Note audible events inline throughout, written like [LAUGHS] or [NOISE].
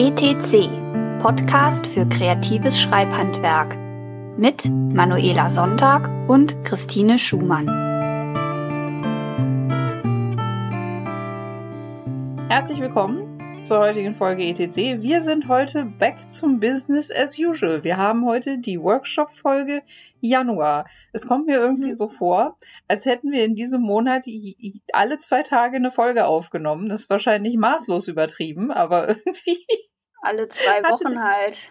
ETC Podcast für kreatives Schreibhandwerk mit Manuela Sonntag und Christine Schumann. Herzlich willkommen zur heutigen Folge ETC. Wir sind heute back zum Business as usual. Wir haben heute die Workshop-Folge Januar. Es kommt mir irgendwie so vor, als hätten wir in diesem Monat alle zwei Tage eine Folge aufgenommen. Das ist wahrscheinlich maßlos übertrieben, aber [LAUGHS] irgendwie. Alle zwei Wochen halt.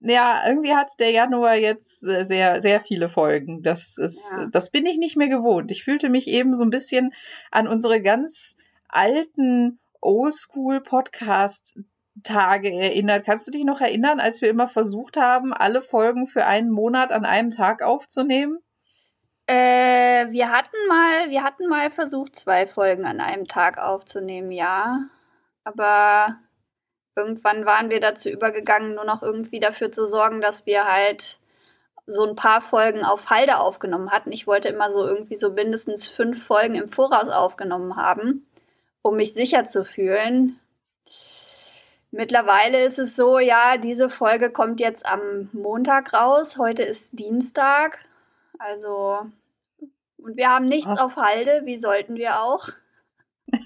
Ja, irgendwie hat der Januar jetzt sehr, sehr viele Folgen. Das ist, ja. das bin ich nicht mehr gewohnt. Ich fühlte mich eben so ein bisschen an unsere ganz alten Oldschool-Podcast-Tage erinnert. Kannst du dich noch erinnern, als wir immer versucht haben, alle Folgen für einen Monat an einem Tag aufzunehmen? Äh, wir hatten mal, wir hatten mal versucht, zwei Folgen an einem Tag aufzunehmen, ja. Aber irgendwann waren wir dazu übergegangen, nur noch irgendwie dafür zu sorgen, dass wir halt so ein paar Folgen auf Halde aufgenommen hatten. Ich wollte immer so irgendwie so mindestens fünf Folgen im Voraus aufgenommen haben um mich sicher zu fühlen. Mittlerweile ist es so, ja, diese Folge kommt jetzt am Montag raus. Heute ist Dienstag. Also, und wir haben nichts Ach. auf Halde. Wie sollten wir auch? [LAUGHS]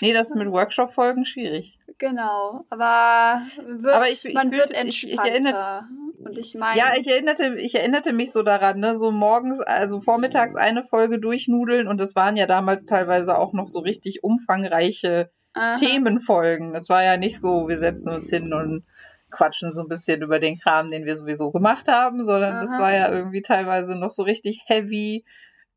nee, das ist mit Workshop-Folgen schwierig. Genau, aber, wird, aber ich, ich man wird entspannter. Ich, ich erinnerte, und ich meine. Ja, ich erinnerte, ich erinnerte mich so daran, ne, so morgens, also vormittags eine Folge durchnudeln und es waren ja damals teilweise auch noch so richtig umfangreiche Aha. Themenfolgen. Es war ja nicht so, wir setzen uns hin und quatschen so ein bisschen über den Kram, den wir sowieso gemacht haben, sondern Aha. das war ja irgendwie teilweise noch so richtig heavy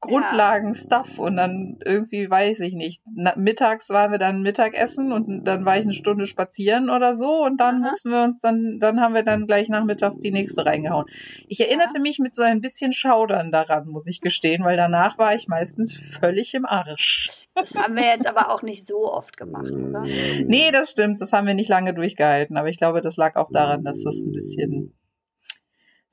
Grundlagen-Stuff und dann irgendwie, weiß ich nicht, mittags waren wir dann Mittagessen und dann war ich eine Stunde spazieren oder so und dann Aha. mussten wir uns dann, dann haben wir dann gleich nachmittags die nächste reingehauen. Ich erinnerte ja. mich mit so ein bisschen Schaudern daran, muss ich gestehen, weil danach war ich meistens völlig im Arsch. Das haben wir jetzt aber auch nicht so oft gemacht, oder? Nee, das stimmt, das haben wir nicht lange durchgehalten, aber ich glaube, das lag auch daran, dass das ein bisschen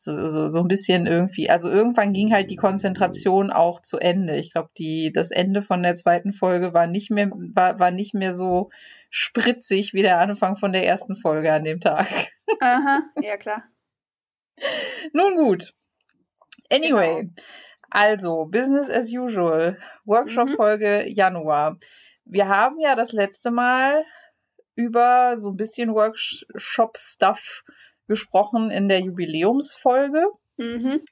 so, so, so ein bisschen irgendwie, also irgendwann ging halt die Konzentration auch zu Ende. Ich glaube, die, das Ende von der zweiten Folge war nicht mehr, war, war nicht mehr so spritzig wie der Anfang von der ersten Folge an dem Tag. Aha, [LAUGHS] ja klar. Nun gut. Anyway, genau. also Business as usual, Workshop-Folge mhm. Januar. Wir haben ja das letzte Mal über so ein bisschen Workshop-Stuff gesprochen in der Jubiläumsfolge. Mhm.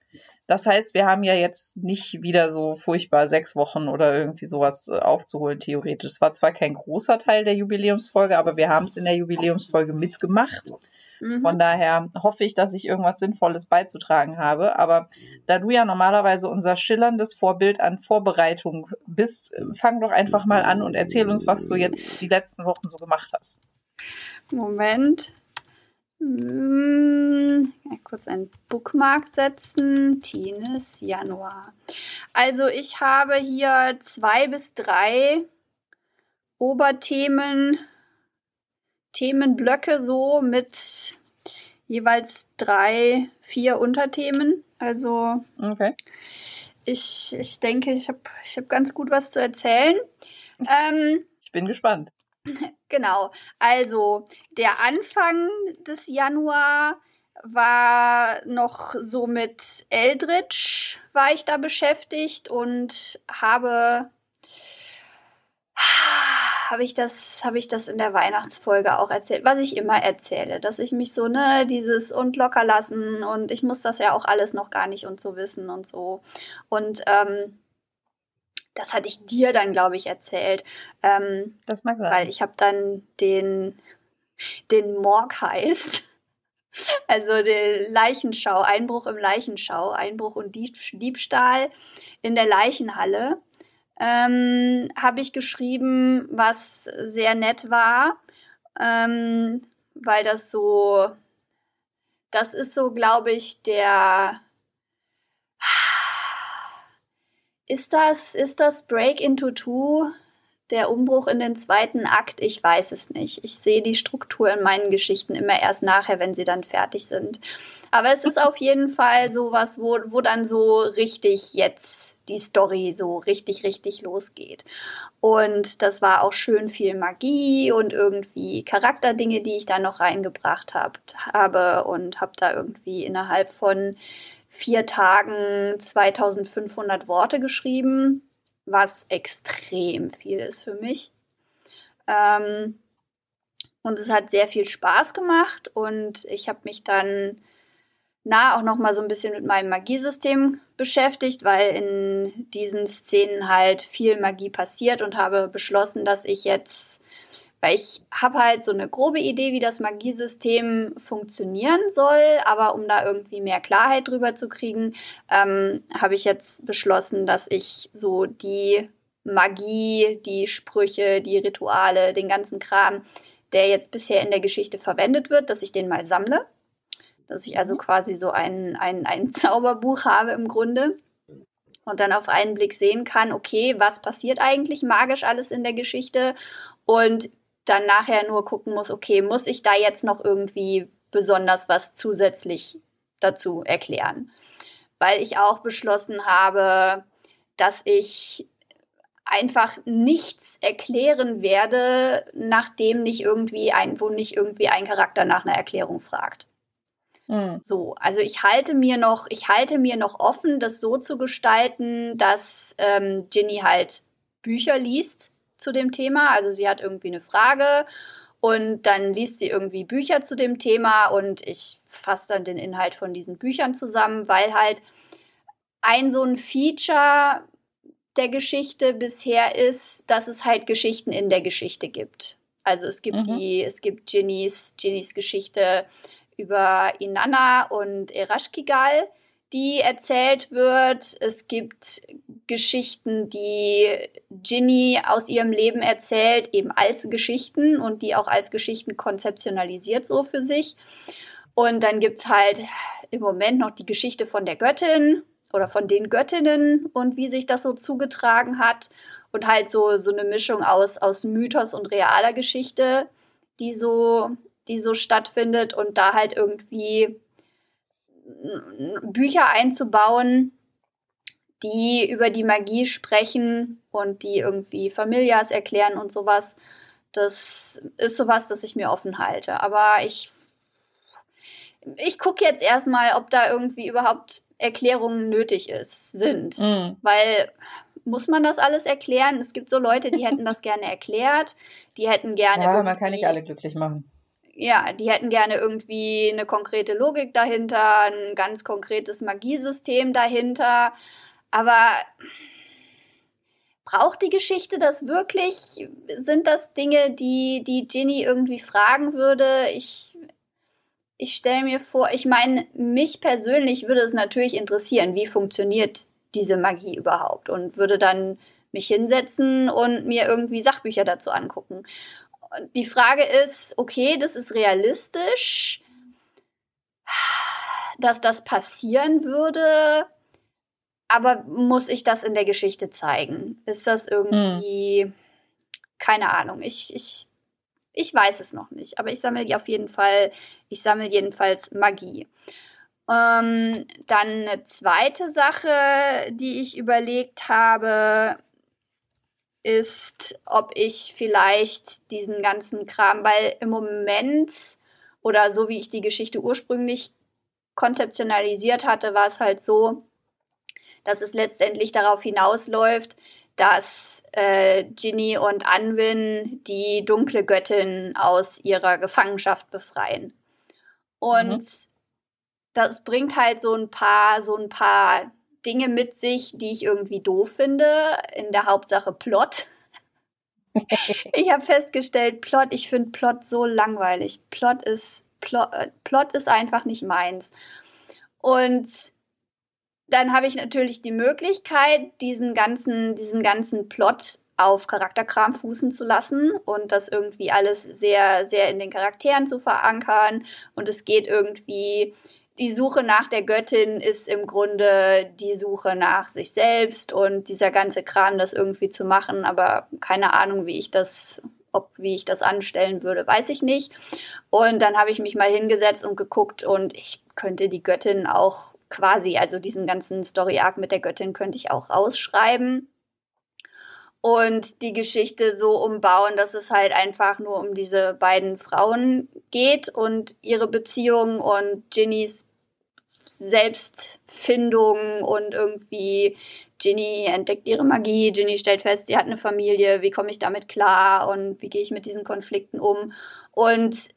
Das heißt, wir haben ja jetzt nicht wieder so furchtbar sechs Wochen oder irgendwie sowas äh, aufzuholen, theoretisch. Es war zwar kein großer Teil der Jubiläumsfolge, aber wir haben es in der Jubiläumsfolge mitgemacht. Mhm. Von daher hoffe ich, dass ich irgendwas Sinnvolles beizutragen habe. Aber da du ja normalerweise unser schillerndes Vorbild an Vorbereitung bist, äh, fang doch einfach mal an und erzähl uns, was du jetzt die letzten Wochen so gemacht hast. Moment. Hm, kurz ein Bookmark setzen. Tines Januar. Also ich habe hier zwei bis drei Oberthemen, Themenblöcke so mit jeweils drei, vier Unterthemen. Also okay. ich, ich denke, ich habe ich hab ganz gut was zu erzählen. Ähm, ich bin gespannt. [LAUGHS] Genau. Also der Anfang des Januar war noch so mit Eldritch war ich da beschäftigt und habe [SIGHS] habe ich das habe ich das in der Weihnachtsfolge auch erzählt, was ich immer erzähle, dass ich mich so ne dieses und locker lassen und ich muss das ja auch alles noch gar nicht und so wissen und so und ähm, das hatte ich dir dann, glaube ich, erzählt. Ähm, das mag sein. Weil ich habe dann den, den Morg heißt. [LAUGHS] Also der Leichenschau, Einbruch im Leichenschau, Einbruch und Diebstahl in der Leichenhalle. Ähm, habe ich geschrieben, was sehr nett war, ähm, weil das so, das ist so, glaube ich, der Ist das, ist das Break into Two der Umbruch in den zweiten Akt, ich weiß es nicht. Ich sehe die Struktur in meinen Geschichten immer erst nachher, wenn sie dann fertig sind. Aber es ist auf jeden Fall sowas, wo, wo dann so richtig jetzt die Story so richtig, richtig losgeht. Und das war auch schön viel Magie und irgendwie Charakterdinge, die ich da noch reingebracht hab, habe und habe da irgendwie innerhalb von vier Tagen 2500 Worte geschrieben was extrem viel ist für mich. Ähm, und es hat sehr viel Spaß gemacht und ich habe mich dann na auch noch mal so ein bisschen mit meinem Magiesystem beschäftigt, weil in diesen Szenen halt viel Magie passiert und habe beschlossen, dass ich jetzt weil ich habe halt so eine grobe Idee, wie das Magiesystem funktionieren soll, aber um da irgendwie mehr Klarheit drüber zu kriegen, ähm, habe ich jetzt beschlossen, dass ich so die Magie, die Sprüche, die Rituale, den ganzen Kram, der jetzt bisher in der Geschichte verwendet wird, dass ich den mal sammle. Dass ich also mhm. quasi so ein, ein, ein [LAUGHS] Zauberbuch habe im Grunde und dann auf einen Blick sehen kann, okay, was passiert eigentlich magisch alles in der Geschichte und dann nachher nur gucken muss, okay, muss ich da jetzt noch irgendwie besonders was zusätzlich dazu erklären? Weil ich auch beschlossen habe, dass ich einfach nichts erklären werde, nachdem nicht irgendwie ein, wo nicht irgendwie ein Charakter nach einer Erklärung fragt. Mhm. So, also ich halte mir noch, ich halte mir noch offen, das so zu gestalten, dass ähm, Ginny halt Bücher liest zu dem Thema. Also sie hat irgendwie eine Frage und dann liest sie irgendwie Bücher zu dem Thema und ich fasse dann den Inhalt von diesen Büchern zusammen, weil halt ein so ein Feature der Geschichte bisher ist, dass es halt Geschichten in der Geschichte gibt. Also es gibt mhm. die, es gibt Ginnys, Ginnys Geschichte über Inanna und Erashkigal die erzählt wird. Es gibt Geschichten, die Ginny aus ihrem Leben erzählt, eben als Geschichten und die auch als Geschichten konzeptionalisiert so für sich. Und dann gibt es halt im Moment noch die Geschichte von der Göttin oder von den Göttinnen und wie sich das so zugetragen hat. Und halt so, so eine Mischung aus, aus Mythos und realer Geschichte, die so, die so stattfindet und da halt irgendwie Bücher einzubauen, die über die Magie sprechen und die irgendwie Familias erklären und sowas. Das ist sowas, das ich mir offen halte. Aber ich, ich gucke jetzt erstmal, ob da irgendwie überhaupt Erklärungen nötig ist, sind. Mhm. Weil muss man das alles erklären? Es gibt so Leute, die hätten das [LAUGHS] gerne erklärt, die hätten gerne. Ja, man kann nicht alle glücklich machen ja, die hätten gerne irgendwie eine konkrete Logik dahinter, ein ganz konkretes Magiesystem dahinter. Aber braucht die Geschichte das wirklich? Sind das Dinge, die, die Ginny irgendwie fragen würde? Ich, ich stelle mir vor, ich meine, mich persönlich würde es natürlich interessieren, wie funktioniert diese Magie überhaupt und würde dann mich hinsetzen und mir irgendwie Sachbücher dazu angucken die Frage ist, okay, das ist realistisch, dass das passieren würde, aber muss ich das in der Geschichte zeigen? Ist das irgendwie, hm. keine Ahnung, ich, ich, ich weiß es noch nicht, aber ich sammle auf jeden Fall, ich sammle jedenfalls Magie. Ähm, dann eine zweite Sache, die ich überlegt habe, ist, ob ich vielleicht diesen ganzen Kram, weil im Moment oder so wie ich die Geschichte ursprünglich konzeptionalisiert hatte, war es halt so, dass es letztendlich darauf hinausläuft, dass äh, Ginny und Anwin die dunkle Göttin aus ihrer Gefangenschaft befreien. Und mhm. das bringt halt so ein paar, so ein paar Dinge mit sich, die ich irgendwie doof finde. In der Hauptsache Plot. [LAUGHS] ich habe festgestellt, Plot, ich finde Plot so langweilig. Plot ist, Plot, äh, Plot ist einfach nicht meins. Und dann habe ich natürlich die Möglichkeit, diesen ganzen, diesen ganzen Plot auf Charakterkram fußen zu lassen und das irgendwie alles sehr, sehr in den Charakteren zu verankern. Und es geht irgendwie die Suche nach der Göttin ist im Grunde die Suche nach sich selbst und dieser ganze Kram, das irgendwie zu machen, aber keine Ahnung, wie ich das, ob wie ich das anstellen würde, weiß ich nicht. Und dann habe ich mich mal hingesetzt und geguckt und ich könnte die Göttin auch quasi, also diesen ganzen Story-Arc mit der Göttin könnte ich auch rausschreiben. Und die Geschichte so umbauen, dass es halt einfach nur um diese beiden Frauen geht und ihre Beziehung und Ginnys Selbstfindung und irgendwie Ginny entdeckt ihre Magie, Ginny stellt fest, sie hat eine Familie, wie komme ich damit klar und wie gehe ich mit diesen Konflikten um? Und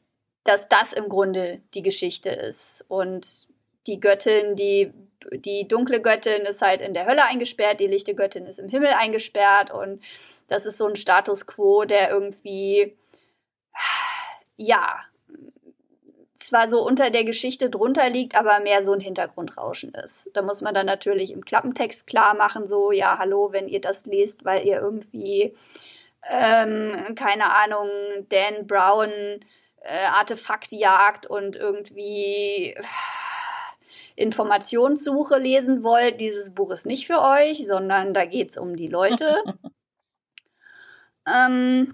dass das im Grunde die Geschichte ist und die Göttin, die die dunkle Göttin ist halt in der Hölle eingesperrt, die lichte Göttin ist im Himmel eingesperrt und das ist so ein Status quo, der irgendwie, ja, zwar so unter der Geschichte drunter liegt, aber mehr so ein Hintergrundrauschen ist. Da muss man dann natürlich im Klappentext klar machen, so, ja, hallo, wenn ihr das lest, weil ihr irgendwie, ähm, keine Ahnung, Dan Brown äh, Artefakt jagt und irgendwie Informationssuche lesen wollt, dieses Buch ist nicht für euch, sondern da geht es um die Leute. [LAUGHS] ähm,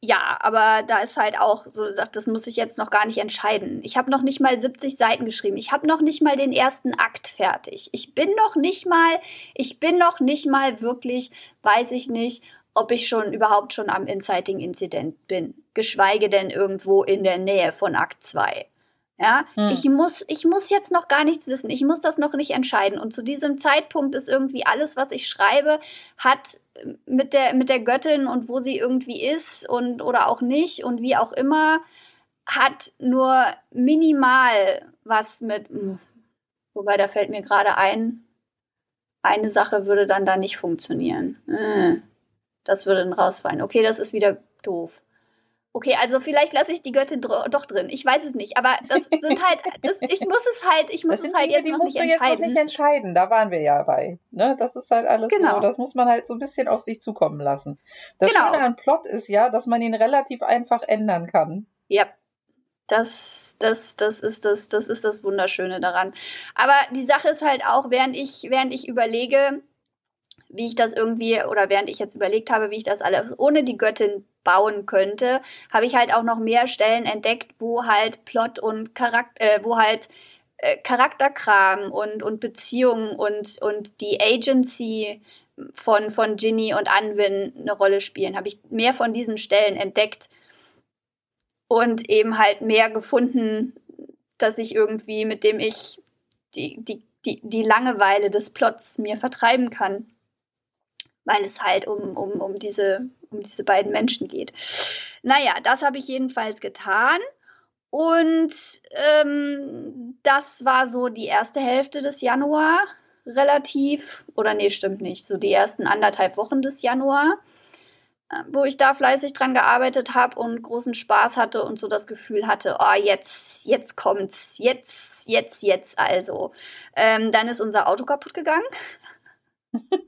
ja, aber da ist halt auch so gesagt, das muss ich jetzt noch gar nicht entscheiden. Ich habe noch nicht mal 70 Seiten geschrieben. Ich habe noch nicht mal den ersten Akt fertig. Ich bin noch nicht mal, ich bin noch nicht mal wirklich, weiß ich nicht, ob ich schon überhaupt schon am Inciting Incident bin. Geschweige denn irgendwo in der Nähe von Akt 2. Ja, hm. ich muss, ich muss jetzt noch gar nichts wissen. Ich muss das noch nicht entscheiden. Und zu diesem Zeitpunkt ist irgendwie alles, was ich schreibe, hat mit der, mit der Göttin und wo sie irgendwie ist und, oder auch nicht und wie auch immer, hat nur minimal was mit, hm, wobei da fällt mir gerade ein, eine Sache würde dann da nicht funktionieren. Hm, das würde dann rausfallen. Okay, das ist wieder doof. Okay, also vielleicht lasse ich die Göttin doch drin. Ich weiß es nicht, aber das sind halt, das, ich muss es halt, ich muss es halt Dinge, jetzt noch nicht entscheiden. Jetzt noch nicht entscheiden. Da waren wir ja bei. Ne? Das ist halt alles genau. so, das muss man halt so ein bisschen auf sich zukommen lassen. Das genau. Schöne an Plot ist ja, dass man ihn relativ einfach ändern kann. Ja. Das, das, das ist das, das ist das Wunderschöne daran. Aber die Sache ist halt auch, während ich, während ich überlege, wie ich das irgendwie, oder während ich jetzt überlegt habe, wie ich das alles ohne die Göttin bauen könnte, habe ich halt auch noch mehr Stellen entdeckt, wo halt Plot und Charakter, äh, wo halt äh, Charakterkram und, und Beziehungen und, und die Agency von, von Ginny und Anwin eine Rolle spielen. Habe ich mehr von diesen Stellen entdeckt und eben halt mehr gefunden, dass ich irgendwie, mit dem ich die, die, die, die Langeweile des Plots mir vertreiben kann weil es halt um, um, um, diese, um diese beiden Menschen geht. Naja, das habe ich jedenfalls getan. Und ähm, das war so die erste Hälfte des Januar relativ, oder nee, stimmt nicht, so die ersten anderthalb Wochen des Januar, äh, wo ich da fleißig dran gearbeitet habe und großen Spaß hatte und so das Gefühl hatte, oh, jetzt, jetzt kommt's, jetzt, jetzt, jetzt also. Ähm, dann ist unser Auto kaputt gegangen.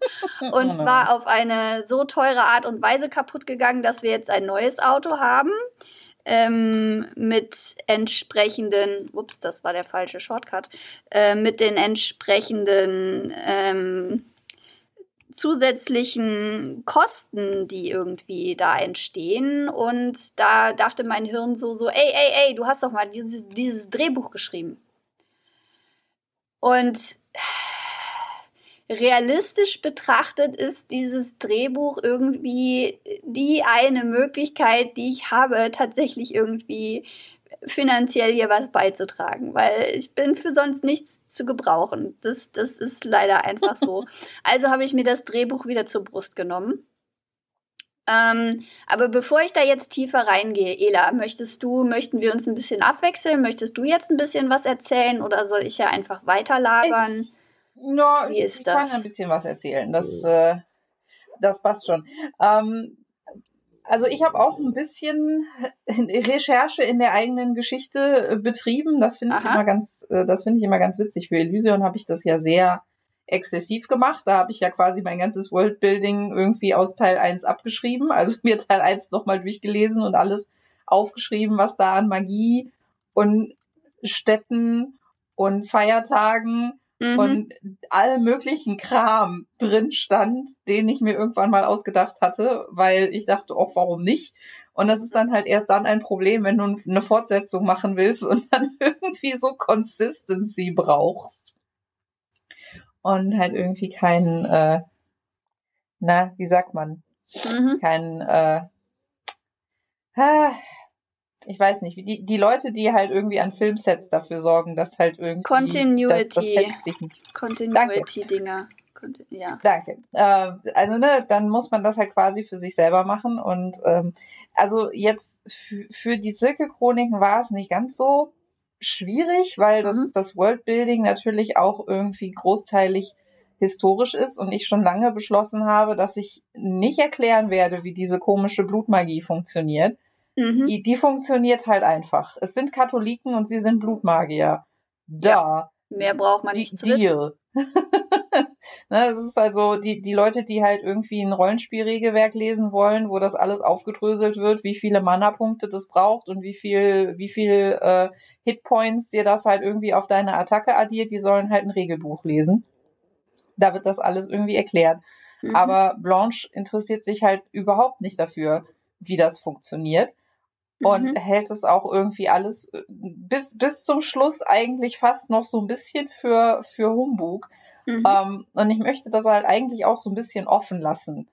[LAUGHS] und zwar auf eine so teure Art und Weise kaputt gegangen, dass wir jetzt ein neues Auto haben. Ähm, mit entsprechenden, ups, das war der falsche Shortcut, äh, mit den entsprechenden ähm, zusätzlichen Kosten, die irgendwie da entstehen. Und da dachte mein Hirn so, so, ey, ey, ey, du hast doch mal dieses, dieses Drehbuch geschrieben. Und realistisch betrachtet ist dieses Drehbuch irgendwie die eine Möglichkeit, die ich habe, tatsächlich irgendwie finanziell hier was beizutragen, weil ich bin für sonst nichts zu gebrauchen. Das, das ist leider einfach so. [LAUGHS] Also habe ich mir das Drehbuch wieder zur Brust genommen. Ähm, aber bevor ich da jetzt tiefer reingehe, Ela, möchtest du, möchten wir uns ein bisschen abwechseln? Möchtest du jetzt ein bisschen was erzählen oder soll ich ja einfach weiterlabern? Ich ja, Wie ist ich das? kann ein bisschen was erzählen. Das, äh, das passt schon. Ähm, also ich habe auch ein bisschen Recherche in der eigenen Geschichte äh, betrieben. Das finde ich immer ganz, äh, das finde ich immer ganz witzig. Für Elysion habe ich das ja sehr exzessiv gemacht. Da habe ich ja quasi mein ganzes Worldbuilding irgendwie aus Teil 1 abgeschrieben. Also [LAUGHS] mir Teil 1 nochmal durchgelesen und alles aufgeschrieben, was da an Magie und Städten und Feiertagen mhm. und alle möglichen Kram drin stand, den ich mir irgendwann mal ausgedacht hatte, weil ich dachte, auch warum nicht? Und das ist dann halt erst dann ein Problem, wenn du eine Fortsetzung machen willst und dann [LAUGHS] irgendwie so Consistency brauchst. Und halt irgendwie keinen, äh, na, wie sagt man? Mhm. Kein, äh, ich weiß nicht, die, die Leute, die halt irgendwie an Filmsets dafür sorgen, dass halt irgendwie. Continuity. Das, das Continuity-Dinger. Ja. Danke. Äh, also ne, dann muss man das halt quasi für sich selber machen. Und ähm, also jetzt für die Zirkelchroniken war es nicht ganz so schwierig, weil das, mhm. das Worldbuilding natürlich auch irgendwie großteilig historisch ist und ich schon lange beschlossen habe, dass ich nicht erklären werde, wie diese komische Blutmagie funktioniert. Mhm. Die, die funktioniert halt einfach. Es sind Katholiken und sie sind Blutmagier. Da. Ja, mehr braucht man nicht zu Deal. [LAUGHS] ne, es ist also die, die Leute, die halt irgendwie ein Rollenspielregelwerk lesen wollen, wo das alles aufgedröselt wird, wie viele Mana-Punkte das braucht und wie viel, wie viel äh, Hitpoints dir das halt irgendwie auf deine Attacke addiert, die sollen halt ein Regelbuch lesen. Da wird das alles irgendwie erklärt. Mhm. Aber Blanche interessiert sich halt überhaupt nicht dafür, wie das funktioniert. Und mhm. hält es auch irgendwie alles äh, bis, bis zum Schluss eigentlich fast noch so ein bisschen für, für Humbug. Mhm. Ähm, und ich möchte das halt eigentlich auch so ein bisschen offen lassen.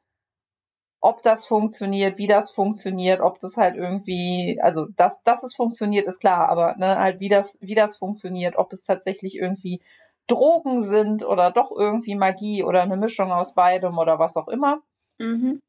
Ob das funktioniert, wie das funktioniert, ob das halt irgendwie, also dass, dass es funktioniert, ist klar, aber ne, halt wie das, wie das funktioniert, ob es tatsächlich irgendwie Drogen sind oder doch irgendwie Magie oder eine Mischung aus beidem oder was auch immer. Mhm.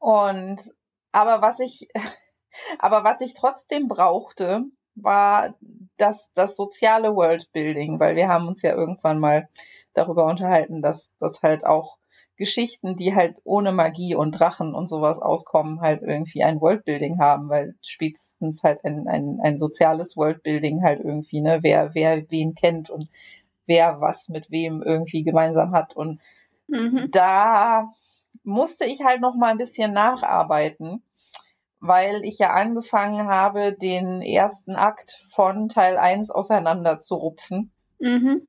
Und aber was ich, [LAUGHS] aber was ich trotzdem brauchte, war das, das soziale Worldbuilding, weil wir haben uns ja irgendwann mal darüber unterhalten, dass das halt auch Geschichten, die halt ohne Magie und Drachen und sowas auskommen, halt irgendwie ein Worldbuilding haben, weil spätestens halt ein, ein, ein soziales Worldbuilding halt irgendwie, ne, wer, wer wen kennt und wer was mit wem irgendwie gemeinsam hat. Und mhm. da musste ich halt noch mal ein bisschen nacharbeiten, weil ich ja angefangen habe, den ersten Akt von Teil 1 auseinander zu rupfen. Mhm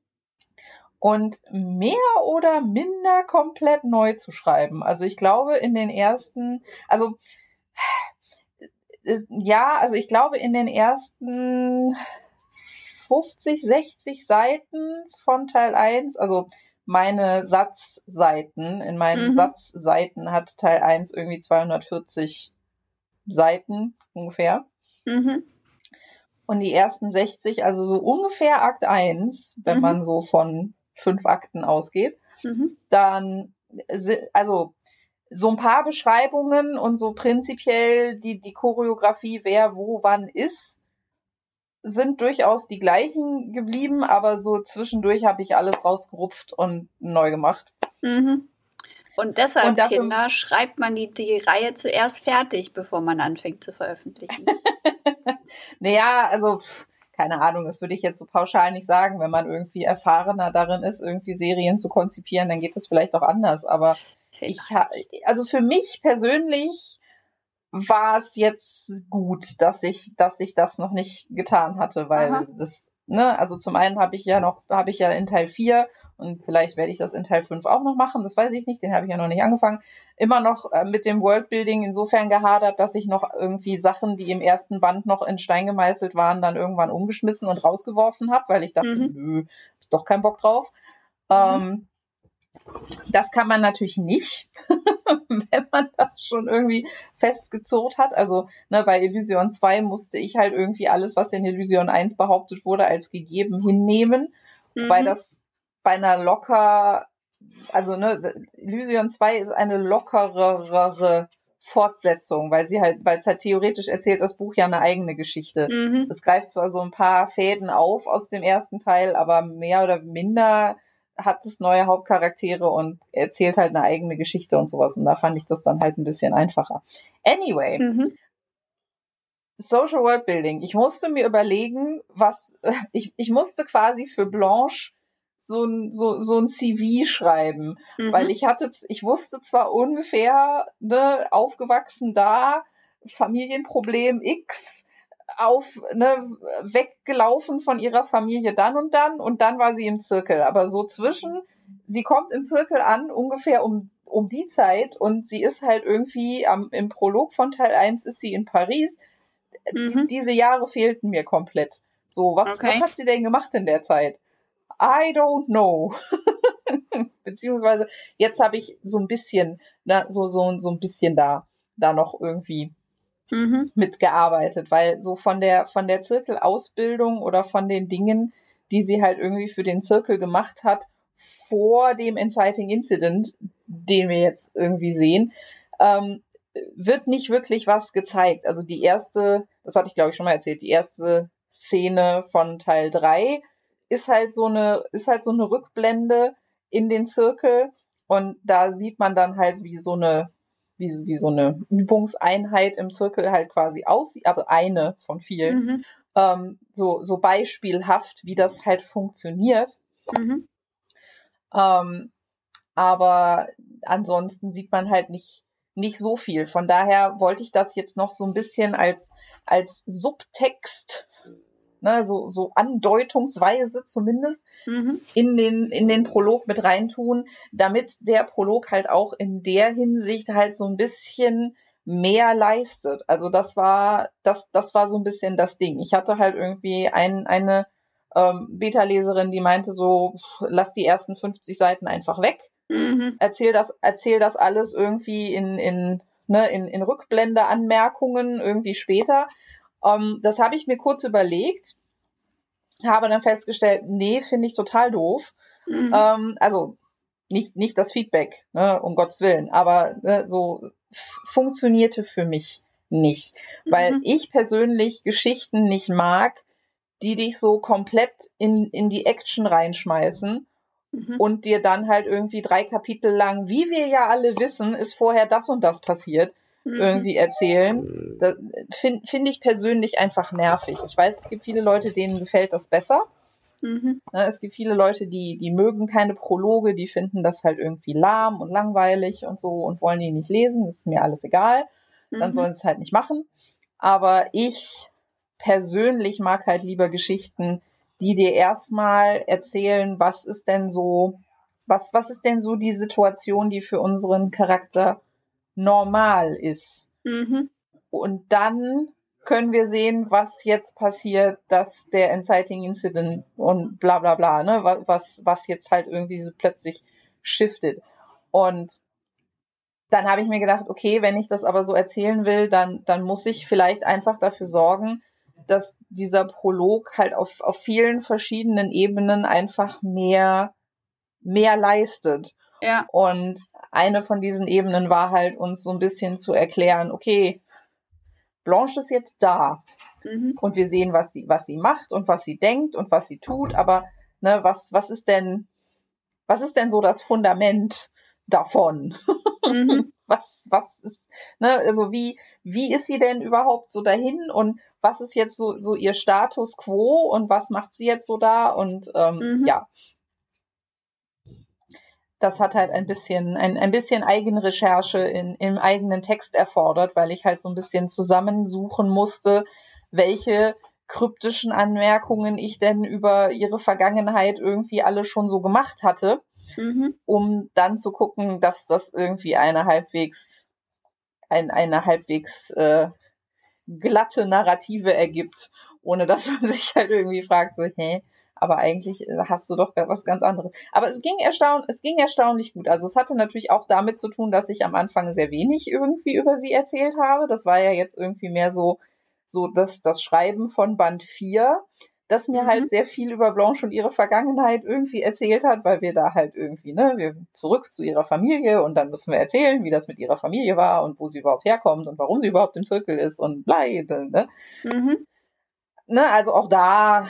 und mehr oder minder komplett neu zu schreiben. Also ich glaube in den ersten, also ja, also ich glaube in den ersten 50, 60 Seiten von Teil 1, also meine Satzseiten, in meinen mhm. Satzseiten hat Teil 1 irgendwie 240 Seiten ungefähr. Mhm. Und die ersten 60, also so ungefähr Akt 1, wenn mhm. man so von fünf Akten ausgeht, mhm. dann, also so ein paar Beschreibungen und so prinzipiell die, die Choreografie, wer wo wann ist, sind durchaus die gleichen geblieben, aber so zwischendurch habe ich alles rausgerupft und neu gemacht. Mhm. Und deshalb, und dafür, Kinder, schreibt man die, die Reihe zuerst fertig, bevor man anfängt zu veröffentlichen. [LAUGHS] naja, also keine Ahnung, das würde ich jetzt so pauschal nicht sagen. Wenn man irgendwie erfahrener darin ist, irgendwie Serien zu konzipieren, dann geht das vielleicht auch anders. Aber ich, also für mich persönlich war es jetzt gut, dass ich, dass ich das noch nicht getan hatte, weil Aha. das, ne, also zum einen habe ich ja noch, habe ich ja in Teil 4 und vielleicht werde ich das in Teil 5 auch noch machen, das weiß ich nicht, den habe ich ja noch nicht angefangen, immer noch äh, mit dem Worldbuilding insofern gehadert, dass ich noch irgendwie Sachen, die im ersten Band noch in Stein gemeißelt waren, dann irgendwann umgeschmissen und rausgeworfen habe, weil ich dachte, mhm. nö, hab doch keinen Bock drauf. Mhm. Ähm, das kann man natürlich nicht, [LAUGHS] wenn man das schon irgendwie festgezurrt hat. Also ne, bei Illusion 2 musste ich halt irgendwie alles, was in Illusion 1 behauptet wurde, als gegeben hinnehmen, mhm. weil das bei einer locker, also ne, Illusion 2 ist eine lockerere Fortsetzung, weil sie halt, weil es halt theoretisch erzählt das Buch ja eine eigene Geschichte. Mhm. Es greift zwar so ein paar Fäden auf aus dem ersten Teil, aber mehr oder minder hat es neue Hauptcharaktere und erzählt halt eine eigene Geschichte und sowas. Und da fand ich das dann halt ein bisschen einfacher. Anyway. Mhm. Social World Building. Ich musste mir überlegen, was, [LAUGHS] ich, ich musste quasi für Blanche so ein, so, so ein CV schreiben, mhm. weil ich hatte, ich wusste zwar ungefähr, ne, aufgewachsen da, Familienproblem X, auf, ne, weggelaufen von ihrer Familie dann und dann und dann war sie im Zirkel. Aber so zwischen, sie kommt im Zirkel an, ungefähr um, um die Zeit und sie ist halt irgendwie am, im Prolog von Teil 1 ist sie in Paris. Mhm. Diese Jahre fehlten mir komplett. So, was, Okay. was hat sie denn gemacht in der Zeit? I don't know. [LAUGHS] Beziehungsweise jetzt habe ich so ein bisschen, na, so, so, so ein bisschen da, da noch irgendwie Mhm. mitgearbeitet, weil so von der von der Zirkelausbildung oder von den Dingen, die sie halt irgendwie für den Zirkel gemacht hat vor dem Inciting Incident, den wir jetzt irgendwie sehen, ähm, wird nicht wirklich was gezeigt. Also die erste, das hatte ich glaube ich schon mal erzählt, die erste Szene von Teil 3 ist halt so eine ist halt so eine Rückblende in den Zirkel und da sieht man dann halt wie so eine wie, wie so eine Übungseinheit im Zirkel halt quasi aussieht, aber eine von vielen, Mhm. ähm, so, so beispielhaft, wie das halt funktioniert. Mhm. Ähm, aber ansonsten sieht man halt nicht, nicht so viel. Von daher wollte ich das jetzt noch so ein bisschen als, als Subtext, ne, so, so andeutungsweise zumindest, Mhm. in den, in den Prolog mit reintun, damit der Prolog halt auch in der Hinsicht halt so ein bisschen mehr leistet. Also das war, das, das war so ein bisschen das Ding. Ich hatte halt irgendwie ein, eine ähm, Beta-Leserin, die meinte so, lass die ersten 50 Seiten einfach weg. Mhm. Erzähl das, erzähl das alles irgendwie in, in, ne, in, in Rückblende-Anmerkungen irgendwie später. Ähm, das habe ich mir kurz überlegt, habe dann festgestellt, nee, finde ich total doof. Mhm. Ähm, also nicht, nicht das Feedback, ne, um Gottes Willen, aber ne, so funktionierte für mich nicht. Weil Mhm. ich persönlich Geschichten nicht mag, die dich so komplett in, in die Action reinschmeißen Mhm. und dir dann halt irgendwie drei Kapitel lang, wie wir ja alle wissen, ist vorher das und das passiert, Mhm. irgendwie erzählen. Das finde find ich persönlich einfach nervig. Ich weiß, es gibt viele Leute, denen gefällt das besser. Mhm. Ne, Es gibt viele Leute, die, die mögen keine Prologe, die finden das halt irgendwie lahm und langweilig und so und wollen die nicht lesen. Das ist mir alles egal. Dann Mhm. sollen sie es halt nicht machen. Aber ich persönlich mag halt lieber Geschichten, die dir erstmal erzählen, was ist denn so, was, was ist denn so die Situation, die für unseren Charakter normal ist. Mhm. Und dann können wir sehen, was jetzt passiert, dass der Inciting Incident und bla bla bla, ne, was, was, jetzt halt irgendwie so plötzlich shiftet. Und dann habe ich mir gedacht, okay, wenn ich das aber so erzählen will, dann, dann muss ich vielleicht einfach dafür sorgen, dass dieser Prolog halt auf, auf vielen verschiedenen Ebenen einfach mehr, mehr leistet. Ja. Und eine von diesen Ebenen war halt uns so ein bisschen zu erklären, okay, Blanche ist jetzt da Mhm. und wir sehen, was sie, was sie macht und was sie denkt und was sie tut, aber ne, was, was ist denn, was ist denn so das Fundament davon? Mhm. [LAUGHS] Was, was ist, ne, also wie, wie ist sie denn überhaupt so dahin und was ist jetzt so, so ihr Status quo und was macht sie jetzt so da und ähm, Mhm. ja. Das hat halt ein bisschen, ein, ein bisschen Eigenrecherche in, im eigenen Text erfordert, weil ich halt so ein bisschen zusammensuchen musste, welche kryptischen Anmerkungen ich denn über ihre Vergangenheit irgendwie alle schon so gemacht hatte Mhm. um dann zu gucken, dass das irgendwie eine halbwegs ein, eine halbwegs äh, glatte Narrative ergibt, ohne dass man [LAUGHS] sich halt irgendwie fragt, so, hä, aber eigentlich äh, hast du doch was ganz anderes. Aber es ging erstaun es ging erstaunlich gut. Also es hatte natürlich auch damit zu tun, dass ich am Anfang sehr wenig irgendwie über sie erzählt habe. Das war ja jetzt irgendwie mehr so, so das, das Schreiben von Band 4 das mir Mhm. halt sehr viel über Blanche und ihre Vergangenheit irgendwie erzählt hat, weil wir da halt irgendwie, ne, wir zurück zu ihrer Familie und dann müssen wir erzählen, wie das mit ihrer Familie war und wo sie überhaupt herkommt und warum sie überhaupt im Zirkel ist und blei, ne? Mhm. ne also auch da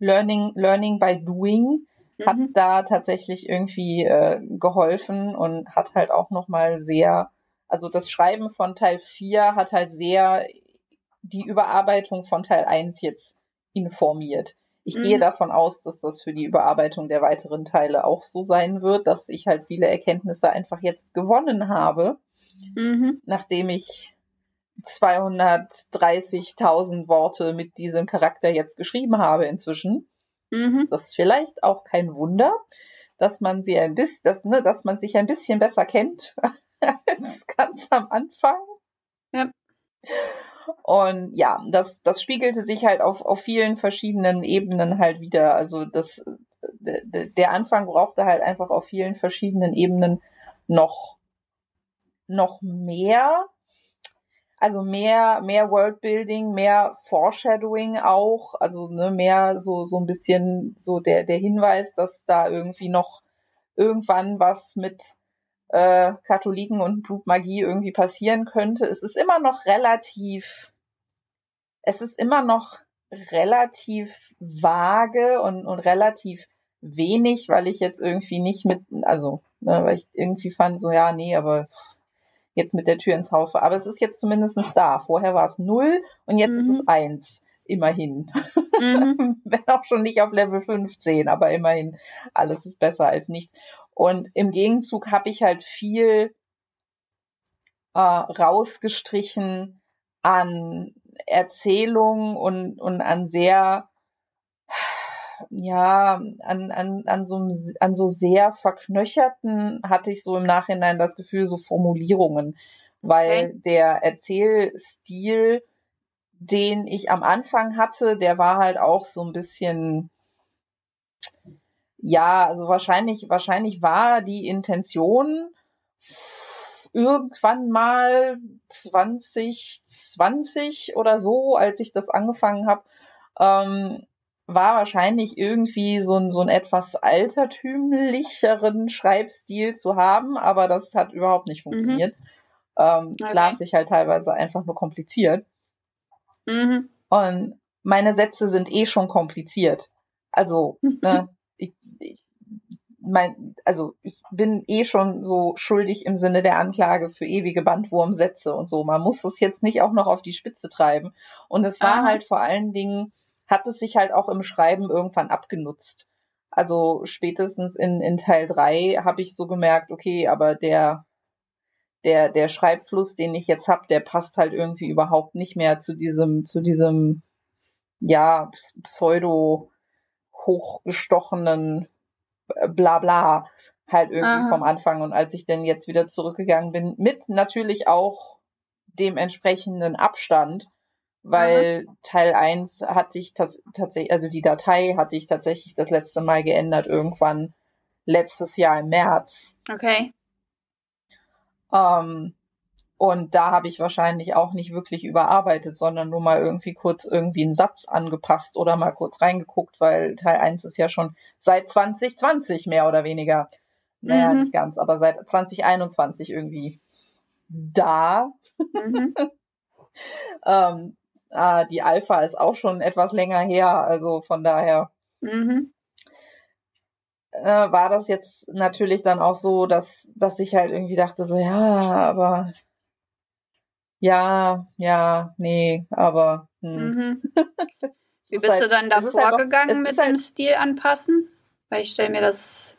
Learning, Learning by Doing hat Mhm. da tatsächlich irgendwie äh, geholfen und hat halt auch nochmal sehr, also das Schreiben von Teil 4 hat halt sehr die Überarbeitung von Teil 1 jetzt informiert. Ich Mhm. gehe davon aus, dass das für die Überarbeitung der weiteren Teile auch so sein wird, dass ich halt viele Erkenntnisse einfach jetzt gewonnen habe, Mhm. nachdem ich 230.000 Worte mit diesem Charakter jetzt geschrieben habe inzwischen. Mhm. Das ist vielleicht auch kein Wunder, dass man sie ein bisschen, dass, ne, dass man sich ein bisschen besser kennt [LAUGHS] als ganz am Anfang. Ja. Und ja, das, das spiegelte sich halt auf, auf vielen verschiedenen Ebenen halt wieder. Also das, der Anfang brauchte halt einfach auf vielen verschiedenen Ebenen noch, noch mehr. Also mehr, mehr Worldbuilding, mehr Foreshadowing auch, also ne, mehr so, so ein bisschen so der, der Hinweis, dass da irgendwie noch irgendwann was mit äh, Katholiken und Blutmagie irgendwie passieren könnte. Es ist immer noch relativ, es ist immer noch relativ vage und, und relativ wenig, weil ich jetzt irgendwie nicht mit, also, ne, weil ich irgendwie fand, so, ja, nee, aber jetzt mit der Tür ins Haus war. Aber es ist jetzt zumindestens da. Vorher war es null und jetzt mhm. ist es eins. Immerhin. Mhm. [LAUGHS] Wenn auch schon nicht auf Level 15, aber immerhin, alles ist besser als nichts. Und im Gegenzug habe ich halt viel äh, rausgestrichen an Erzählungen und, und an sehr, ja, an, an, an, so, an so sehr verknöcherten, hatte ich so im Nachhinein das Gefühl, so Formulierungen, weil okay. der Erzählstil, den ich am Anfang hatte, der war halt auch so ein bisschen, ja, also wahrscheinlich, wahrscheinlich war die Intention irgendwann mal 2020 oder so, als ich das angefangen habe, ähm, war wahrscheinlich irgendwie so ein, so ein etwas altertümlicheren Schreibstil zu haben, aber das hat überhaupt nicht mhm. funktioniert. Mhm. Ähm, okay. Es las sich halt teilweise einfach nur kompliziert. Mhm. Und meine Sätze sind eh schon kompliziert. Also, [LAUGHS] ne, ich, ich, mein, also ich bin eh schon so schuldig im Sinne der Anklage für ewige Bandwurmsätze und so. Man muss das jetzt nicht auch noch auf die Spitze treiben. Und es war Aha. halt vor allen Dingen, hat es sich halt auch im Schreiben irgendwann abgenutzt. Also spätestens in, in Teil drei habe ich so gemerkt, okay, aber der, der, der Schreibfluss, den ich jetzt habe, der passt halt irgendwie überhaupt nicht mehr zu diesem, zu diesem, ja, pseudo hochgestochenen Blabla halt irgendwie Aha. vom Anfang. Und als ich dann jetzt wieder zurückgegangen bin, mit natürlich auch dem entsprechenden Abstand, weil Aha. Teil 1 hatte ich tatsächlich, also die Datei hatte ich tatsächlich das letzte Mal geändert, irgendwann letztes Jahr im März. Okay. Ähm, und da habe ich wahrscheinlich auch nicht wirklich überarbeitet, sondern nur mal irgendwie kurz irgendwie einen Satz angepasst oder mal kurz reingeguckt, weil Teil 1 ist ja schon seit 2020 mehr oder weniger. Naja, mhm. nicht ganz, aber seit 2021 irgendwie da. Mhm. [LAUGHS] ähm, äh, die Alpha ist auch schon etwas länger her, also von daher. Mhm. Äh, war das jetzt natürlich dann auch so, dass, dass ich halt irgendwie dachte, so, ja, aber ja, ja, nee, aber. Hm. Mhm. [LAUGHS] Wie bist halt, du dann da vorgegangen halt mit dem halt, Stil anpassen? Weil ich stelle mir das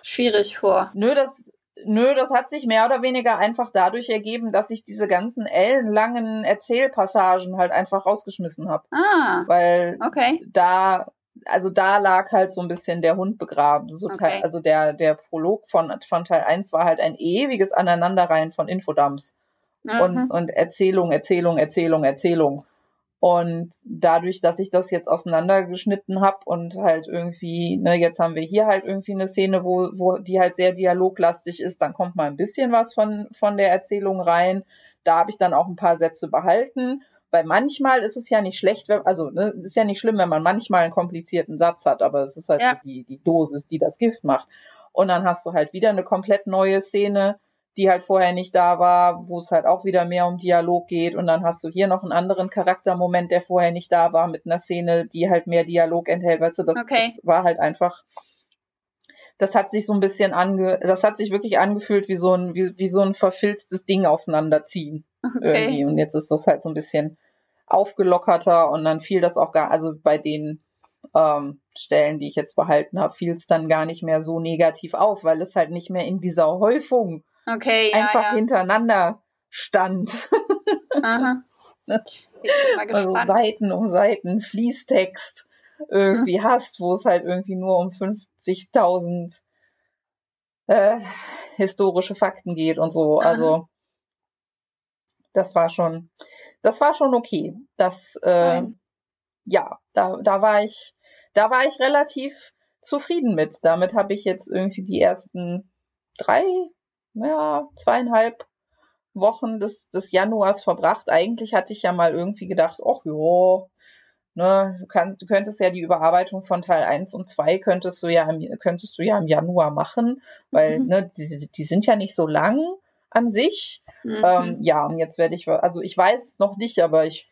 schwierig vor. Nö, das, nö, das hat sich mehr oder weniger einfach dadurch ergeben, dass ich diese ganzen ellenlangen Erzählpassagen halt einfach rausgeschmissen habe. Ah. Weil okay. da, also da lag halt so ein bisschen der Hund begraben. So okay. Teil, also der, der Prolog von, von Teil 1 war halt ein ewiges Aneinanderreihen von Infodumps und, und Erzählung, Erzählung, Erzählung, Erzählung. Und dadurch, dass ich das jetzt auseinandergeschnitten habe und halt irgendwie, ne, jetzt haben wir hier halt irgendwie eine Szene, wo, wo die halt sehr dialoglastig ist, dann kommt mal ein bisschen was von, von der Erzählung rein. Da habe ich dann auch ein paar Sätze behalten. Weil manchmal ist es ja nicht schlecht, wenn, also ne, es ist ja nicht schlimm, wenn man manchmal einen komplizierten Satz hat, aber es ist halt ja. die, die Dosis, die das Gift macht. Und dann hast du halt wieder eine komplett neue Szene, die halt vorher nicht da war, wo es halt auch wieder mehr um Dialog geht. Und dann hast du hier noch einen anderen Charaktermoment, der vorher nicht da war, mit einer Szene, die halt mehr Dialog enthält. Weißt du, das, okay. das war halt einfach, das hat sich so ein bisschen ange, das hat sich wirklich angefühlt wie so ein, wie, wie so ein verfilztes Ding auseinanderziehen. Okay. Irgendwie. Und jetzt ist das halt so ein bisschen aufgelockerter und dann fiel das auch gar, also bei den ähm, Stellen, die ich jetzt behalten habe, fiel es dann gar nicht mehr so negativ auf, weil es halt nicht mehr in dieser Häufung Okay, ja, einfach ja. hintereinander stand. Aha. [LAUGHS] Ne? Also. Seiten um Seiten Fließtext irgendwie hast, wo es halt irgendwie nur um 50.000 äh, historische Fakten geht und so. Aha. Also das war schon, das war schon okay. Das, äh, ja, da, da war ich, da war ich relativ zufrieden mit. Damit habe ich jetzt irgendwie die ersten drei, ja, zweieinhalb Wochen des, des Januars verbracht. Eigentlich hatte ich ja mal irgendwie gedacht, ach ja, ne, du, kannst, du könntest ja die Überarbeitung von Teil 1 und 2 könntest du ja im, könntest du ja im Januar machen, weil, Mhm. ne, die, die sind ja nicht so lang an sich. Mhm. Ähm, ja, und jetzt werde ich, also ich weiß es noch nicht, aber ich,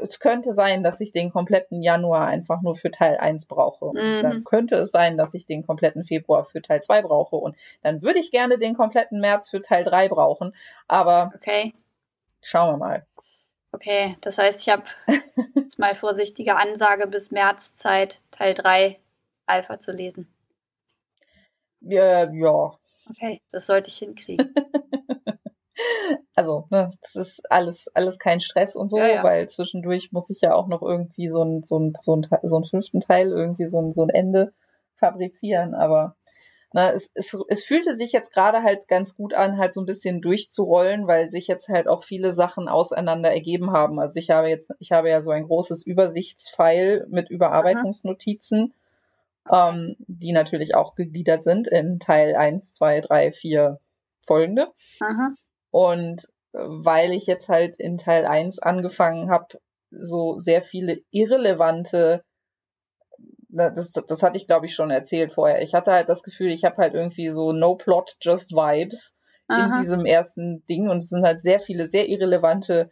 es könnte sein, dass ich den kompletten Januar einfach nur für Teil 1 brauche. Und Mhm. dann könnte es sein, dass ich den kompletten Februar für Teil 2 brauche. Und dann würde ich gerne den kompletten März für Teil 3 brauchen. Aber okay. schauen wir mal. Okay, das heißt, ich habe [LAUGHS] jetzt mal vorsichtige Ansage bis März Zeit, Teil 3 Alpha zu lesen. Wir, ja, Okay, das sollte ich hinkriegen. [LAUGHS] also, ne, das ist alles, alles kein Stress und so, Ja, ja. weil zwischendurch muss ich ja auch noch irgendwie so ein, so ein, so ein, so einen fünften Teil, irgendwie so ein, so ein Ende fabrizieren, aber na, es, es, es fühlte sich jetzt gerade halt ganz gut an, halt so ein bisschen durchzurollen, weil sich jetzt halt auch viele Sachen auseinander ergeben haben. Also ich habe jetzt, ich habe ja so ein großes Übersichtsfile mit Überarbeitungsnotizen, ähm, die natürlich auch gegliedert sind in Teil 1, 2, 3, 4 folgende. Aha. Und äh, weil ich jetzt halt in Teil 1 angefangen habe, so sehr viele irrelevante, das, das hatte ich glaube ich schon erzählt vorher. Ich hatte halt das Gefühl, ich habe halt irgendwie so No Plot, Just Vibes in Aha. diesem ersten Ding und es sind halt sehr viele sehr irrelevante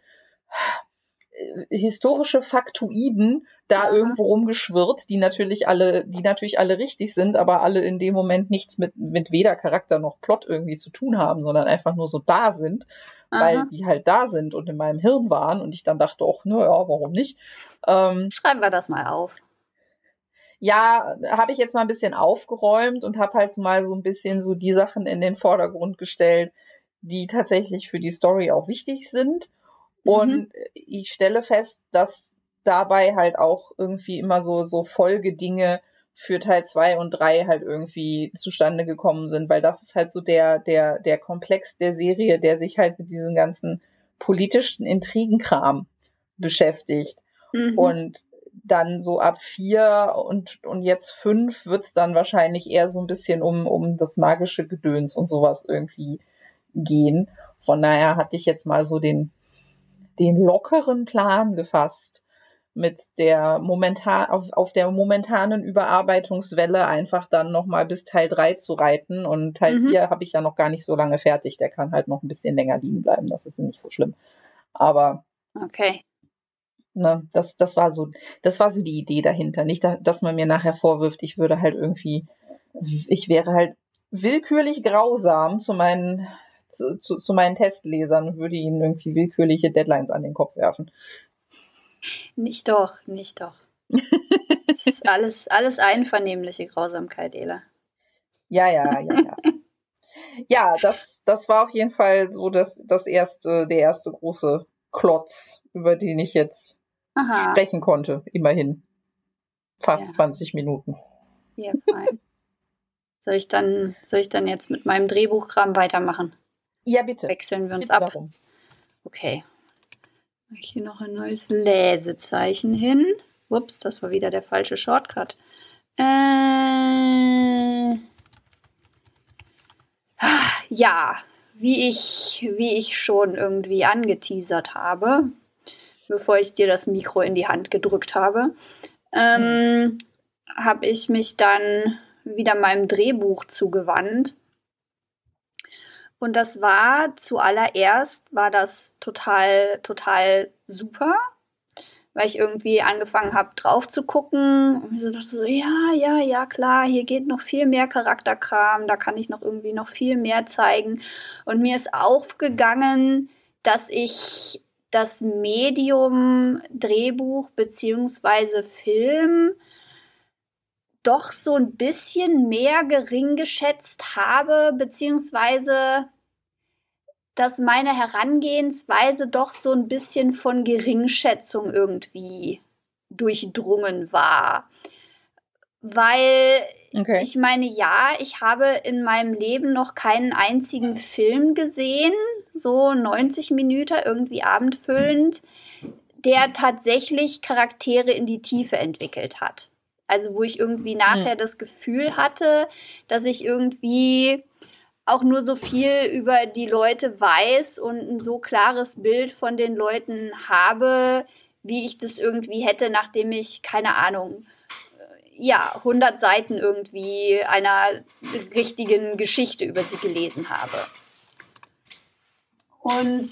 historische Faktoiden da Aha. irgendwo rumgeschwirrt, die natürlich alle, die natürlich alle richtig sind, aber alle in dem Moment nichts mit, mit weder Charakter noch Plot irgendwie zu tun haben, sondern einfach nur so da sind, weil Aha. die halt da sind und in meinem Hirn waren und ich dann dachte, ach, naja, warum nicht? Ähm, Schreiben wir das mal auf. ja, habe ich jetzt mal ein bisschen aufgeräumt und habe halt mal so ein bisschen so die Sachen in den Vordergrund gestellt, die tatsächlich für die Story auch wichtig sind. Und ich stelle fest, dass dabei halt auch irgendwie immer so, so Folgedinge für Teil zwei und drei halt irgendwie zustande gekommen sind, weil das ist halt so der, der, der Komplex der Serie, der sich halt mit diesem ganzen politischen Intrigenkram beschäftigt. Mhm. Und dann so ab vier und, und jetzt fünf wird's dann wahrscheinlich eher so ein bisschen um, um das magische Gedöns und sowas irgendwie gehen. Von daher hatte ich jetzt mal so den, den lockeren Plan gefasst, mit der momentan, auf, auf der momentanen Überarbeitungswelle einfach dann nochmal bis Teil drei zu reiten. Und Teil Mhm. vier habe ich ja noch gar nicht so lange fertig. Der kann halt noch ein bisschen länger liegen bleiben. Das ist nicht so schlimm. Aber okay. Ne, das, das war so, das war so die Idee dahinter. Nicht, da- dass man mir nachher vorwirft, ich würde halt irgendwie, ich wäre halt willkürlich grausam zu meinen, zu, zu, zu meinen Testlesern und würde ihnen irgendwie willkürliche Deadlines an den Kopf werfen. Nicht doch, nicht doch. Es [LAUGHS] ist alles, alles einvernehmliche Grausamkeit, Ela. Ja, ja, ja, ja. ja, das, das war auf jeden Fall so das, das erste, der erste große Klotz, über den ich jetzt Aha. sprechen konnte, immerhin. Fast Ja. 20 Minuten. Ja, fein. Soll ich dann, soll ich dann jetzt mit meinem Drehbuchkram weitermachen? Ja, bitte. Wechseln wir uns Bitte ab. darum. Okay. Mach ich hier noch ein neues Lesezeichen hin. Ups, das war wieder der falsche Shortcut. Äh, ja, wie ich, wie ich schon irgendwie angeteasert habe, bevor ich dir das Mikro in die Hand gedrückt habe, ähm, habe ich mich dann wieder meinem Drehbuch zugewandt. Und das war zuallererst, war das total, total super, weil ich irgendwie angefangen habe, drauf zu gucken und mir so dachte so, ja, ja, ja, klar, hier geht noch viel mehr Charakterkram, da kann ich noch irgendwie noch viel mehr zeigen. Und mir ist aufgegangen, dass ich das Medium Drehbuch beziehungsweise Film doch so ein bisschen mehr gering geschätzt habe, beziehungsweise dass meine Herangehensweise doch so ein bisschen von Geringschätzung irgendwie durchdrungen war. Weil okay. ich meine, ja, ich habe in meinem Leben noch keinen einzigen Film gesehen, so 90 Minuten irgendwie abendfüllend, der tatsächlich Charaktere in die Tiefe entwickelt hat. Also wo ich irgendwie nachher hm. das Gefühl hatte, dass ich irgendwie auch nur so viel über die Leute weiß und ein so klares Bild von den Leuten habe, wie ich das irgendwie hätte, nachdem ich, keine Ahnung, ja, 100 Seiten irgendwie einer richtigen Geschichte über sie gelesen habe. Und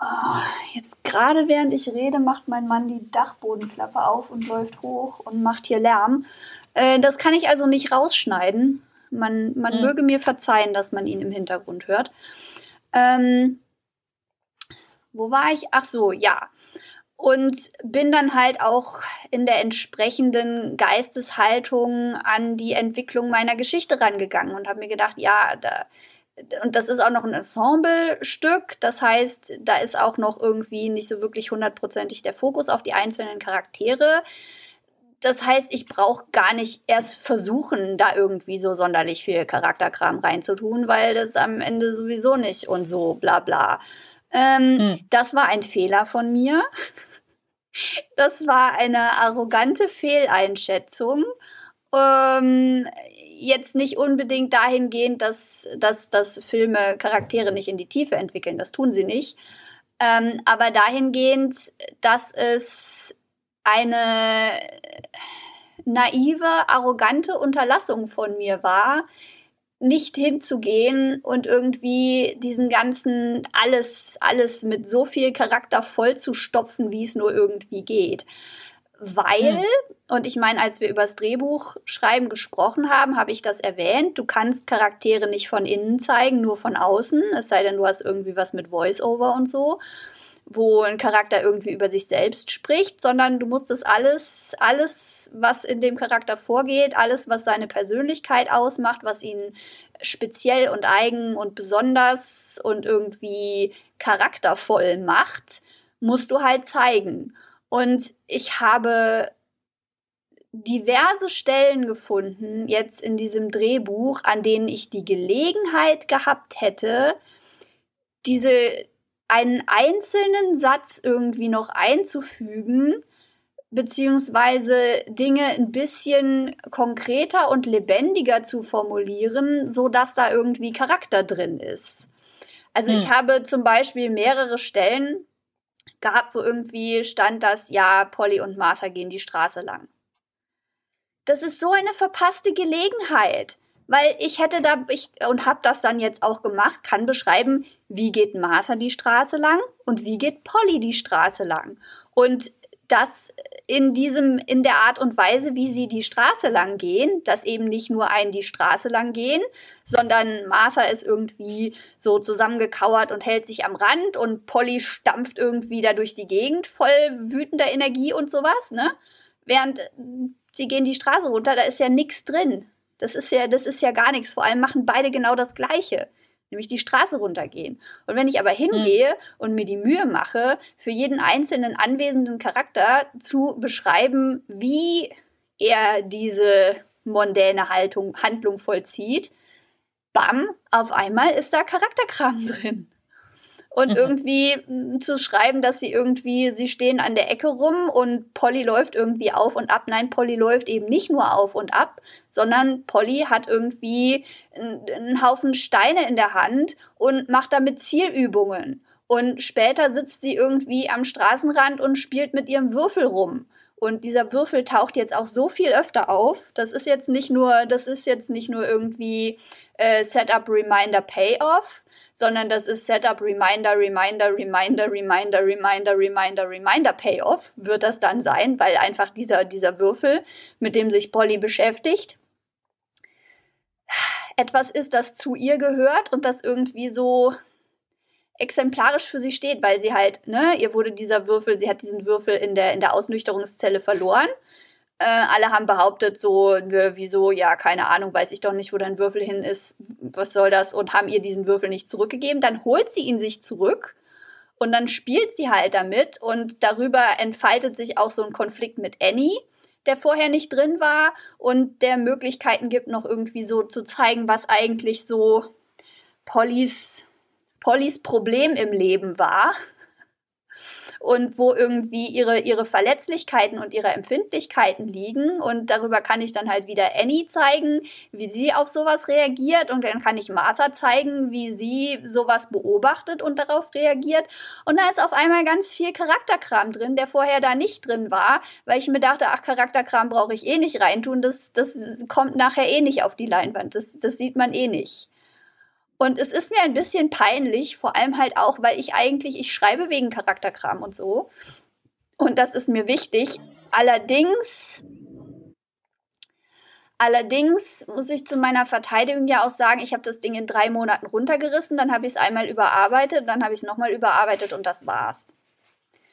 oh, jetzt gerade während ich rede, macht mein Mann die Dachbodenklappe auf und läuft hoch und macht hier Lärm. Äh, das kann ich also nicht rausschneiden. Man, man mhm. möge mir verzeihen, dass man ihn im Hintergrund hört. Ähm, wo war ich? Ach so, ja. Und bin dann halt auch in der entsprechenden Geisteshaltung an die Entwicklung meiner Geschichte rangegangen und habe mir gedacht, ja, da, und das ist auch noch ein Ensemblestück. Das heißt, da ist auch noch irgendwie nicht so wirklich hundertprozentig der Fokus auf die einzelnen Charaktere das heißt, ich brauche gar nicht erst versuchen, da irgendwie so sonderlich viel Charakterkram reinzutun, weil das am Ende sowieso nicht und so bla bla. Ähm, hm. Das war ein Fehler von mir. Das war eine arrogante Fehleinschätzung. Ähm, jetzt nicht unbedingt dahingehend, dass, dass, dass Filme Charaktere nicht in die Tiefe entwickeln. Das tun sie nicht. Ähm, aber dahingehend, dass es eine naive, arrogante Unterlassung von mir war, nicht hinzugehen und irgendwie diesen ganzen alles, alles mit so viel Charakter voll zu stopfen, wie es nur irgendwie geht. Weil, hm. und ich meine, als wir über das Drehbuch schreiben gesprochen haben, habe ich das erwähnt, du kannst Charaktere nicht von innen zeigen, nur von außen, es sei denn, du hast irgendwie was mit Voice-Over und so wo ein Charakter irgendwie über sich selbst spricht, sondern du musst das alles, alles, was in dem Charakter vorgeht, alles, was seine Persönlichkeit ausmacht, was ihn speziell und eigen und besonders und irgendwie charaktervoll macht, musst du halt zeigen. Und ich habe diverse Stellen gefunden, jetzt in diesem Drehbuch, an denen ich die Gelegenheit gehabt hätte, diese, einen einzelnen Satz irgendwie noch einzufügen, beziehungsweise Dinge ein bisschen konkreter und lebendiger zu formulieren, so dass da irgendwie Charakter drin ist. Also hm. ich habe zum Beispiel mehrere Stellen gehabt, wo irgendwie stand, dass ja, Polly und Martha gehen die Straße lang. Das ist so eine verpasste Gelegenheit weil ich hätte da, ich, und habe das dann jetzt auch gemacht, kann beschreiben, wie geht Martha die Straße lang und wie geht Polly die Straße lang. Und das in diesem, in der Art und Weise, wie sie die Straße lang gehen, dass eben nicht nur einen die Straße lang gehen, sondern Martha ist irgendwie so zusammengekauert und hält sich am Rand und Polly stampft irgendwie da durch die Gegend voll wütender Energie und sowas, ne? Während sie gehen die Straße runter, da ist ja nichts drin. Das ist ja, das ist ja gar nichts. Vor allem machen beide genau das Gleiche nämlich die Straße runtergehen. Und wenn ich aber hingehe mhm. und mir die Mühe mache, für jeden einzelnen anwesenden Charakter zu beschreiben, wie er diese mondäne Haltung, Handlung vollzieht, bam, auf einmal ist da Charakterkram [LAUGHS] drin und mhm. irgendwie hm, zu schreiben, dass sie irgendwie, sie stehen an der Ecke rum und Polly läuft irgendwie auf und ab. Nein, Polly läuft eben nicht nur auf und ab, sondern Polly hat irgendwie einen Haufen Steine in der Hand und macht damit Zielübungen. Und später sitzt sie irgendwie am Straßenrand und spielt mit ihrem Würfel rum. Und dieser Würfel taucht jetzt auch so viel öfter auf. Das ist jetzt nicht nur, das ist jetzt nicht nur irgendwie äh, Setup, Reminder, Payoff, sondern das ist Setup, Reminder, Reminder, Reminder, Reminder, Reminder, Reminder, Reminder, Payoff wird das dann sein, weil einfach dieser, dieser Würfel, mit dem sich Polly beschäftigt, etwas ist, das zu ihr gehört und das irgendwie so exemplarisch für sie steht, weil sie halt, ne, ihr wurde dieser Würfel, sie hat diesen Würfel in der, in der Ausnüchterungszelle verloren Äh, alle haben behauptet, so, wieso, ja, keine Ahnung, weiß ich doch nicht, wo dein Würfel hin ist, was soll das, und haben ihr diesen Würfel nicht zurückgegeben. Dann holt sie ihn sich zurück und dann spielt sie halt damit. Und darüber entfaltet sich auch so ein Konflikt mit Annie, der vorher nicht drin war und der Möglichkeiten gibt, noch irgendwie so zu zeigen, was eigentlich so Pollys, Pollys Problem im Leben war und wo irgendwie ihre, ihre Verletzlichkeiten und ihre Empfindlichkeiten liegen. Und darüber kann ich dann halt wieder Annie zeigen, wie sie auf sowas reagiert. Und dann kann ich Martha zeigen, wie sie sowas beobachtet und darauf reagiert. Und da ist auf einmal ganz viel Charakterkram drin, der vorher da nicht drin war, weil ich mir dachte, ach, Charakterkram brauche ich eh nicht reintun. Das, das kommt nachher eh nicht auf die Leinwand. Das, das sieht man eh nicht. Und es ist mir ein bisschen peinlich, vor allem halt auch, weil ich eigentlich, ich schreibe wegen Charakterkram und so. Und das ist mir wichtig. Allerdings, allerdings muss ich zu meiner Verteidigung ja auch sagen, ich habe das Ding in drei Monaten runtergerissen, dann habe ich es einmal überarbeitet, dann habe ich es nochmal überarbeitet und das war's.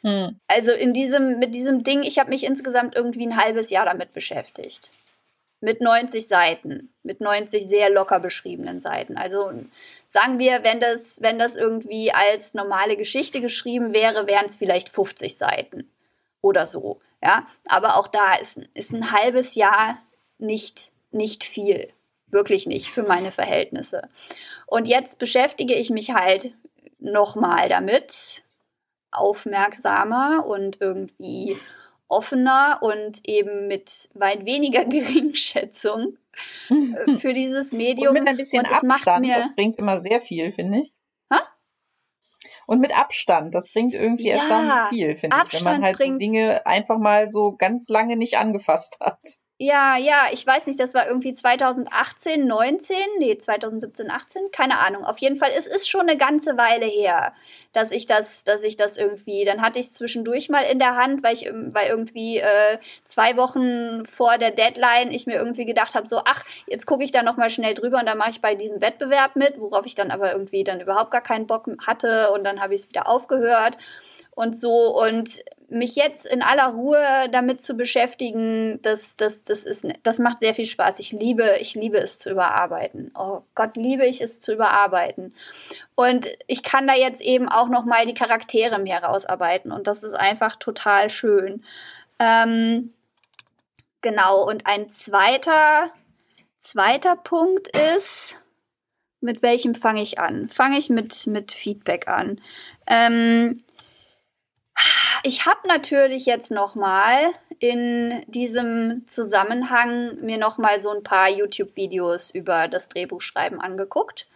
Hm. Also in diesem, mit diesem Ding, ich habe mich insgesamt irgendwie ein halbes Jahr damit beschäftigt mit 90 Seiten, mit 90 sehr locker beschriebenen Seiten. Also sagen wir, wenn das, wenn das irgendwie als normale Geschichte geschrieben wäre, wären es vielleicht 50 Seiten oder so. Ja, aber auch da ist, ist ein halbes Jahr nicht, nicht viel. Wirklich nicht für meine Verhältnisse. Und jetzt beschäftige ich mich halt nochmal damit, aufmerksamer und irgendwie offener und eben mit weit weniger [LAUGHS] Geringschätzung äh, für dieses Medium. Und mit ein bisschen Abstand, das bringt immer sehr viel, finde ich. Ha? Und mit Abstand, das bringt irgendwie ja, erstaunlich viel, finde ich, wenn man halt so Dinge einfach mal so ganz lange nicht angefasst hat. Ja, ja, ich weiß nicht, das war irgendwie 2018, 19, nee, 2017, 18, keine Ahnung. Auf jeden Fall, es ist schon eine ganze Weile her, dass ich das, dass ich das irgendwie, dann hatte ich es zwischendurch mal in der Hand, weil ich, weil irgendwie äh, zwei Wochen vor der Deadline ich mir irgendwie gedacht habe, so, ach, jetzt gucke ich da noch mal schnell drüber und dann mache ich bei diesem Wettbewerb mit, worauf ich dann aber irgendwie dann überhaupt gar keinen Bock hatte und dann habe ich es wieder aufgehört und so und mich jetzt in aller Ruhe damit zu beschäftigen, das, das, das, ist, das macht sehr viel Spaß. Ich liebe, ich liebe es zu überarbeiten. Oh Gott, liebe ich es zu überarbeiten. Und ich kann da jetzt eben auch noch mal die Charaktere mir herausarbeiten und das ist einfach total schön. Ähm, genau. Und ein zweiter, zweiter Punkt ist, mit welchem fange ich an? Fange ich mit, mit Feedback an. Ähm, ich habe natürlich jetzt noch mal in diesem Zusammenhang mir noch mal so ein paar YouTube-Videos über das Drehbuchschreiben angeguckt,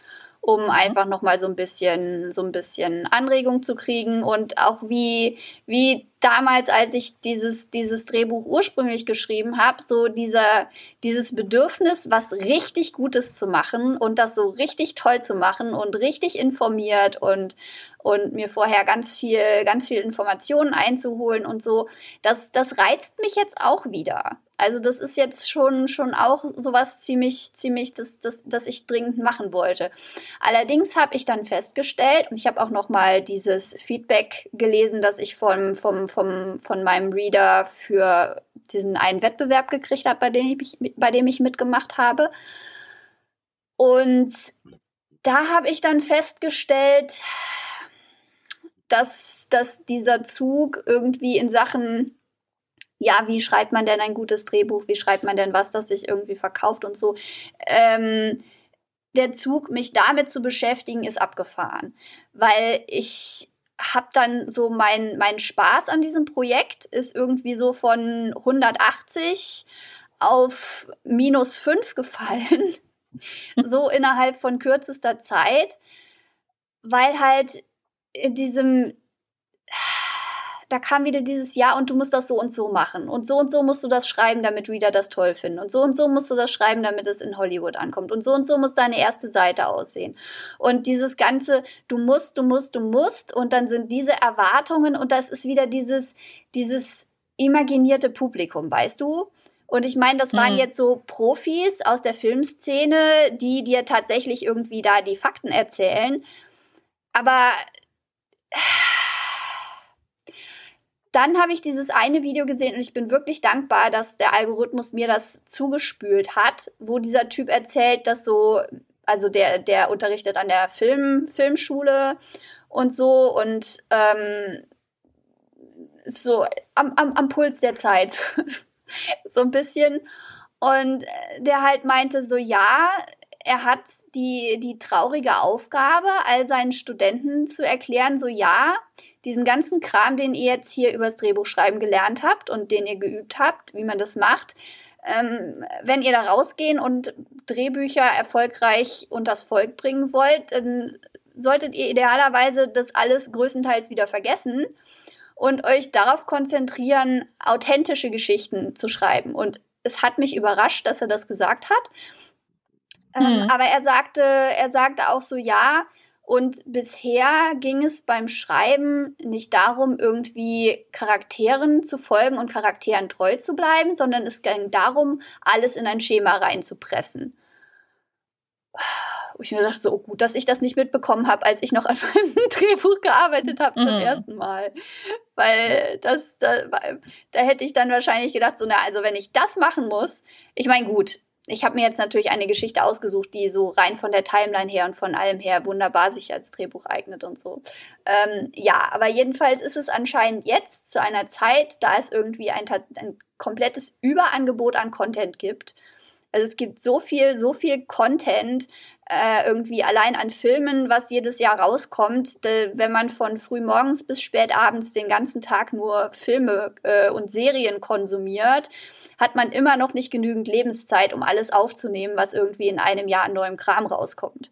um mhm. einfach noch mal so ein bisschen so ein bisschen Anregung zu kriegen und auch wie wie damals, als ich dieses dieses Drehbuch ursprünglich geschrieben habe, so dieser dieses Bedürfnis, was richtig Gutes zu machen und das so richtig toll zu machen und richtig informiert und und mir vorher ganz viel, ganz viel Informationen einzuholen und so. Das, das reizt mich jetzt auch wieder. Also das ist jetzt schon, schon auch sowas ziemlich, ziemlich, das, das, das ich dringend machen wollte. Allerdings habe ich dann festgestellt, und ich habe auch noch mal dieses Feedback gelesen, das ich vom, vom, vom, von meinem Reader für diesen einen Wettbewerb gekriegt habe, bei dem ich, bei dem ich mitgemacht habe. Und da habe ich dann festgestellt, dass, dass dieser Zug irgendwie in Sachen, ja, wie schreibt man denn ein gutes Drehbuch, wie schreibt man denn was, das sich irgendwie verkauft und so, ähm, der Zug, mich damit zu beschäftigen, ist abgefahren. Weil ich habe dann so mein, mein Spaß an diesem Projekt ist irgendwie so von 180 auf minus 5 gefallen. [LAUGHS] so innerhalb von kürzester Zeit. Weil halt in diesem, da kam wieder dieses Ja und du musst das so und so machen und so und so musst du das schreiben, damit Reader das toll finden und so und so musst du das schreiben, damit es in Hollywood ankommt und so und so muss deine erste Seite aussehen und dieses ganze du musst, du musst, du musst und dann sind diese Erwartungen und das ist wieder dieses dieses imaginierte Publikum, weißt du? Und ich meine, das waren mhm. jetzt so Profis aus der Filmszene, die dir tatsächlich irgendwie da die Fakten erzählen. Aber dann habe ich dieses eine Video gesehen und ich bin wirklich dankbar, dass der Algorithmus mir das zugespült hat, wo dieser Typ erzählt, dass so, also der, der unterrichtet an der Film, Filmschule und so und ähm, so am, am, am Puls der Zeit. [LAUGHS] so ein bisschen. Und der halt meinte so, ja, er hat die, die traurige Aufgabe, all seinen Studenten zu erklären, so ja, diesen ganzen Kram, den ihr jetzt hier übers Drehbuchschreiben gelernt habt und den ihr geübt habt, wie man das macht, ähm, wenn ihr da rausgehen und Drehbücher erfolgreich unters Volk bringen wollt, dann solltet ihr idealerweise das alles größtenteils wieder vergessen und euch darauf konzentrieren, authentische Geschichten zu schreiben. Und es hat mich überrascht, dass er das gesagt hat. Ähm, mhm. aber er sagte, er sagte auch so, ja, und bisher ging es beim Schreiben nicht darum, irgendwie Charakteren zu folgen und Charakteren treu zu bleiben, sondern es ging darum, alles in ein Schema reinzupressen. Wo ich mir dachte, so oh gut, dass ich das nicht mitbekommen habe, als ich noch an meinem [LAUGHS] Drehbuch gearbeitet habe mhm. zum ersten Mal. Weil das, da, da hätte ich dann wahrscheinlich gedacht, so, na, also wenn ich das machen muss, ich meine, gut, ich habe mir jetzt natürlich eine Geschichte ausgesucht, die so rein von der Timeline her und von allem her wunderbar sich als Drehbuch eignet und so. Ähm, ja, aber jedenfalls ist es anscheinend jetzt zu einer Zeit, da es irgendwie ein, ein komplettes Überangebot an Content gibt. Also es gibt so viel, so viel Content, äh, irgendwie allein an Filmen, was jedes Jahr rauskommt, de, wenn man von früh morgens bis spät abends den ganzen Tag nur Filme äh, und Serien konsumiert, hat man immer noch nicht genügend Lebenszeit, um alles aufzunehmen, was irgendwie in einem Jahr an neuem Kram rauskommt.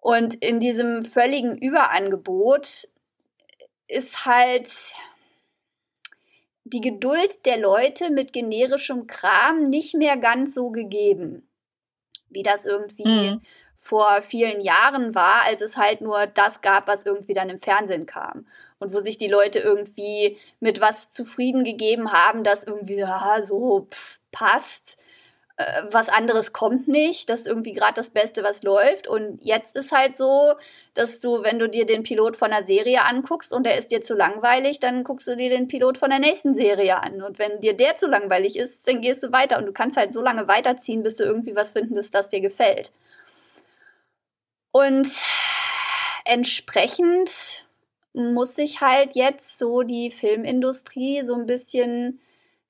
Und in diesem völligen Überangebot ist halt die Geduld der Leute mit generischem Kram nicht mehr ganz so gegeben wie das irgendwie mhm. vor vielen Jahren war, als es halt nur das gab, was irgendwie dann im Fernsehen kam. Und wo sich die Leute irgendwie mit was zufrieden gegeben haben, das irgendwie ja, so pff, passt was anderes kommt nicht. Das ist irgendwie gerade das Beste, was läuft. Und jetzt ist halt so, dass du, wenn du dir den Pilot von einer Serie anguckst und der ist dir zu langweilig, dann guckst du dir den Pilot von der nächsten Serie an. Und wenn dir der zu langweilig ist, dann gehst du weiter. Und du kannst halt so lange weiterziehen, bis du irgendwie was findest, das dir gefällt. Und entsprechend muss sich halt jetzt so die Filmindustrie so ein bisschen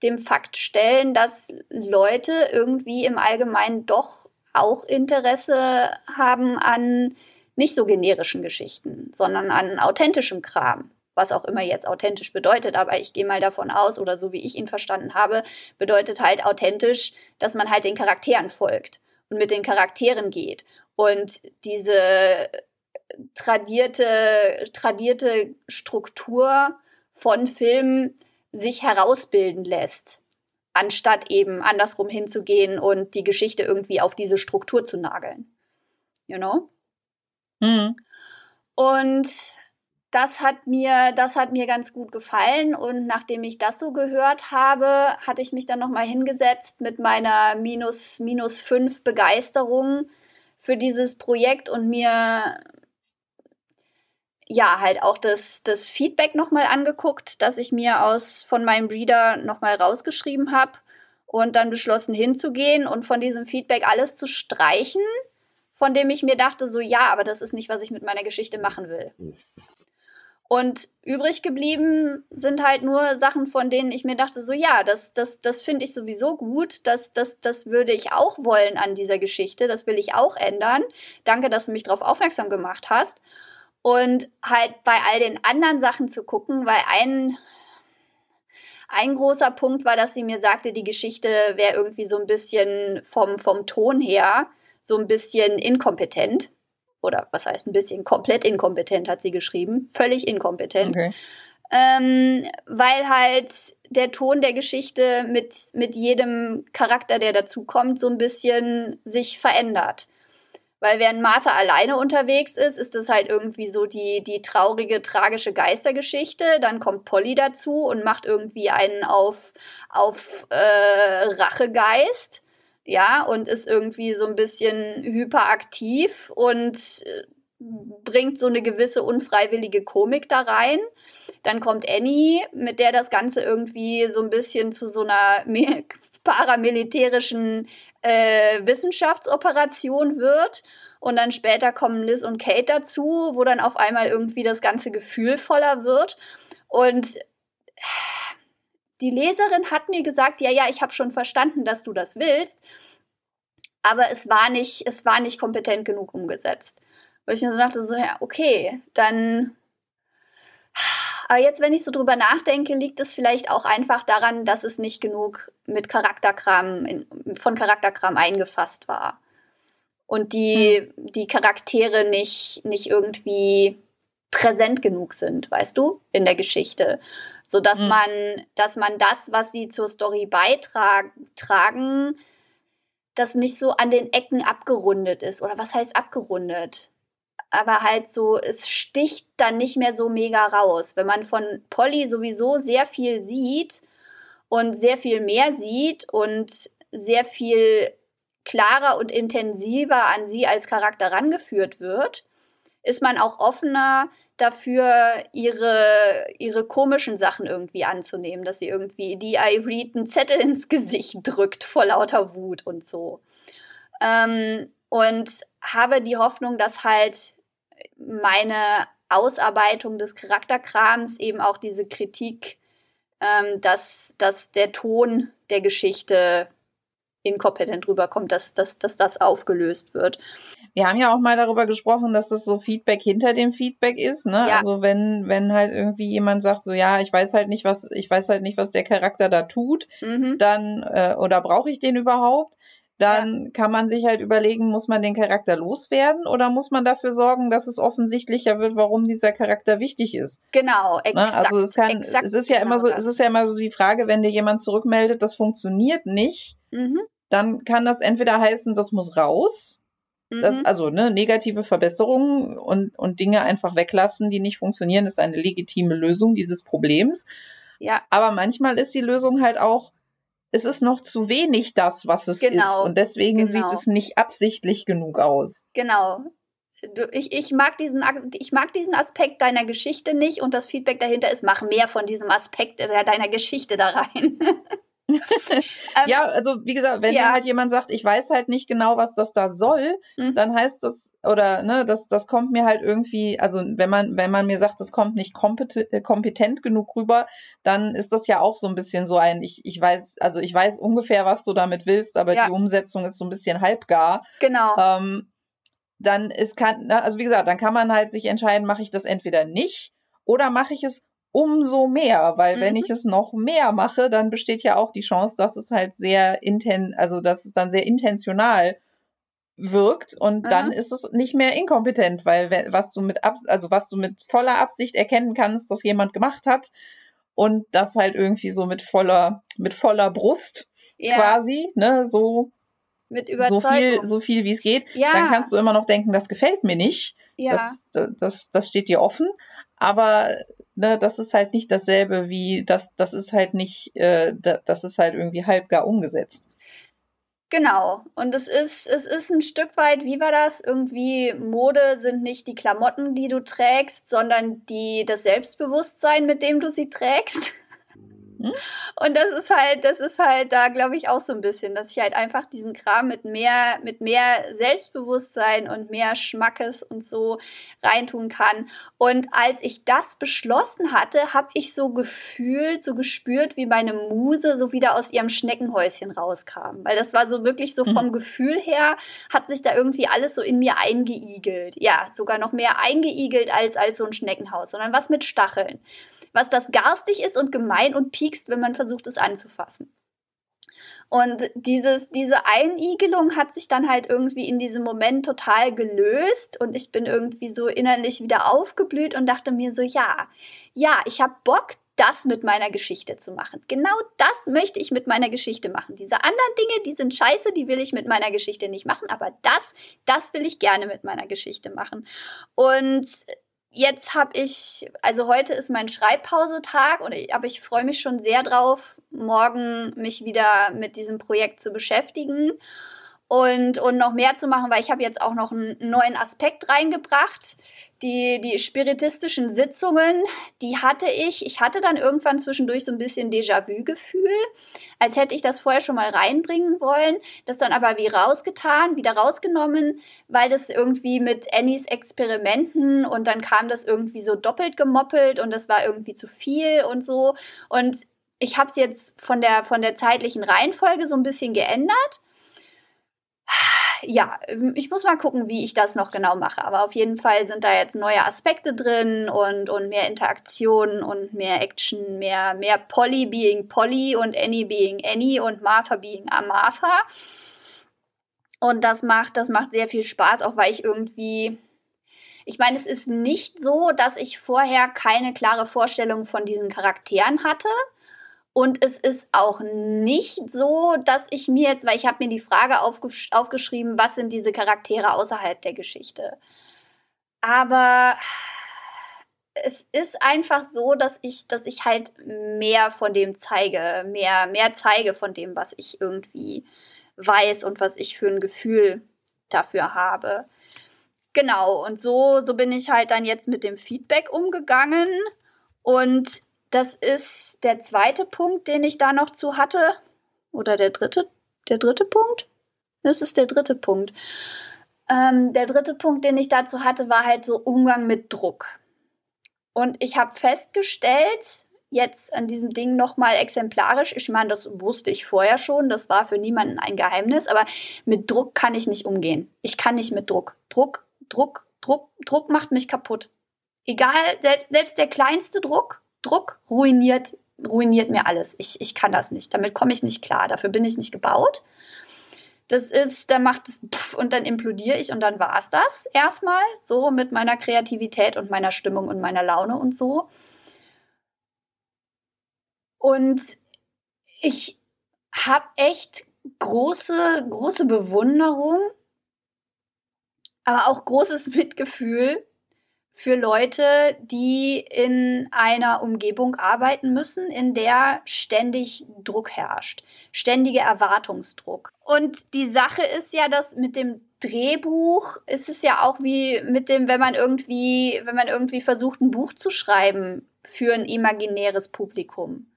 dem Fakt stellen, dass Leute irgendwie im Allgemeinen doch auch Interesse haben an nicht so generischen Geschichten, sondern an authentischem Kram. Was auch immer jetzt authentisch bedeutet, aber ich gehe mal davon aus, oder so wie ich ihn verstanden habe, bedeutet halt authentisch, dass man halt den Charakteren folgt und mit den Charakteren geht. Und diese tradierte, tradierte Struktur von Filmen sich herausbilden lässt, anstatt eben andersrum hinzugehen und die Geschichte irgendwie auf diese Struktur zu nageln. You know? Mhm. Und das hat mir, das hat mir ganz gut gefallen und nachdem ich das so gehört habe, hatte ich mich dann noch mal hingesetzt mit meiner minus minus fünf Begeisterung für dieses Projekt und mir ja, halt auch das, das Feedback nochmal angeguckt, das ich mir aus von meinem Breeder nochmal rausgeschrieben habe und dann beschlossen hinzugehen und von diesem Feedback alles zu streichen, von dem ich mir dachte, so ja, aber das ist nicht, was ich mit meiner Geschichte machen will. Und übrig geblieben sind halt nur Sachen, von denen ich mir dachte, so ja, das, das, das finde ich sowieso gut, das, das, das würde ich auch wollen an dieser Geschichte, das will ich auch ändern. Danke, dass du mich darauf aufmerksam gemacht hast und halt bei all den anderen Sachen zu gucken, weil ein, ein großer Punkt war, dass sie mir sagte, die Geschichte wäre irgendwie so ein bisschen vom, vom Ton her so ein bisschen inkompetent. Oder was heißt ein bisschen? Komplett inkompetent hat sie geschrieben. Völlig inkompetent. Okay. Ähm, weil halt der Ton der Geschichte mit, mit jedem Charakter, der dazukommt, so ein bisschen sich verändert. Weil während Martha alleine unterwegs ist, ist es halt irgendwie so die, die traurige, tragische Geistergeschichte. Dann kommt Polly dazu und macht irgendwie einen auf, auf äh, Rachegeist. Ja, und ist irgendwie so ein bisschen hyperaktiv und äh, bringt so eine gewisse unfreiwillige Komik da rein. Dann kommt Annie, mit der das Ganze irgendwie so ein bisschen zu so einer [LAUGHS] paramilitärischen äh, Wissenschaftsoperation wird. Und dann später kommen Liz und Kate dazu, wo dann auf einmal irgendwie das ganze Gefühl voller wird. Und die Leserin hat mir gesagt, ja, ja, ich habe schon verstanden, dass du das willst, aber es war nicht, es war nicht kompetent genug umgesetzt. Weil ich mir so dachte, so, ja, okay, dann. Aber jetzt, wenn ich so drüber nachdenke, liegt es vielleicht auch einfach daran, dass es nicht genug mit Charakterkram, in, von Charakterkram eingefasst war. Und die, hm. die Charaktere nicht, nicht irgendwie präsent genug sind, weißt du, in der Geschichte so dass mhm. man, dass man das, was sie zur Story beitragen, das nicht so an den Ecken abgerundet ist. Oder was heißt abgerundet? Aber halt so, es sticht dann nicht mehr so mega raus. Wenn man von Polly sowieso sehr viel sieht und sehr viel mehr sieht und sehr viel klarer und intensiver an sie als Charakter rangeführt wird, ist man auch offener dafür, ihre, ihre komischen Sachen irgendwie anzunehmen, dass sie irgendwie die Irene einen Zettel ins Gesicht drückt vor lauter Wut und so. Ähm, und habe die Hoffnung, dass halt meine Ausarbeitung des Charakterkrams eben auch diese Kritik, ähm, dass, dass der Ton der Geschichte inkompetent rüberkommt, dass, dass, dass das aufgelöst wird. Wir haben ja auch mal darüber gesprochen, dass das so Feedback hinter dem Feedback ist, ne? Ja. Also wenn, wenn halt irgendwie jemand sagt, so ja, ich weiß halt nicht, was, ich weiß halt nicht, was der Charakter da tut, mhm. dann, äh, oder brauche ich den überhaupt? Dann ja. kann man sich halt überlegen, muss man den Charakter loswerden oder muss man dafür sorgen, dass es offensichtlicher wird, warum dieser Charakter wichtig ist. Genau, ne? exakt. Ne? Also es kann, exakt es ist ja genau immer so, das. es ist ja immer so die Frage, wenn dir jemand zurückmeldet, das funktioniert nicht, mhm. dann kann das entweder heißen, das muss raus das, mhm. also ne, negative Verbesserungen und, und Dinge einfach weglassen, die nicht funktionieren, ist eine legitime Lösung dieses Problems. Ja. Aber manchmal ist die Lösung halt auch, es ist noch zu wenig das, was es genau. ist. Und deswegen genau. sieht es nicht absichtlich genug aus. Genau. Du, ich, ich, mag diesen, ich mag diesen Aspekt deiner Geschichte nicht und das Feedback dahinter ist, mach mehr von diesem Aspekt deiner Geschichte da rein. [LAUGHS] [LAUGHS] Ja, also wie gesagt, wenn ja. halt jemand sagt, ich weiß halt nicht genau, was das da soll, mhm. dann heißt das, oder ne, das, das kommt mir halt irgendwie, also wenn man, wenn man mir sagt, das kommt nicht kompetent, äh, kompetent genug rüber, dann ist das ja auch so ein bisschen so ein, ich, ich weiß, also ich weiß ungefähr, was du damit willst, aber ja. die Umsetzung ist so ein bisschen halbgar. Genau. Ähm, dann ist kann, also wie gesagt, dann kann man halt sich entscheiden, mache ich das entweder nicht oder mache ich es umso mehr, weil mhm. wenn ich es noch mehr mache, dann besteht ja auch die Chance, dass es halt sehr inten, also dass es dann sehr intentional wirkt und Aha. dann ist es nicht mehr inkompetent, weil was du mit Abs also was du mit voller Absicht erkennen kannst, dass jemand gemacht hat und das halt irgendwie so mit voller mit voller Brust ja. quasi, ne, so mit Überzeugung. so viel so viel wie es geht, ja. dann kannst du immer noch denken, das gefällt mir nicht. Ja. Das, das das steht dir offen, aber ne, das ist halt nicht dasselbe wie, das, das ist halt nicht, äh, das ist halt irgendwie halbgar umgesetzt. Genau. Und es ist, es ist ein Stück weit, wie war das? Irgendwie Mode sind nicht die Klamotten, die du trägst, sondern die, das Selbstbewusstsein, mit dem du sie trägst. [LAUGHS] Hm? Und das ist halt, das ist halt da, glaube ich, auch so ein bisschen, dass ich halt einfach diesen Kram mit mehr, mit mehr Selbstbewusstsein und mehr Schmackes und so reintun kann. Und als ich das beschlossen hatte, habe ich so gefühlt, so gespürt, wie meine Muse so wieder aus ihrem Schneckenhäuschen rauskam. Weil das war so wirklich so vom mhm. Gefühl her, hat sich da irgendwie alles so in mir eingeigelt. Ja, sogar noch mehr eingeigelt als, als so ein Schneckenhaus, sondern was mit Stacheln was das garstig ist und gemein und piekst, wenn man versucht, es anzufassen. Und dieses, diese Einigelung hat sich dann halt irgendwie in diesem Moment total gelöst und ich bin irgendwie so innerlich wieder aufgeblüht und dachte mir so, ja, ja, ich habe Bock, das mit meiner Geschichte zu machen. Genau das möchte ich mit meiner Geschichte machen. Diese anderen Dinge, die sind scheiße, die will ich mit meiner Geschichte nicht machen, aber das, das will ich gerne mit meiner Geschichte machen. Und jetzt habe ich, also heute ist mein Schreibpausetag und ich, aber ich freue mich schon sehr drauf, morgen mich wieder mit diesem Projekt zu beschäftigen. Und, und noch mehr zu machen, weil ich habe jetzt auch noch einen neuen Aspekt reingebracht. Die, die spiritistischen Sitzungen, die hatte ich. Ich hatte dann irgendwann zwischendurch so ein bisschen Déjà-vu-Gefühl, als hätte ich das vorher schon mal reinbringen wollen, das dann aber wie rausgetan, wieder rausgenommen, weil das irgendwie mit Annies Experimenten und dann kam das irgendwie so doppelt gemoppelt und das war irgendwie zu viel und so. Und ich habe es jetzt von der, von der zeitlichen Reihenfolge so ein bisschen geändert ja, ich muss mal gucken, wie ich das noch genau mache. Aber auf jeden Fall sind da jetzt neue Aspekte drin und, und mehr Interaktion und mehr Action, mehr, mehr Polly being Polly und Annie being Annie und Martha being Martha. Und das macht, das macht sehr viel Spaß, auch weil ich irgendwie, ich meine, es ist nicht so, dass ich vorher keine klare Vorstellung von diesen Charakteren hatte. Und es ist auch nicht so, dass ich mir jetzt, weil ich habe mir die Frage aufgesch aufgeschrieben, was sind diese Charaktere außerhalb der Geschichte. Aber es ist einfach so, dass ich, dass ich halt mehr von dem zeige, mehr, mehr zeige von dem, was ich irgendwie weiß und was ich für ein Gefühl dafür habe. Genau, und so, so bin ich halt dann jetzt mit dem Feedback umgegangen. Und das ist der zweite Punkt, den ich da noch zu hatte. Oder der dritte? Der dritte Punkt? Das ist der dritte Punkt. Ähm, der dritte Punkt, den ich dazu hatte, war halt so Umgang mit Druck. Und ich habe festgestellt, jetzt an diesem Ding nochmal exemplarisch, ich meine, das wusste ich vorher schon, das war für niemanden ein Geheimnis, aber mit Druck kann ich nicht umgehen. Ich kann nicht mit Druck. Druck, Druck, Druck, Druck macht mich kaputt. Egal, selbst, selbst der kleinste Druck Druck ruiniert, ruiniert mir alles. Ich, ich kann das nicht. Damit komme ich nicht klar. Dafür bin ich nicht gebaut. Das ist, dann macht es pff, und dann implodiere ich und dann war es das erstmal. So mit meiner Kreativität und meiner Stimmung und meiner Laune und so. Und ich habe echt große, große Bewunderung, aber auch großes Mitgefühl für Leute, die in einer Umgebung arbeiten müssen, in der ständig Druck herrscht, ständiger Erwartungsdruck. Und die Sache ist ja, dass mit dem Drehbuch ist es ja auch wie mit dem, wenn man irgendwie, wenn man irgendwie versucht, ein Buch zu schreiben für ein imaginäres Publikum.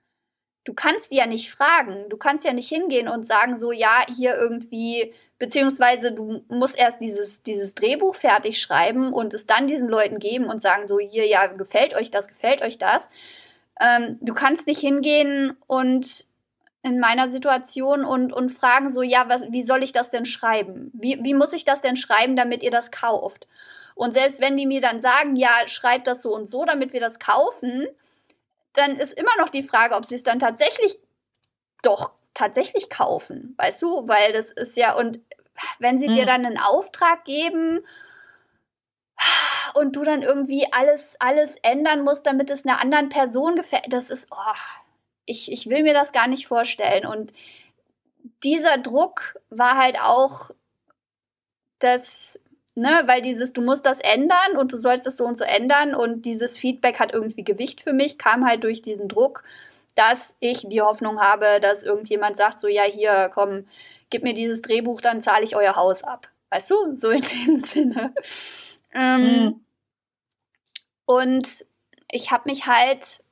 Du kannst die ja nicht fragen. Du kannst ja nicht hingehen und sagen so, ja, hier irgendwie beziehungsweise du musst erst dieses, dieses Drehbuch fertig schreiben und es dann diesen Leuten geben und sagen so, hier, ja, gefällt euch das, gefällt euch das. Ähm, du kannst nicht hingehen und in meiner Situation und, und fragen so, ja, was, wie soll ich das denn schreiben? Wie, wie muss ich das denn schreiben, damit ihr das kauft? Und selbst wenn die mir dann sagen, ja, schreibt das so und so, damit wir das kaufen, dann ist immer noch die Frage, ob sie es dann tatsächlich doch tatsächlich kaufen, weißt du? Weil das ist ja, und wenn sie mhm. dir hm. dann einen Auftrag geben und du dann irgendwie alles, alles ändern musst, damit es einer anderen Person gefällt, das ist, oh, ich, ich will mir das gar nicht vorstellen. Und dieser Druck war halt auch das, ne, weil dieses, du musst das ändern und du sollst das so und so ändern und dieses Feedback hat irgendwie Gewicht für mich, kam halt durch diesen Druck dass ich die Hoffnung habe, dass irgendjemand sagt, so ja, hier, komm, gib mir dieses Drehbuch, dann zahle ich euer Haus ab. Weißt du, so in dem [LAUGHS] Sinne. Ähm, mhm. Und ich habe mich halt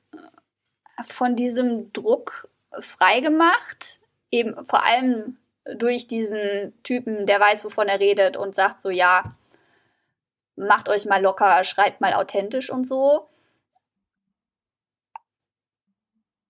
von diesem Druck freigemacht, eben vor allem durch diesen Typen, der weiß, wovon er redet und sagt so, ja, macht euch mal locker, schreibt mal authentisch und so.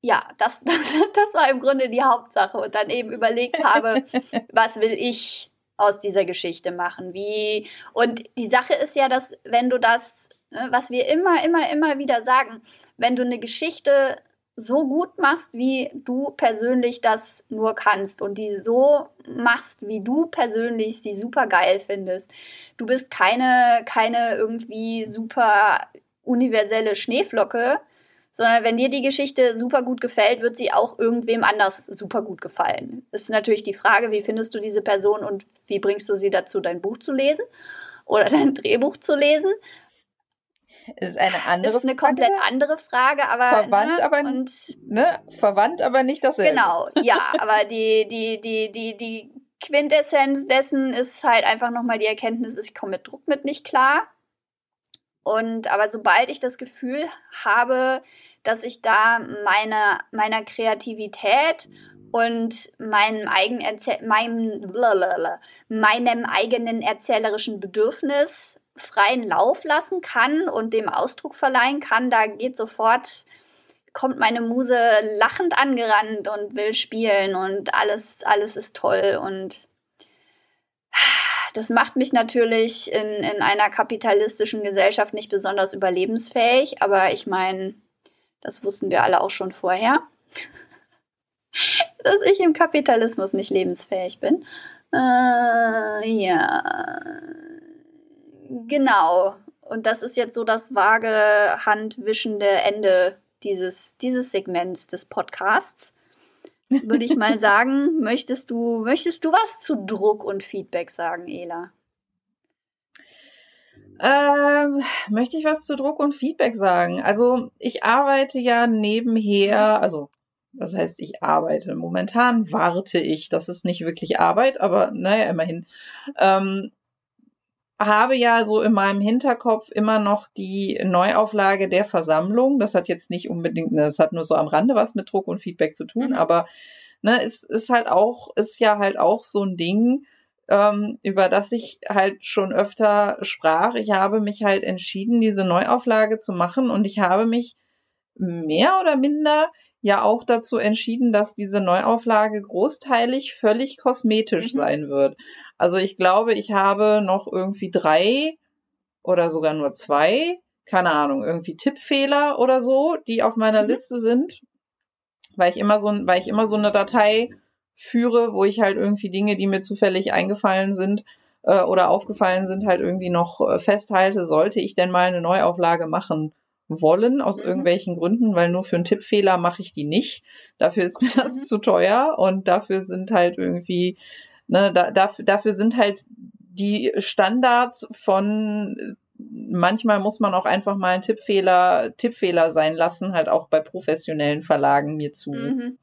ja, das, [LAUGHS] das, das war im Grunde die Hauptsache und dann eben überlegt habe, [LAUGHS] was will ich aus dieser Geschichte machen? Wie, und die Sache ist ja, dass wenn du das, ne, was wir immer, immer, immer wieder sagen, wenn du eine Geschichte so gut machst, wie du persönlich das nur kannst und die so machst, wie du persönlich sie super geil findest. Du bist keine, keine irgendwie super universelle Schneeflocke, sondern wenn dir die Geschichte super gut gefällt, wird sie auch irgendwem anders super gut gefallen. Ist natürlich die Frage, wie findest du diese Person und wie bringst du sie dazu, dein Buch zu lesen oder [LAUGHS] dein Drehbuch zu lesen? Ist eine andere ist eine komplett Frage. andere Frage, aber verwandt, ne, aber und, ne, verwandt, aber nicht dasselbe. Genau, ja, aber die die die die die Quintessenz dessen ist halt einfach nochmal die Erkenntnis, ich komme mit Druck mit nicht klar. Und aber sobald ich das Gefühl habe, dass ich da meine, meiner Kreativität und meinem, eigen meinem, meinem eigenen erzählerischen Bedürfnis freien Lauf lassen kann und dem Ausdruck verleihen kann, da geht sofort kommt meine Muse lachend angerannt und will spielen und alles, alles ist toll und das macht mich natürlich in, in einer kapitalistischen Gesellschaft nicht besonders überlebensfähig, aber ich meine, das wussten wir alle auch schon vorher, [LAUGHS] dass ich im Kapitalismus nicht lebensfähig bin. Äh, ja, genau. Und das ist jetzt so das vage, handwischende Ende dieses, dieses Segments des Podcasts. Würde ich mal [LAUGHS] sagen, möchtest du, möchtest du was zu Druck und Feedback sagen, Ela? Ähm, möchte ich was zu Druck und Feedback sagen? Also ich arbeite ja nebenher, also was heißt ich arbeite? Momentan warte ich. Das ist nicht wirklich Arbeit, aber naja, immerhin. Ähm, habe ja so in meinem Hinterkopf immer noch die Neuauflage der Versammlung. Das hat jetzt nicht unbedingt, ne, das hat nur so am Rande was mit Druck und Feedback zu tun, mhm. aber ne, es ist halt auch, ist ja halt auch so ein Ding, ähm, über das ich halt schon öfter sprach. Ich habe mich halt entschieden, diese Neuauflage zu machen und ich habe mich mehr oder minder ja auch dazu entschieden, dass diese Neuauflage großteilig völlig kosmetisch mhm. sein wird. Also ich glaube, ich habe noch irgendwie drei oder sogar nur zwei, keine Ahnung, irgendwie Tippfehler oder so, die auf meiner mhm. Liste sind, weil ich immer so, weil ich immer so eine Datei führe, wo ich halt irgendwie Dinge, die mir zufällig eingefallen sind äh, oder aufgefallen sind, halt irgendwie noch äh, festhalte, sollte ich denn mal eine Neuauflage machen wollen, aus mhm. irgendwelchen Gründen, weil nur für einen Tippfehler mache ich die nicht. Dafür ist mir [LAUGHS] das mhm. zu teuer und dafür sind halt irgendwie Ne, da, dafür, dafür sind halt die Standards von manchmal muss man auch einfach mal einen Tippfehler, Tippfehler sein lassen, halt auch bei professionellen Verlagen mir zu mhm.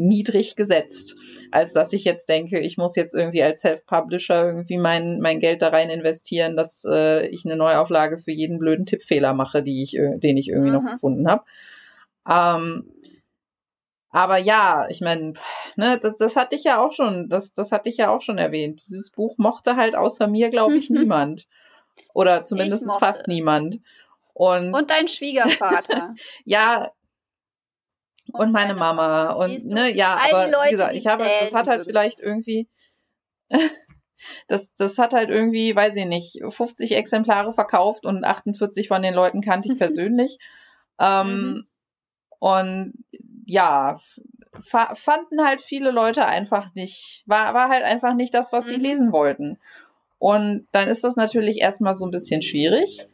Niedrig gesetzt, als dass ich jetzt denke, ich muss jetzt irgendwie als Self-Publisher irgendwie mein, mein Geld da rein investieren, dass äh, ich eine Neuauflage für jeden blöden Tippfehler mache, die ich, den ich irgendwie mhm. noch gefunden habe. Ähm, aber ja, ich meine, ne, das, das hatte ich ja auch schon, das, das hatte ich ja auch schon erwähnt. Dieses Buch mochte halt außer mir, glaube ich, [LAUGHS] niemand. Oder zumindest fast es. niemand. Und, und dein [LAUGHS] Schwiegervater. ja. Und, meine, Mama. Und ne, ja, aber Leute, wie gesagt, ich habe, das hat halt vielleicht irgendwie. [LAUGHS] das, das hat halt irgendwie, weiß ich nicht, 50 Exemplare verkauft und 48 von den Leuten kannte ich [LAUGHS] persönlich. ähm, mhm. Und ja, fanden halt viele Leute einfach nicht, war, war halt einfach nicht das, was sie mhm. lesen wollten. Und dann ist das natürlich erstmal so ein bisschen schwierig.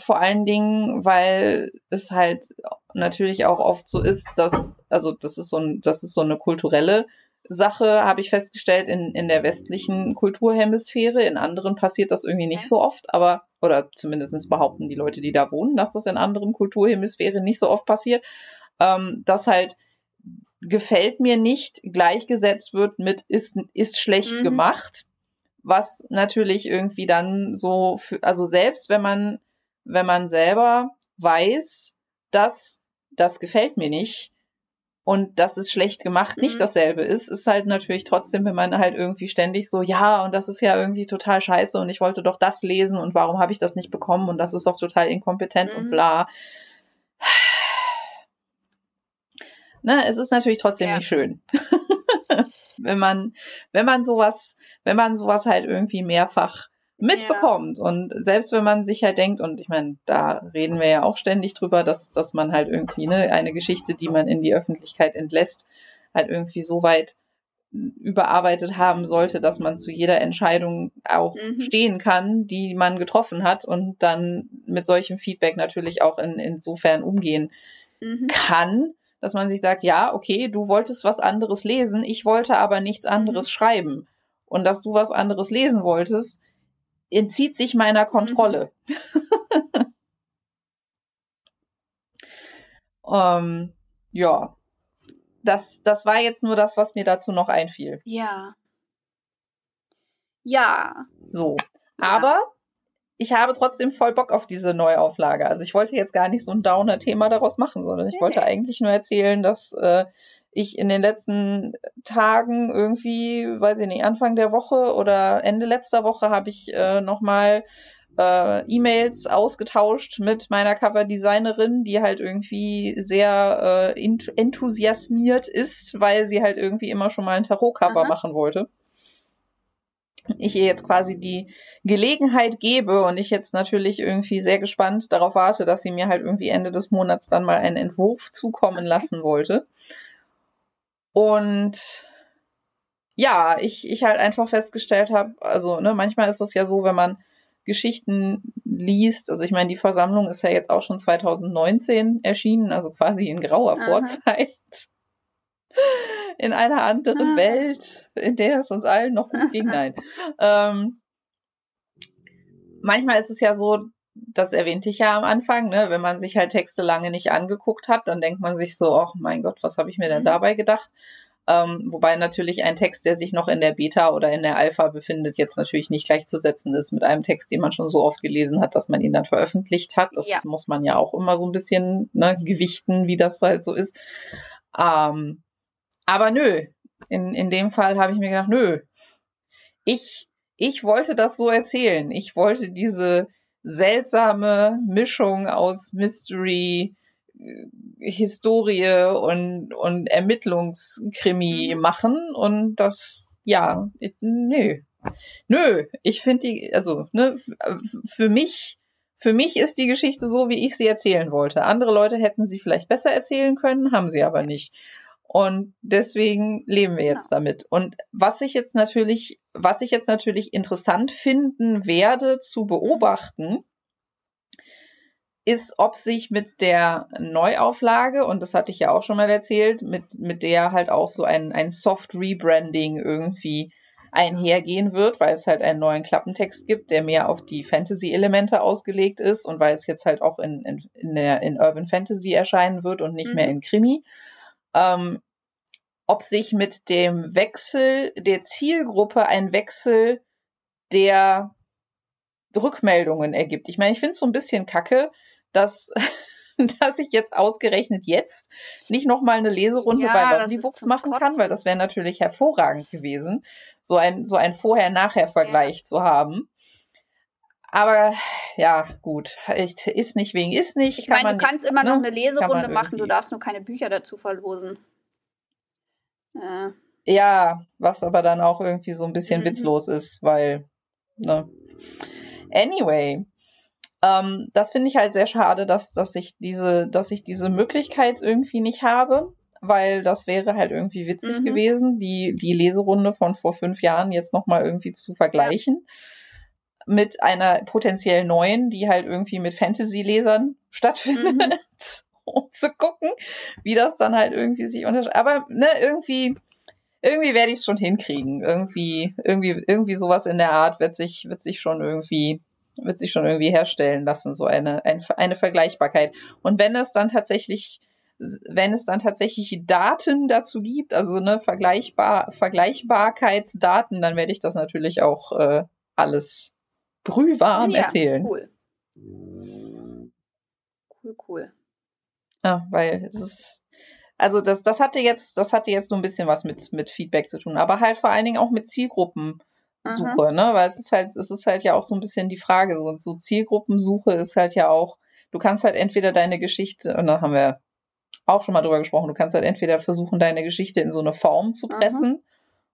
Vor allen Dingen, weil es halt natürlich auch oft so ist, dass, also das ist so ein, das ist so eine kulturelle Sache, habe ich festgestellt, in, in der westlichen Kulturhemisphäre. In anderen passiert das irgendwie nicht so oft, aber, oder zumindestens behaupten die Leute, die da wohnen, dass das in anderen Kulturhemisphären nicht so oft passiert ähm, dass halt gefällt mir nicht gleichgesetzt wird mit ist, ist schlecht mhm. gemacht. Was natürlich irgendwie dann so, für, also selbst wenn man, wenn man selber weiß, dass das gefällt mir nicht und das ist schlecht gemacht mhm. nicht dasselbe ist, ist halt natürlich trotzdem, wenn man halt irgendwie ständig so, ja, und das ist ja irgendwie total scheiße und ich wollte doch das lesen und warum habe ich das nicht bekommen und das ist doch total inkompetent mhm. und bla ne, es ist natürlich trotzdem ja. nicht schön. [LAUGHS] wenn man, wenn man sowas, wenn man sowas halt irgendwie mehrfach mitbekommt. Ja. Und selbst wenn man sich halt denkt, und ich meine, da reden wir ja auch ständig drüber, dass, dass man halt irgendwie ne, eine Geschichte, die man in die Öffentlichkeit entlässt, halt irgendwie so weit überarbeitet haben sollte, dass man zu jeder Entscheidung auch mhm. stehen kann, die man getroffen hat und dann mit solchem Feedback natürlich auch in, insofern umgehen mhm. kann, dass man sich sagt, ja, okay, du wolltest was anderes lesen, ich wollte aber nichts mhm. anderes mhm. schreiben. Und dass du was anderes lesen wolltest, entzieht sich meiner Kontrolle. Mhm. [LAUGHS] ähm, ja, das, das war jetzt nur das, was mir dazu noch einfiel. Ja. Ja. So. Aber ich habe trotzdem voll Bock auf diese Neuauflage. Also ich wollte jetzt gar nicht so ein Downer-Thema daraus machen, sondern ich wollte eigentlich nur erzählen, dass äh, ich in den letzten Tagen irgendwie, weiß ich nicht, Anfang der Woche oder Ende letzter Woche habe ich äh, nochmal äh, E-Mails ausgetauscht mit meiner Coverdesignerin, die halt irgendwie sehr äh, enthusiasmiert ist, weil sie halt irgendwie immer schon mal ein Tarot-Cover machen wollte. Ich ihr jetzt quasi die Gelegenheit gebe und ich jetzt natürlich irgendwie sehr gespannt darauf warte, dass sie mir halt irgendwie Ende des Monats dann mal einen Entwurf zukommen lassen wollte. Und ja, ich, ich halt einfach festgestellt habe, also ne, manchmal ist es ja so, wenn man Geschichten liest, also ich meine, die Versammlung ist ja jetzt auch schon 2019 erschienen, also quasi in grauer Aha. Vorzeit. [LAUGHS] In einer anderen Aha. Welt, in der es uns allen noch gut ging. [LAUGHS] Nein. Ähm, manchmal ist es ja so, das erwähnte ich ja am Anfang, ne, wenn man sich halt Texte lange nicht angeguckt hat, dann denkt man sich so, oh mein Gott, was habe ich mir denn mhm. dabei gedacht? Ähm, wobei natürlich ein Text, der sich noch in der Beta oder in der Alpha befindet, jetzt natürlich nicht gleichzusetzen ist mit einem Text, den man schon so oft gelesen hat, dass man ihn dann veröffentlicht hat. Das ja. muss man ja auch immer so ein bisschen ne, gewichten, wie das halt so ist. Ähm, aber nö, in, in dem Fall habe ich mir gedacht, nö, ich, ich wollte das so erzählen. Ich wollte diese seltsame Mischung aus Mystery, Historie und, und Ermittlungskrimi mhm. machen und das, ja, nö. Nö, ich finde die, also, ne, für mich, für mich ist die Geschichte so, wie ich sie erzählen wollte. Andere Leute hätten sie vielleicht besser erzählen können, haben sie aber nicht. Und deswegen leben wir jetzt damit. Und was ich jetzt natürlich, was ich jetzt natürlich interessant finden werde zu beobachten, ist, ob sich mit der Neuauflage, und das hatte ich ja auch schon mal erzählt, mit, mit der halt auch so ein, ein Soft Rebranding irgendwie einhergehen wird, weil es halt einen neuen Klappentext gibt, der mehr auf die Fantasy-Elemente ausgelegt ist und weil es jetzt halt auch in, in, in, der, in Urban Fantasy erscheinen wird und nicht mhm. mehr in Krimi. Ähm, ob sich mit dem Wechsel der Zielgruppe ein Wechsel der Rückmeldungen ergibt. Ich meine, ich finde es so ein bisschen kacke, dass, [LAUGHS] dass ich jetzt ausgerechnet jetzt nicht nochmal eine Leserunde ja, bei Lovely Books machen kann, weil das wäre natürlich hervorragend gewesen, so ein, so ein Vorher-Nachher-Vergleich ja. zu haben. Aber ja, gut, ich, ist nicht wegen ist nicht. Ich meine, du kannst jetzt, immer ne? noch eine Leserunde machen, du darfst nur keine Bücher dazu verlosen. Ja. ja, was aber dann auch irgendwie so ein bisschen mhm. witzlos ist, weil, ne. Anyway, ähm, das finde ich halt sehr schade, dass, dass ich diese, dass ich diese Möglichkeit irgendwie nicht habe, weil das wäre halt irgendwie witzig mhm. gewesen, die, die Leserunde von vor fünf Jahren jetzt nochmal irgendwie zu vergleichen. Ja. Mit einer potenziell neuen, die halt irgendwie mit Fantasy-Lesern [LAUGHS] stattfindet. Mhm. [LAUGHS] um zu gucken, wie das dann halt irgendwie sich unterscheidet. Aber ne, irgendwie, irgendwie werde ich es schon hinkriegen. Irgendwie, irgendwie, irgendwie sowas in der Art wird sich, wird sich schon irgendwie wird sich schon irgendwie herstellen lassen, so eine, ein, eine Vergleichbarkeit. Und wenn es dann tatsächlich, wenn es dann tatsächlich Daten dazu gibt, also eine Vergleichbar, Vergleichbarkeitsdaten, dann werde ich das natürlich auch äh, alles brühwarm ja, erzählen. Cool. Cool, cool. Ja, weil es ist, also das, das hatte jetzt, das hatte jetzt nur ein bisschen was mit, mit Feedback zu tun, aber halt vor allen Dingen auch mit Zielgruppen Suche, Aha. ne? Weil es ist halt, es ist halt ja auch so ein bisschen die Frage, so, so Zielgruppensuche ist halt ja auch, du kannst halt entweder deine Geschichte, und da haben wir auch schon mal drüber gesprochen, du kannst halt entweder versuchen, deine Geschichte in so eine Form zu pressen Aha.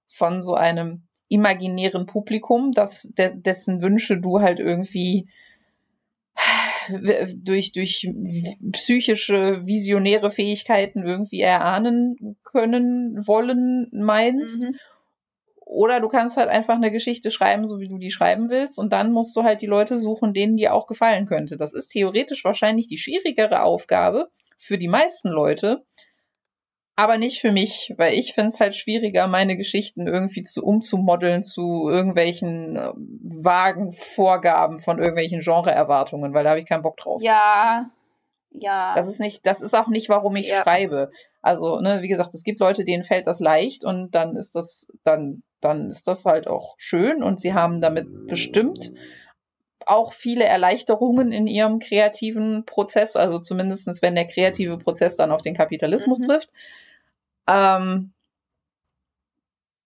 von so einem imaginären Publikum, das, de, dessen Wünsche du halt irgendwie durch, durch psychische, visionäre Fähigkeiten irgendwie erahnen können, wollen, meinst. Mhm. Oder du kannst halt einfach eine Geschichte schreiben, so wie du die schreiben willst, und dann musst du halt die Leute suchen, denen die auch gefallen könnte. Das ist theoretisch wahrscheinlich die schwierigere Aufgabe für die meisten Leute, aber nicht für mich, weil ich finde es halt schwieriger, meine Geschichten irgendwie zu umzumodeln zu irgendwelchen äh, vagen Vorgaben von irgendwelchen Genreerwartungen, weil da habe ich keinen Bock drauf. Ja, ja. Das ist nicht, das ist auch nicht, warum ich ja. schreibe. Also, ne, wie gesagt, es gibt Leute, denen fällt das leicht und dann ist das, dann dann ist das halt auch schön und sie haben damit bestimmt auch viele Erleichterungen in ihrem kreativen Prozess, also zumindestens wenn der kreative Prozess dann auf den Kapitalismus mhm. trifft. Ähm,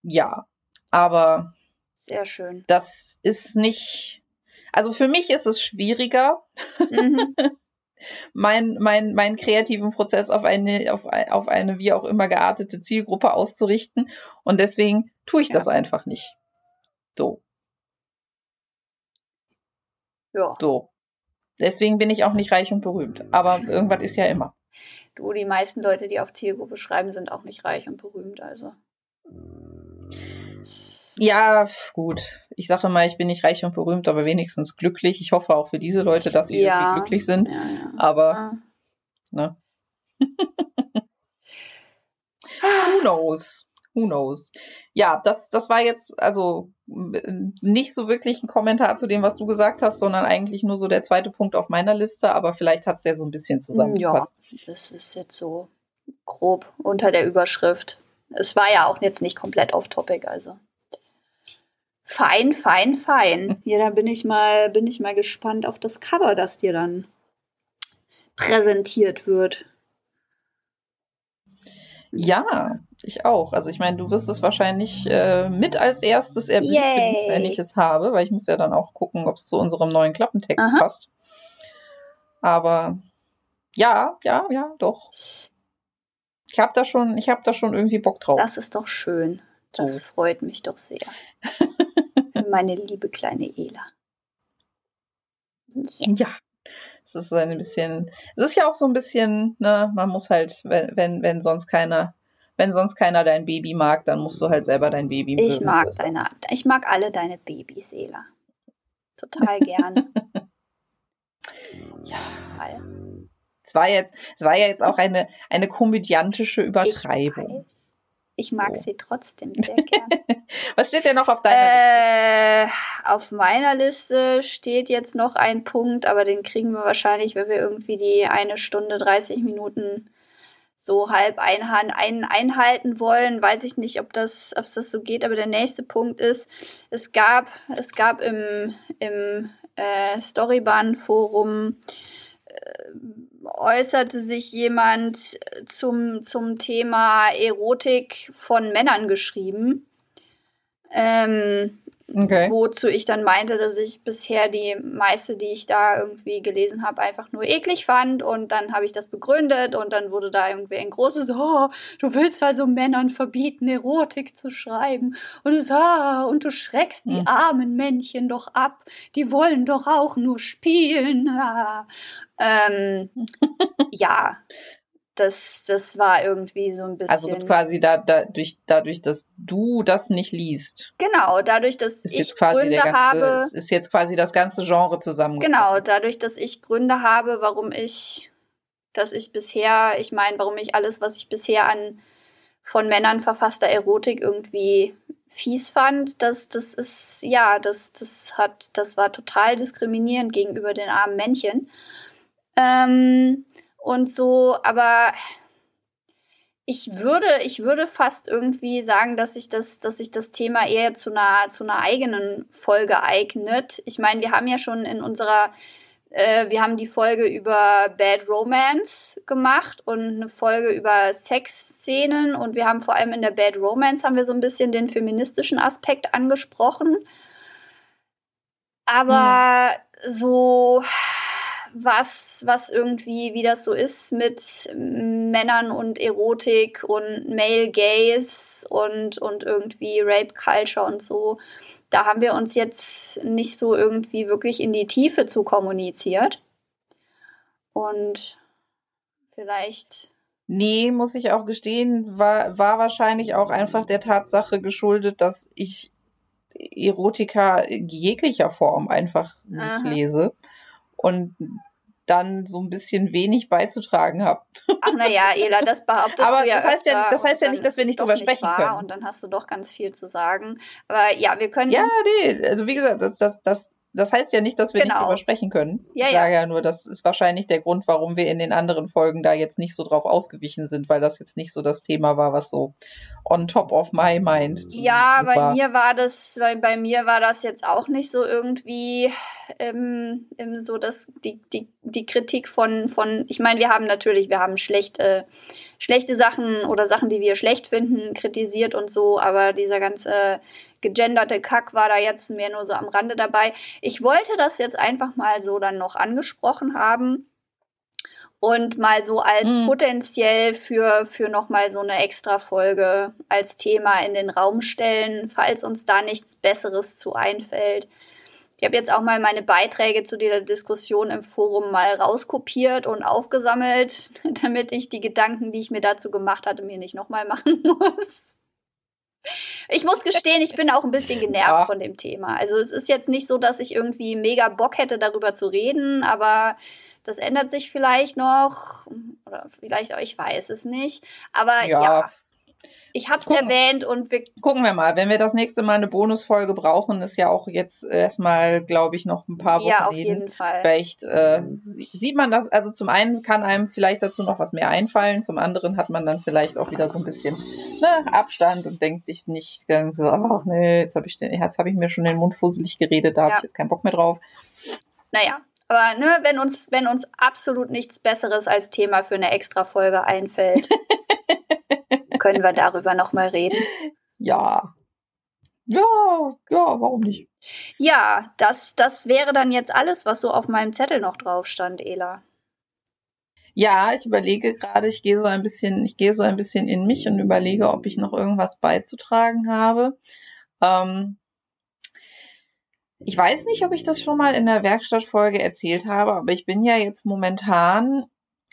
ja, aber sehr schön. Das ist nicht, also für mich ist es schwieriger, mhm. [LAUGHS] mein, mein, meinen kreativen Prozess auf eine, auf, auf eine wie auch immer geartete Zielgruppe auszurichten. Und deswegen tue ich ja. das einfach nicht. So. Ja. So. Deswegen bin ich auch nicht reich und berühmt. Aber irgendwas ist ja immer. Du, die meisten Leute, die auf Zielgruppe schreiben, sind auch nicht reich und berühmt, also. Ja, gut. Ich sage mal, ich bin nicht reich und berühmt, aber wenigstens glücklich. Ich hoffe auch für diese Leute, dass sie ja. glücklich sind. Ja, ja. Aber, ne? [LAUGHS] Who knows? Who knows? Ja, das, das war jetzt also nicht so wirklich ein Kommentar zu dem, was du gesagt hast, sondern eigentlich nur so der zweite Punkt auf meiner Liste, aber vielleicht hat es ja so ein bisschen zusammengefasst. Ja, das ist jetzt so grob unter der Überschrift. Es war ja auch jetzt nicht komplett off-topic, also. Fein, fein, fein. [LAUGHS] Ja, da bin ich mal, bin ich mal gespannt auf das Cover, das dir dann präsentiert wird. Ja, ich auch. Also ich meine, du wirst es wahrscheinlich äh, mit als erstes erblicken, wenn ich es habe, weil ich muss ja dann auch gucken, ob es zu unserem neuen Klappentext Aha. passt. Aber ja, ja, ja, doch. Ich habe da schon, ich habe da schon irgendwie Bock drauf. Das ist doch schön. Das so. freut mich doch sehr. Für [LAUGHS] meine liebe kleine Ela. Yeah. Ja. Es ist ein bisschen, es ist ja auch so ein bisschen, ne, man muss halt, wenn, wenn, wenn sonst keiner, wenn sonst keiner dein Baby mag, dann musst du halt selber dein Baby mögen. Ich mag deine, ich mag alle deine Babys, Ela. Total gerne. [LAUGHS] ja. Es war jetzt, es war ja jetzt auch eine, eine komödiantische Übertreibung. Ich weiß. Ich mag so. sie trotzdem [LAUGHS] sehr gerne. Was steht denn noch auf deiner äh, Liste? Auf meiner Liste steht jetzt noch ein Punkt, aber den kriegen wir wahrscheinlich, wenn wir irgendwie die eine Stunde 30 Minuten so halb einhalten, ein, einhalten wollen. Weiß ich nicht, ob das, ob das so geht, aber der nächste Punkt ist, es gab, es gab im, im äh, Storybahn-Forum äh, äußerte sich jemand zum, zum Thema Erotik von Männern geschrieben. Ähm, Okay. Wozu ich dann meinte, dass ich bisher die meiste, die ich da irgendwie gelesen habe, einfach nur eklig fand. Und dann habe ich das begründet und dann wurde da irgendwie ein großes, oh, du willst also Männern verbieten, Erotik zu schreiben. Und es, ah, und du schreckst die hm. armen Männchen doch ab. Die wollen doch auch nur spielen. Ah. Ähm, [LAUGHS] ja, das, das war irgendwie so ein also bisschen. Also quasi da, dadurch, dadurch, dass du das nicht liest. Genau, dadurch, dass ich Gründe ganze, habe. Ist jetzt quasi das ganze Genre zusammen. Genau, dadurch, dass ich Gründe habe, warum ich, dass ich bisher, ich meine, warum ich alles, was ich bisher an von Männern verfasster Erotik irgendwie fies fand, das, das ist, ja, das, das hat, das war total diskriminierend gegenüber den armen Männchen. Ähm, und so, aber ich würde, ich würde fast irgendwie sagen, dass sich das, dass sich das Thema eher zu einer, zu einer eigenen Folge eignet. Ich meine, wir haben ja schon in unserer, äh, wir haben die Folge über Bad Romance gemacht und eine Folge über Sexszenen und wir haben vor allem in der Bad Romance haben wir so ein bisschen den feministischen Aspekt angesprochen. Aber hm. so was, was irgendwie, wie das so ist mit Männern und Erotik und Male Gaze und, und irgendwie Rape Culture und so. Da haben wir uns jetzt nicht so irgendwie wirklich in die Tiefe zu kommuniziert. Und vielleicht. Nee, muss ich auch gestehen, war, war wahrscheinlich auch einfach der Tatsache geschuldet, dass ich Erotika jeglicher Form einfach nicht Aha. lese und dann so ein bisschen wenig beizutragen habe. Ach naja, Ela, das behauptest Aber ja das heißt ja, das heißt ja nicht, dass wir nicht drüber sprechen wahr, können. Und dann hast du doch ganz viel zu sagen. Aber ja, wir können. Ja, nee, also wie gesagt, das, das, das, das heißt ja nicht, dass wir Genau. nicht drüber sprechen können. Ja, ich ja. sage ja nur, das ist wahrscheinlich der Grund, warum wir in den anderen Folgen da jetzt nicht so drauf ausgewichen sind, weil das jetzt nicht so das Thema war, was so on top of my mind Ja, bei war. mir war das, bei, bei mir war das jetzt auch nicht so irgendwie ähm, so dass die, die, die Kritik von, von, ich meine, wir haben natürlich, wir haben schlechte, schlechte Sachen oder Sachen, die wir schlecht finden, kritisiert und so, aber dieser ganze gegenderte Kack war da jetzt mehr nur so am Rande dabei. Ich wollte das jetzt einfach mal so dann noch angesprochen haben und mal so als Mhm. potenziell für, für nochmal so eine Extra-Folge als Thema in den Raum stellen, falls uns da nichts Besseres zu einfällt. Ich habe jetzt auch mal meine Beiträge zu dieser Diskussion im Forum mal rauskopiert und aufgesammelt, [LAUGHS] damit ich die Gedanken, die ich mir dazu gemacht hatte, mir nicht nochmal machen [LAUGHS] muss. Ich muss gestehen, ich bin auch ein bisschen genervt Ja. von dem Thema. Also es ist jetzt nicht so, dass ich irgendwie mega Bock hätte, darüber zu reden, aber das ändert sich vielleicht noch. Oder vielleicht auch, ich weiß es nicht. Aber ja, Ja. Ich habe es erwähnt und wir Gucken wir mal. Wenn wir das nächste Mal eine Bonusfolge brauchen, ist ja auch jetzt erstmal, glaube ich, noch ein paar Wochen ja auf hin. jeden Fall. Vielleicht äh, sie- sieht man das, also zum einen kann einem vielleicht dazu noch was mehr einfallen, zum anderen hat man dann vielleicht auch wieder so ein bisschen ne, Abstand und denkt sich nicht so, ach nee, jetzt habe ich, den- jetzt ich mir schon den Mund fusselig geredet, da habe Ja. ich jetzt keinen Bock mehr drauf. Naja, aber ne, wenn uns, wenn uns absolut nichts Besseres als Thema für eine Extra-Folge einfällt, [LAUGHS] können wir darüber nochmal reden. Ja. Ja, ja, warum nicht? Ja, das, das wäre dann jetzt alles, was so auf meinem Zettel noch drauf stand, Ela. Ja, ich überlege gerade, ich gehe so ein bisschen, ich gehe so ein bisschen in mich und überlege, ob ich noch irgendwas beizutragen habe. Ähm, ich weiß nicht, ob ich das schon mal in der Werkstattfolge erzählt habe, aber ich bin ja jetzt momentan,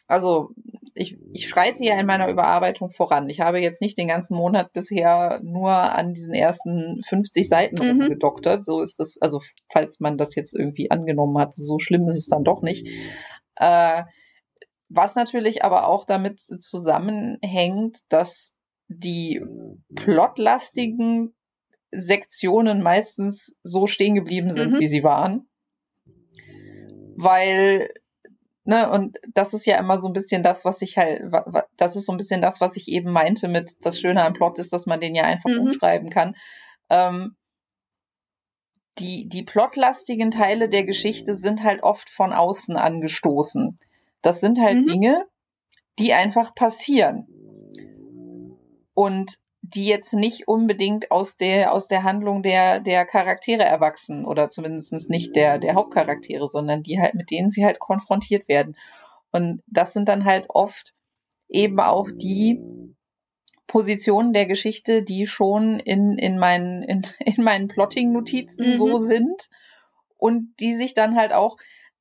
also ich, ich schreite ja in meiner Überarbeitung voran. Ich habe jetzt nicht den ganzen Monat bisher nur an diesen ersten 50 Seiten Mhm. rumgedoktert. So ist das, also falls man das jetzt irgendwie angenommen hat, so schlimm ist es dann doch nicht. Äh, was natürlich aber auch damit zusammenhängt, dass die plotlastigen Sektionen meistens so stehen geblieben sind, Mhm. wie sie waren. Weil, ne, und das ist ja immer so ein bisschen das, was ich halt, das ist so ein bisschen das, was ich eben meinte mit, das Schöne am Plot ist, dass man den ja einfach Mhm. umschreiben kann. Ähm, die, die plotlastigen Teile der Geschichte sind halt oft von außen angestoßen. Das sind halt Mhm. Dinge, die einfach passieren. Und die jetzt nicht unbedingt aus der, aus der Handlung der, der Charaktere erwachsen oder zumindest nicht der, der Hauptcharaktere, sondern die halt, mit denen sie halt konfrontiert werden. Und das sind dann halt oft eben auch die Positionen der Geschichte, die schon in, in meinen, in, [LAUGHS] in meinen Plotting-Notizen Mhm. so sind und die sich dann halt auch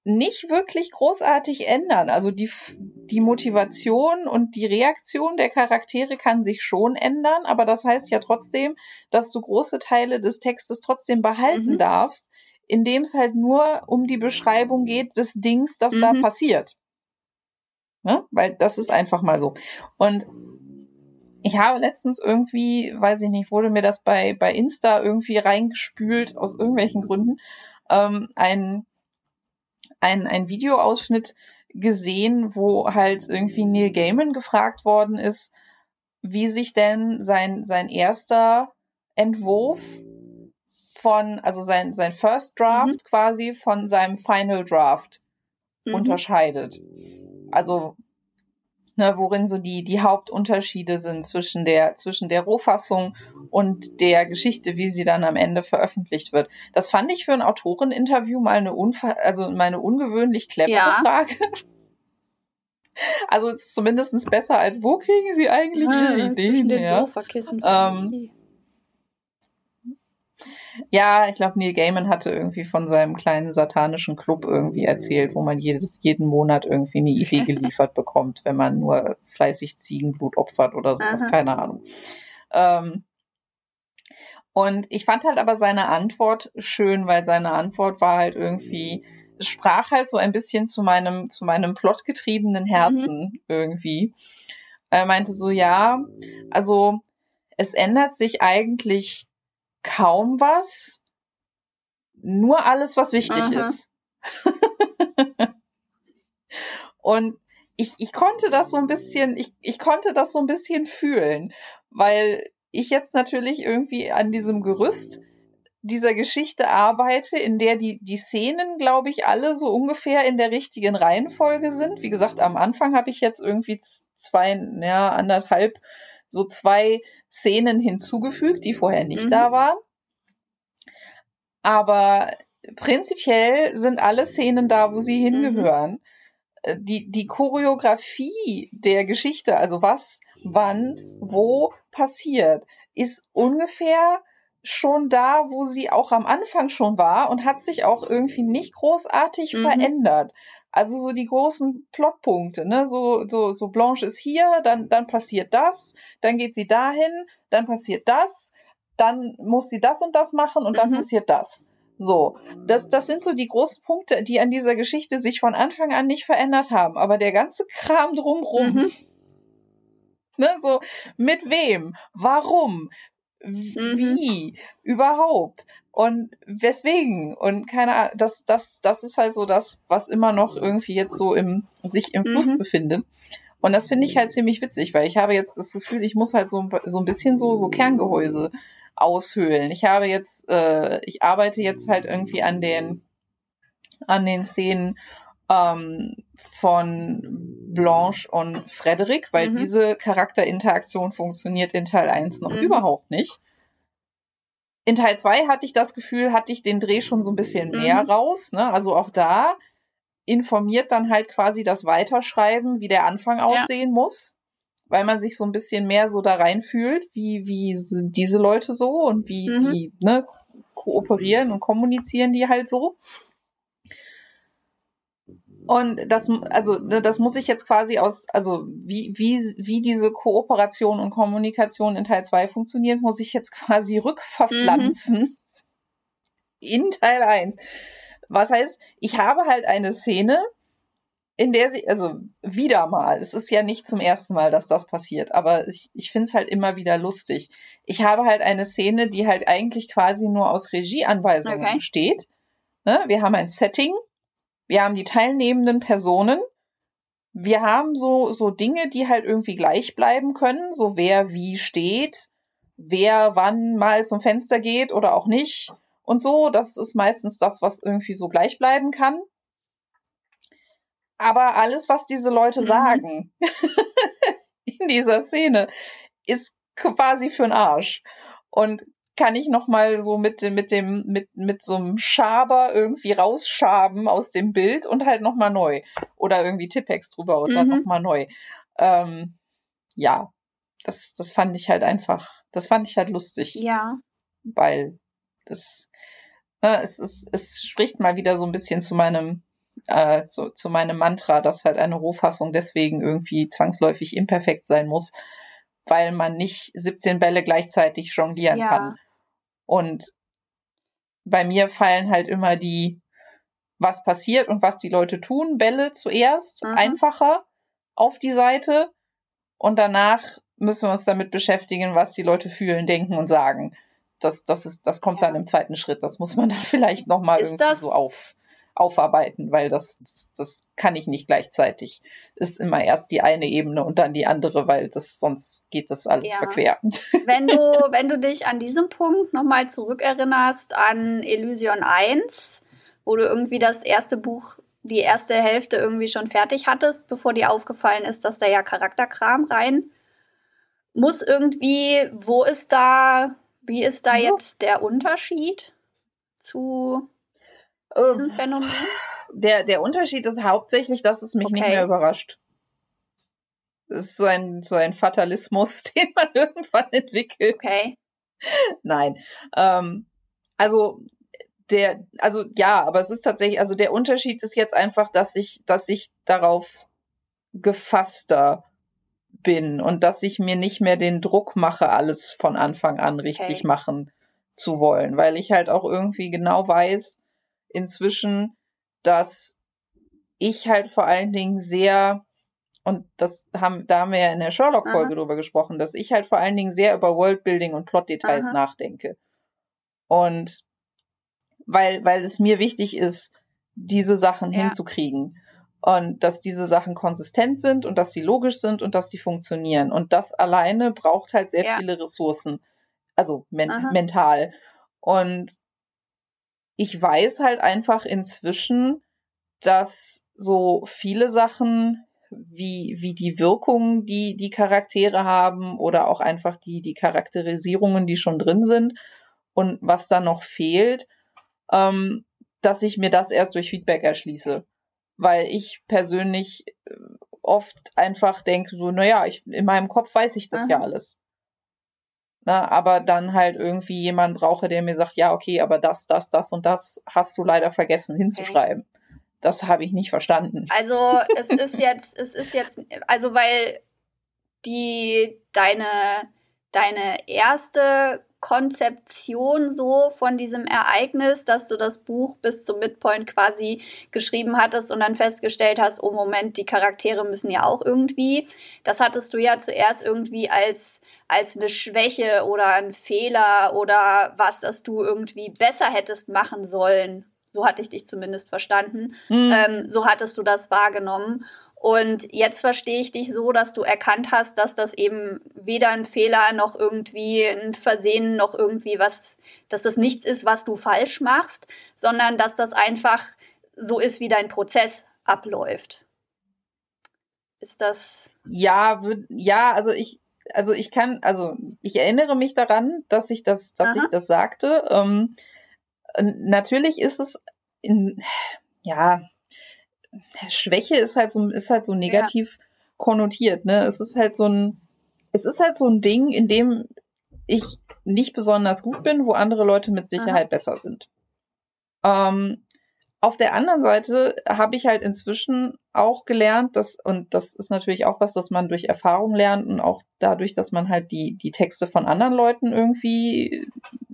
nicht wirklich großartig ändern. Also die, die Motivation und die Reaktion der Charaktere kann sich schon ändern, aber das heißt ja trotzdem, dass du große Teile des Textes trotzdem behalten Mhm. darfst, indem es halt nur um die Beschreibung geht des Dings, das da Mhm. passiert. Ne? Weil das ist einfach mal so. Und ich habe letztens irgendwie, weiß ich nicht, wurde mir das bei, bei Insta irgendwie reingespült, aus irgendwelchen Gründen, ähm, ein, ein, ein Videoausschnitt gesehen, wo halt irgendwie Neil Gaiman gefragt worden ist, wie sich denn sein, sein erster Entwurf von, also sein, sein First Draft Mhm. quasi von seinem Final Draft Mhm. unterscheidet. Also, ne, worin so die, die Hauptunterschiede sind zwischen der, zwischen der Rohfassung und der Geschichte, wie sie dann am Ende veröffentlicht wird. Das fand ich für ein Autoreninterview mal eine unver also mal eine ungewöhnlich clevere Ja. Frage. Also es ist zumindest besser als wo kriegen sie eigentlich ihre Ah, zwischen Ideen her? Sofakissen. Ähm, Ja, ich glaube, Neil Gaiman hatte irgendwie von seinem kleinen satanischen Club irgendwie erzählt, wo man jedes, jeden Monat irgendwie eine Idee [LAUGHS] geliefert bekommt, wenn man nur fleißig Ziegenblut opfert oder sowas, Aha. keine Ahnung. Ähm, und ich fand halt aber seine Antwort schön, weil seine Antwort war halt irgendwie, es sprach halt so ein bisschen zu meinem, zu meinem plotgetriebenen Herzen irgendwie. Er meinte so, ja, also es ändert sich eigentlich kaum was. nur alles, was wichtig Aha. ist. [LAUGHS] Und ich, ich konnte das so ein bisschen, ich, ich konnte das so ein bisschen fühlen, weil ich jetzt natürlich irgendwie an diesem Gerüst dieser Geschichte arbeite, in der die, die Szenen, glaube ich, alle so ungefähr in der richtigen Reihenfolge sind. Wie gesagt, am Anfang habe ich jetzt irgendwie zwei, ja, anderthalb, so zwei Szenen hinzugefügt, die vorher nicht Mhm. da waren. Aber prinzipiell sind alle Szenen da, wo sie hingehören. Äh, Die, die Choreografie der Geschichte, also was, wann, wo passiert, ist ungefähr schon da, wo sie auch am Anfang schon war und hat sich auch irgendwie nicht großartig Mhm. verändert. Also so die großen Plotpunkte, ne? So, so, so Blanche ist hier, dann, dann passiert das, dann geht sie dahin, dann passiert das, dann muss sie das und das machen und dann Mhm. passiert das. So, das, das sind so die großen Punkte, die an dieser Geschichte sich von Anfang an nicht verändert haben. Aber der ganze Kram drumrum, Mhm. ne, so mit wem, warum, w- Mhm. wie, überhaupt und weswegen und keine Ahnung, das, das, das ist halt so das, was immer noch irgendwie jetzt so im, sich im Fluss Mhm. befindet. Und das finde ich halt ziemlich witzig, weil ich habe jetzt das Gefühl, ich muss halt so, ein- so ein bisschen so, so Kerngehäuse aushöhlen. Ich habe jetzt, äh, ich arbeite jetzt halt irgendwie an den, an den Szenen ähm, von Blanche und Frederick, weil Mhm. diese Charakterinteraktion funktioniert in Teil 1 noch Mhm. überhaupt nicht. In Teil 2 hatte ich das Gefühl, hatte ich den Dreh schon so ein bisschen mehr Mhm. raus. Ne? Also auch da informiert dann halt quasi das Weiterschreiben, wie der Anfang aussehen muss, weil man sich so ein bisschen mehr so da reinfühlt, wie, wie sind diese Leute so und wie, Mhm. wie ne, kooperieren und kommunizieren die halt so. Und das, also, ne, das muss ich jetzt quasi aus, also, wie, wie, wie diese Kooperation und Kommunikation in Teil 2 funktioniert, muss ich jetzt quasi [LAUGHS] rückverpflanzen in Teil 1. Was heißt, ich habe halt eine Szene, in der sie, also wieder mal, es ist ja nicht zum ersten Mal, dass das passiert, aber ich, ich finde es halt immer wieder lustig. Ich habe halt eine Szene, die halt eigentlich quasi nur aus Regieanweisungen Okay. besteht. Ne? Wir haben ein Setting, wir haben die teilnehmenden Personen, wir haben so, so Dinge, die halt irgendwie gleich bleiben können, so wer wie steht, wer wann mal zum Fenster geht oder auch nicht und so. Das ist meistens das, was irgendwie so gleich bleiben kann. Aber alles, was diese Leute Mhm. sagen [LAUGHS] in dieser Szene, ist quasi für'n Arsch. Und kann ich noch mal so mit dem mit dem mit mit so einem Schaber irgendwie rausschaben aus dem Bild und halt noch mal neu oder irgendwie Tippex drüber und dann Mhm. noch mal neu. Ähm, ja, das das fand ich halt einfach, das fand ich halt lustig Ja. weil das ne, es, es, es spricht mal wieder so ein bisschen zu meinem äh, zu, zu meinem Mantra, dass halt eine Rohfassung deswegen irgendwie zwangsläufig imperfekt sein muss, weil man nicht 17 Bälle gleichzeitig jonglieren Ja. kann. Und bei mir fallen halt immer die, was passiert und was die Leute tun, Bälle zuerst, Mhm. einfacher auf die Seite und danach müssen wir uns damit beschäftigen, was die Leute fühlen, denken und sagen. Das, das ist, das kommt Ja. dann im zweiten Schritt. Das muss man dann [LAUGHS] vielleicht nochmal irgendwie das- so auf, aufarbeiten, weil das, das, das kann ich nicht gleichzeitig. Ist immer erst die eine Ebene und dann die andere, weil das sonst geht das alles Ja. verquer. [LAUGHS] Wenn du, wenn du dich an diesem Punkt nochmal zurückerinnerst an Elysion 1, wo du irgendwie das erste Buch, die erste Hälfte irgendwie schon fertig hattest, bevor dir aufgefallen ist, dass da ja Charakterkram rein muss irgendwie, wo ist da, wie ist da Ja. jetzt der Unterschied zu diesem Phänomen? Der, der Unterschied ist hauptsächlich, dass es mich nicht Okay. mehr überrascht. Das ist so ein, so ein Fatalismus, [LAUGHS] den man irgendwann entwickelt. Okay. Nein. Ähm, also der, also ja, aber es ist tatsächlich, also der Unterschied ist jetzt einfach, dass ich, dass ich darauf gefasster bin und dass ich mir nicht mehr den Druck mache, alles von Anfang an richtig Okay. machen zu wollen, weil ich halt auch irgendwie genau weiß inzwischen, dass ich halt vor allen Dingen sehr und das haben, da haben wir ja in der Sherlock-Folge drüber gesprochen, dass ich halt vor allen Dingen sehr über Worldbuilding und Plotdetails Aha. nachdenke. Und weil, weil es mir wichtig ist, diese Sachen Ja. hinzukriegen. Und dass diese Sachen konsistent sind und dass sie logisch sind und dass sie funktionieren. Und das alleine braucht halt sehr Ja. viele Ressourcen. Also men Aha. mental. Und ich weiß halt einfach inzwischen, dass so viele Sachen wie, wie die Wirkung, die die Charaktere haben oder auch einfach die, die Charakterisierungen, die schon drin sind und was da noch fehlt, ähm, dass ich mir das erst durch Feedback erschließe. Weil ich persönlich äh, oft einfach denke, so, naja, ich, in meinem Kopf weiß ich das Aha. ja alles. Na, aber dann halt irgendwie jemand brauche, der mir sagt, ja, okay, aber das, das, das und das hast du leider vergessen hinzuschreiben. Das habe ich nicht verstanden. Also es [LAUGHS] ist jetzt, es ist jetzt, also weil die deine deine erste Konzeption so von diesem Ereignis, dass du das Buch bis zum Midpoint quasi geschrieben hattest und dann festgestellt hast, oh Moment, die Charaktere müssen ja auch irgendwie. Das hattest du ja zuerst irgendwie als als eine Schwäche oder ein Fehler oder was, das du irgendwie besser hättest machen sollen. So hatte ich dich zumindest verstanden. Hm. Ähm, so hattest du das wahrgenommen. Und jetzt verstehe ich dich so, dass du erkannt hast, dass das eben weder ein Fehler noch irgendwie ein Versehen noch irgendwie was, dass das nichts ist, was du falsch machst, sondern dass das einfach so ist, wie dein Prozess abläuft. Ist das. Ja, würd, ja, also ich, also ich kann, also ich erinnere mich daran, dass ich das, dass Aha. ich das sagte. Ähm, natürlich ist es in, ja, Schwäche ist halt so, ist halt so negativ konnotiert, ne? Es ist halt so ein, es ist halt so ein Ding, in dem ich nicht besonders gut bin, wo andere Leute mit Sicherheit besser sind. Ähm, auf der anderen Seite habe ich halt inzwischen auch gelernt, dass, und das ist natürlich auch was, dass man durch Erfahrung lernt und auch dadurch, dass man halt die, die Texte von anderen Leuten irgendwie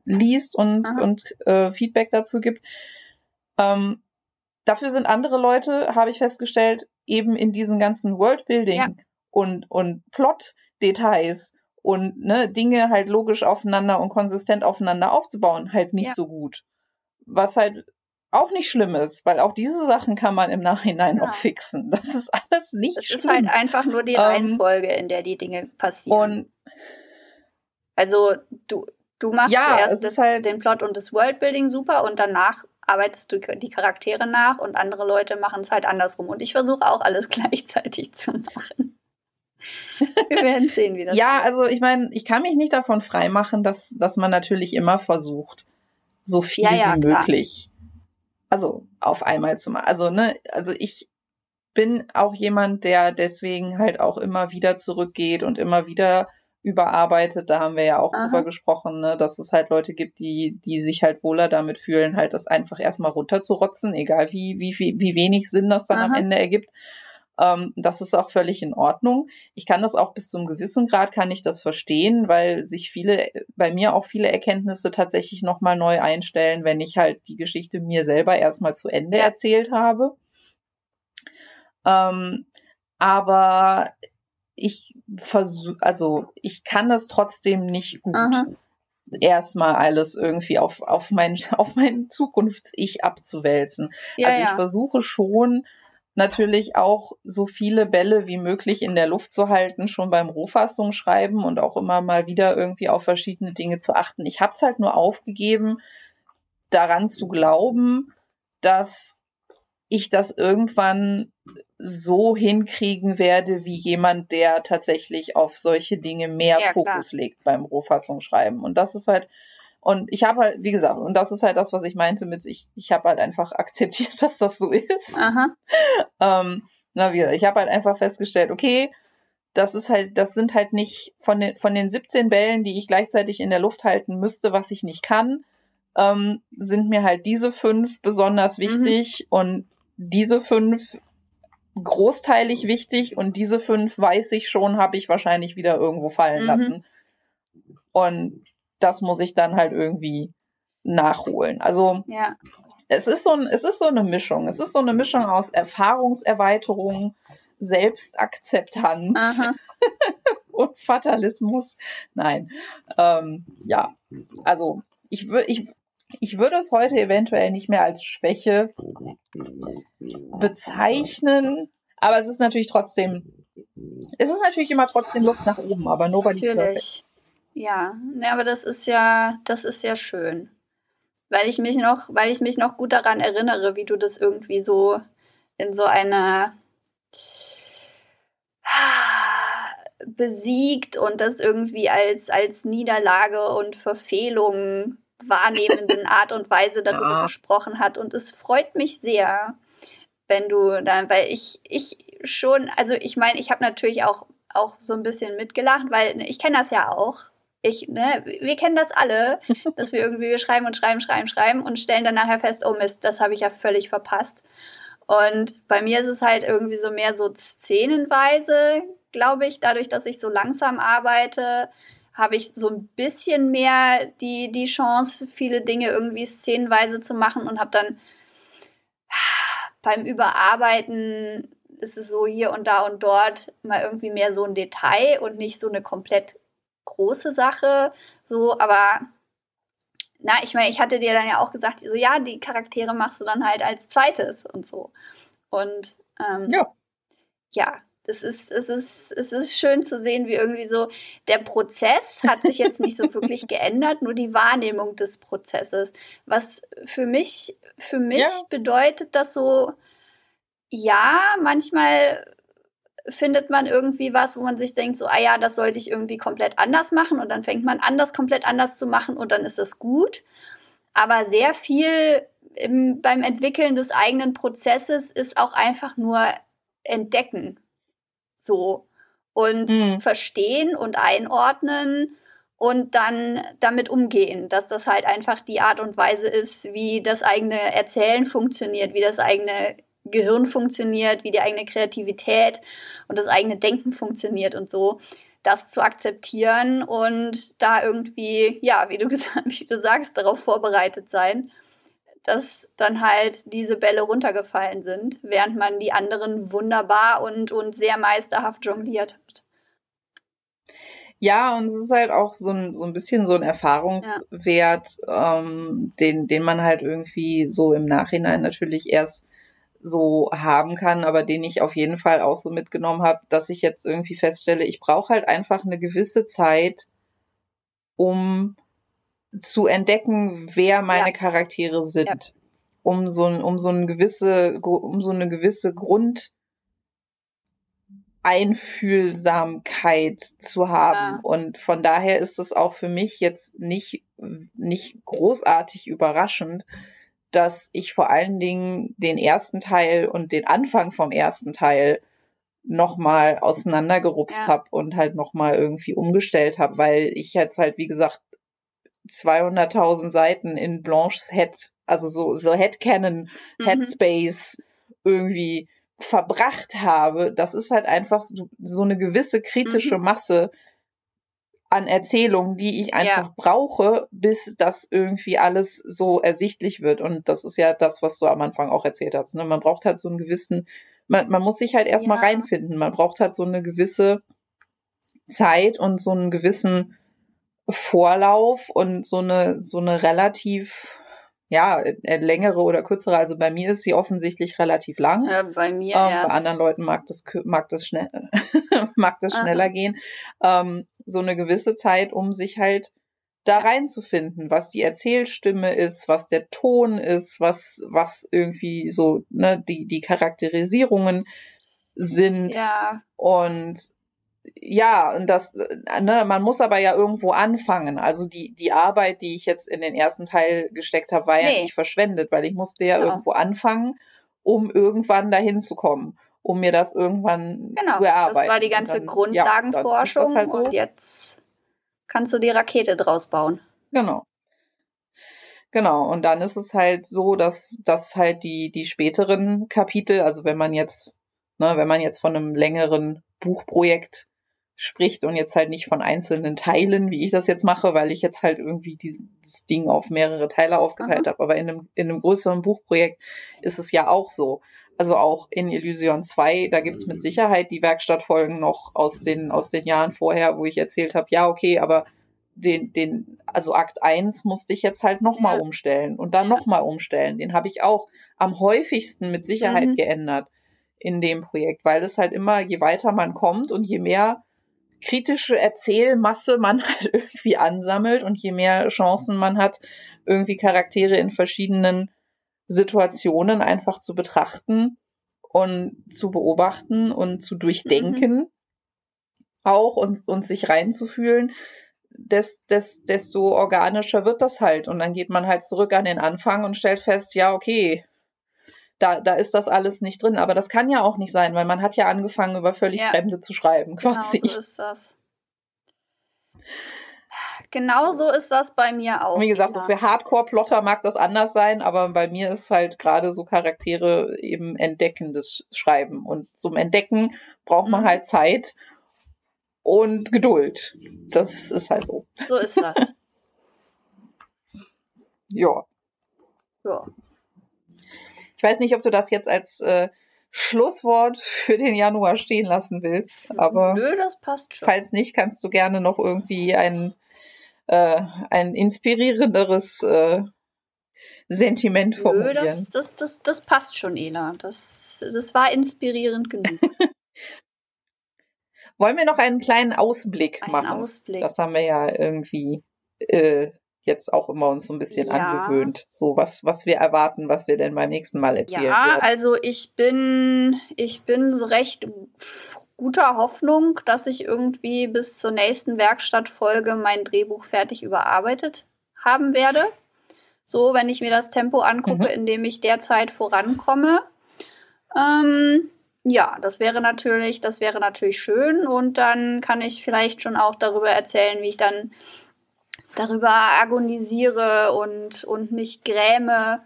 liest und, Aha. und äh, Feedback dazu gibt. Ähm, dafür sind andere Leute, habe ich festgestellt, eben in diesen ganzen Worldbuilding Ja. und, und Plot-Details und ne, Dinge halt logisch aufeinander und konsistent aufeinander aufzubauen, halt nicht Ja. so gut. Was halt auch nicht schlimm ist, weil auch diese Sachen kann man im Nachhinein Genau. noch fixen. Das ist alles nicht Es schlimm. ist halt einfach nur die Ähm, Reihenfolge, in der die Dinge passieren. und Also du, du machst Ja, es zuerst das, halt- den Plot und das Worldbuilding super und danach arbeitest du die Charaktere nach und andere Leute machen es halt andersrum. Und ich versuche auch alles [LAUGHS] gleichzeitig zu machen. Wir werden sehen, wie das ja, geht. also ich meine, ich kann mich nicht davon freimachen, dass, dass man natürlich immer versucht, so viel Ja, ja, wie klar. möglich, also auf einmal zu machen. Also, ne, also ich bin auch jemand, der deswegen halt auch immer wieder zurückgeht und immer wieder überarbeitet. Da haben wir ja auch Aha. drüber gesprochen, ne, dass es halt Leute gibt, die, die sich halt wohler damit fühlen, halt das einfach erstmal runterzurotzen, egal wie, wie, wie, wie wenig Sinn das dann am Aha. Ende ergibt. Ähm, das ist auch völlig in Ordnung. Ich kann das auch bis zu einem gewissen Grad kann ich das verstehen, weil sich viele, bei mir auch viele Erkenntnisse tatsächlich nochmal neu einstellen, wenn ich halt die Geschichte mir selber erstmal zu Ende erzählt habe. Ähm, aber ich versuche, also ich kann das trotzdem nicht gut. Aha. Erstmal alles irgendwie auf, auf mein, [LAUGHS] auf mein Zukunfts-Ich abzuwälzen. Ja, also ich ja. versuche schon natürlich auch so viele Bälle wie möglich in der Luft zu halten, schon beim Rohfassung schreiben und auch immer mal wieder irgendwie auf verschiedene Dinge zu achten. Ich habe es halt nur aufgegeben, daran zu glauben, dass ich das irgendwann so hinkriegen werde, wie jemand, der tatsächlich auf solche Dinge mehr Ja, klar. Fokus legt beim Rohfassung schreiben. Und das ist halt, und ich habe halt, wie gesagt, und das ist halt das, was ich meinte mit, ich, ich habe halt einfach [LAUGHS] akzeptiert, dass das so ist. Aha. Ähm, na, wie gesagt, ich habe halt einfach festgestellt, okay, das ist halt, das sind halt nicht von den, von den 17 Bällen, die ich gleichzeitig in der Luft halten müsste, was ich nicht kann, ähm, sind mir halt diese fünf besonders Mhm. wichtig und diese fünf großteilig wichtig und diese fünf weiß ich schon, habe ich wahrscheinlich wieder irgendwo fallen Mhm. lassen. Und das muss ich dann halt irgendwie nachholen. Also Ja. es ist so ein, es ist so eine Mischung. Es ist so eine Mischung aus Erfahrungserweiterung, Selbstakzeptanz [LAUGHS] und Fatalismus. Nein, ähm, ja, also ich würde, ich, ich würde es heute eventuell nicht mehr als Schwäche bezeichnen, aber es ist natürlich trotzdem, es ist natürlich immer trotzdem Luft nach oben, aber nobody Natürlich. Ja, ne, aber das ist ja, das ist ja schön. Weil ich mich noch, weil ich mich noch gut daran erinnere, wie du das irgendwie so in so einer besiegt und das irgendwie als, als Niederlage und Verfehlung wahrnehmenden Art und Weise darüber ja. gesprochen hat. Und es freut mich sehr, wenn du dann, weil ich, ich schon, also ich meine, ich habe natürlich auch, auch so ein bisschen mitgelacht, weil ne, ich kenne das ja auch. Ich, ne, wir kennen das alle, [LAUGHS] dass wir irgendwie wir schreiben und schreiben, schreiben, schreiben und stellen dann nachher fest, oh Mist, das habe ich ja völlig verpasst. Und bei mir ist es halt irgendwie so mehr so szenenweise, glaube ich, dadurch, dass ich so langsam arbeite, habe ich so ein bisschen mehr die, die Chance, viele Dinge irgendwie szenenweise zu machen und habe dann beim Überarbeiten ist es so hier und da und dort mal irgendwie mehr so ein Detail und nicht so eine komplett große Sache. So, aber na, ich meine, ich hatte dir dann ja auch gesagt, so ja, die Charaktere machst du dann halt als zweites und so. Und ähm, ja. ja, das ist, es ist, es ist schön zu sehen, wie irgendwie so der Prozess hat sich jetzt nicht so wirklich geändert, nur die Wahrnehmung des Prozesses. Was für mich, für mich ja. bedeutet das so, ja, manchmal findet man irgendwie was, wo man sich denkt, so, ah ja, das sollte ich irgendwie komplett anders machen und dann fängt man an, das komplett anders zu machen und dann ist das gut. Aber sehr viel im, beim Entwickeln des eigenen Prozesses ist auch einfach nur entdecken. So. Und mhm. verstehen und einordnen und dann damit umgehen, dass das halt einfach die Art und Weise ist, wie das eigene Erzählen funktioniert, wie das eigene Gehirn funktioniert, wie die eigene Kreativität und das eigene Denken funktioniert und so, das zu akzeptieren und da irgendwie, ja, wie du [LAUGHS] wie du sagst, darauf vorbereitet sein, dass dann halt diese Bälle runtergefallen sind, während man die anderen wunderbar und, und sehr meisterhaft jongliert hat. Ja, und es ist halt auch so ein, so ein bisschen so ein Erfahrungswert, ja. ähm, den, den man halt irgendwie so im Nachhinein natürlich erst so haben kann, aber den ich auf jeden Fall auch so mitgenommen habe, dass ich jetzt irgendwie feststelle, ich brauche halt einfach eine gewisse Zeit, um zu entdecken, wer meine ja. Charaktere sind, ja. um so um so eine gewisse um so eine gewisse Grundeinfühlsamkeit zu haben ja. und von daher ist es auch für mich jetzt nicht nicht großartig überraschend, dass ich vor allen Dingen den ersten Teil und den Anfang vom ersten Teil nochmal auseinandergerupft ja. habe und halt nochmal irgendwie umgestellt habe, weil ich jetzt halt, wie gesagt, 200.000 Seiten in Blanches Head, also so, so Headcanon, mhm. Headspace irgendwie verbracht habe. Das ist halt einfach so, so eine gewisse kritische mhm. Masse, an Erzählungen, die ich einfach ja. brauche, bis das irgendwie alles so ersichtlich wird. Und das ist ja das, was du am Anfang auch erzählt hast. Ne? Man braucht halt so einen gewissen, man, man muss sich halt erstmal ja. reinfinden. Man braucht halt so eine gewisse Zeit und so einen gewissen Vorlauf und so eine, so eine relativ ja, äh, längere oder kürzere. Also bei mir ist sie offensichtlich relativ lang. Ja, bei mir ähm, Bei anderen Leuten mag das mag das schnell [LAUGHS] mag das schneller Aha. gehen. Ähm, so eine gewisse Zeit, um sich halt da reinzufinden, was die Erzählstimme ist, was der Ton ist, was was irgendwie so ne die die Charakterisierungen sind ja. und ja, und das, ne, man muss aber ja irgendwo anfangen. Also die, die Arbeit, die ich jetzt in den ersten Teil gesteckt habe, war nee. ja nicht verschwendet, weil ich musste ja, ja, irgendwo anfangen, um irgendwann dahin zu kommen, um mir das irgendwann genau, zu erarbeiten. Das war die ganze dann, Grundlagenforschung ja, halt so. und jetzt kannst du die Rakete draus bauen. Genau. Genau, und dann ist es halt so, dass, dass halt die, die späteren Kapitel, also wenn man jetzt, ne, wenn man jetzt von einem längeren Buchprojekt spricht und jetzt halt nicht von einzelnen Teilen, wie ich das jetzt mache, weil ich jetzt halt irgendwie dieses Ding auf mehrere Teile aufgeteilt habe. Aber in einem, in einem größeren Buchprojekt ist es ja auch so. Also auch in Illusion 2, da gibt's mit Sicherheit die Werkstattfolgen noch aus den, aus den Jahren vorher, wo ich erzählt habe, ja, okay, aber den, den, also Akt 1 musste ich jetzt halt nochmal ja. umstellen und dann nochmal umstellen. Den habe ich auch am häufigsten mit Sicherheit mhm. geändert in dem Projekt, weil es halt immer, je weiter man kommt und je mehr kritische Erzählmasse man [LAUGHS] halt irgendwie ansammelt und je mehr Chancen man hat, irgendwie Charaktere in verschiedenen Situationen einfach zu betrachten und zu beobachten und zu durchdenken mhm. auch und, und sich reinzufühlen, des, des, desto organischer wird das halt. Und dann geht man halt zurück an den Anfang und stellt fest, ja, okay, da, da ist das alles nicht drin. Aber das kann ja auch nicht sein, weil man hat ja angefangen, über völlig ja. Fremde zu schreiben, quasi. Genau so ist das. Genau so ist das bei mir auch. Wie gesagt, ja. so für Hardcore-Plotter mag das anders sein, aber bei mir ist halt gerade so Charaktere eben entdeckendes Schreiben. Und zum Entdecken braucht man mhm. halt Zeit und Geduld. Das ist halt so. So ist das. [LAUGHS] ja. Ja. Ich weiß nicht, ob du das jetzt als äh, Schlusswort für den Januar stehen lassen willst, aber Nö, das passt schon. falls nicht, kannst du gerne noch irgendwie ein, äh, ein inspirierenderes äh, Sentiment formulieren. Nö, das, das, das, das passt schon, Ela. Das, das war inspirierend genug. [LAUGHS] Wollen wir noch einen kleinen Ausblick einen machen? Ausblick. Das haben wir ja irgendwie äh, jetzt auch immer uns so ein bisschen ja. angewöhnt. So was, was wir erwarten, was wir denn beim nächsten Mal erzählen. Ja, werden. also ich bin, ich bin recht guter Hoffnung, dass ich irgendwie bis zur nächsten Werkstattfolge mein Drehbuch fertig überarbeitet haben werde. So, wenn ich mir das Tempo angucke, mhm. in dem ich derzeit vorankomme. Ähm, ja, das wäre natürlich, das wäre natürlich schön und dann kann ich vielleicht schon auch darüber erzählen, wie ich dann darüber agonisiere und, und mich gräme,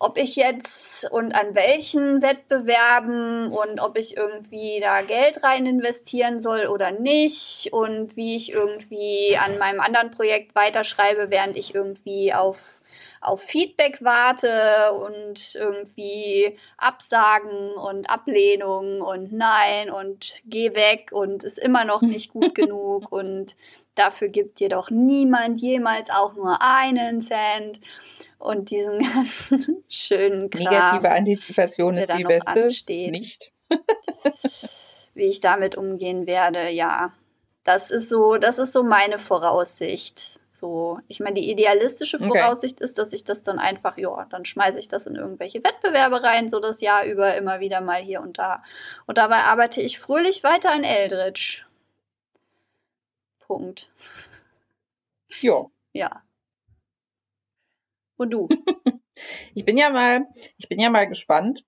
ob ich jetzt und an welchen Wettbewerben und ob ich irgendwie da Geld rein investieren soll oder nicht und wie ich irgendwie an meinem anderen Projekt weiterschreibe, während ich irgendwie auf auf Feedback warte und irgendwie Absagen und Ablehnung und Nein und geh weg und ist immer noch nicht gut [LAUGHS] genug und dafür gibt dir doch niemand jemals auch nur einen Cent und diesen [LAUGHS] ganzen schönen Kram. Negative Antizipation ist die beste. Ansteht. Nicht. [LAUGHS] [LAUGHS] Wie ich damit umgehen werde, ja. Das ist so, das ist so meine Voraussicht. So, ich meine, die idealistische Voraussicht okay. ist, dass ich das dann einfach, ja, dann schmeiße ich das in irgendwelche Wettbewerbe rein, so das Jahr über immer wieder mal hier und da. Und dabei arbeite ich fröhlich weiter in Eldritch. Punkt. Ja. Ja. Und du? [LAUGHS] ich bin ja mal, ich bin ja mal gespannt,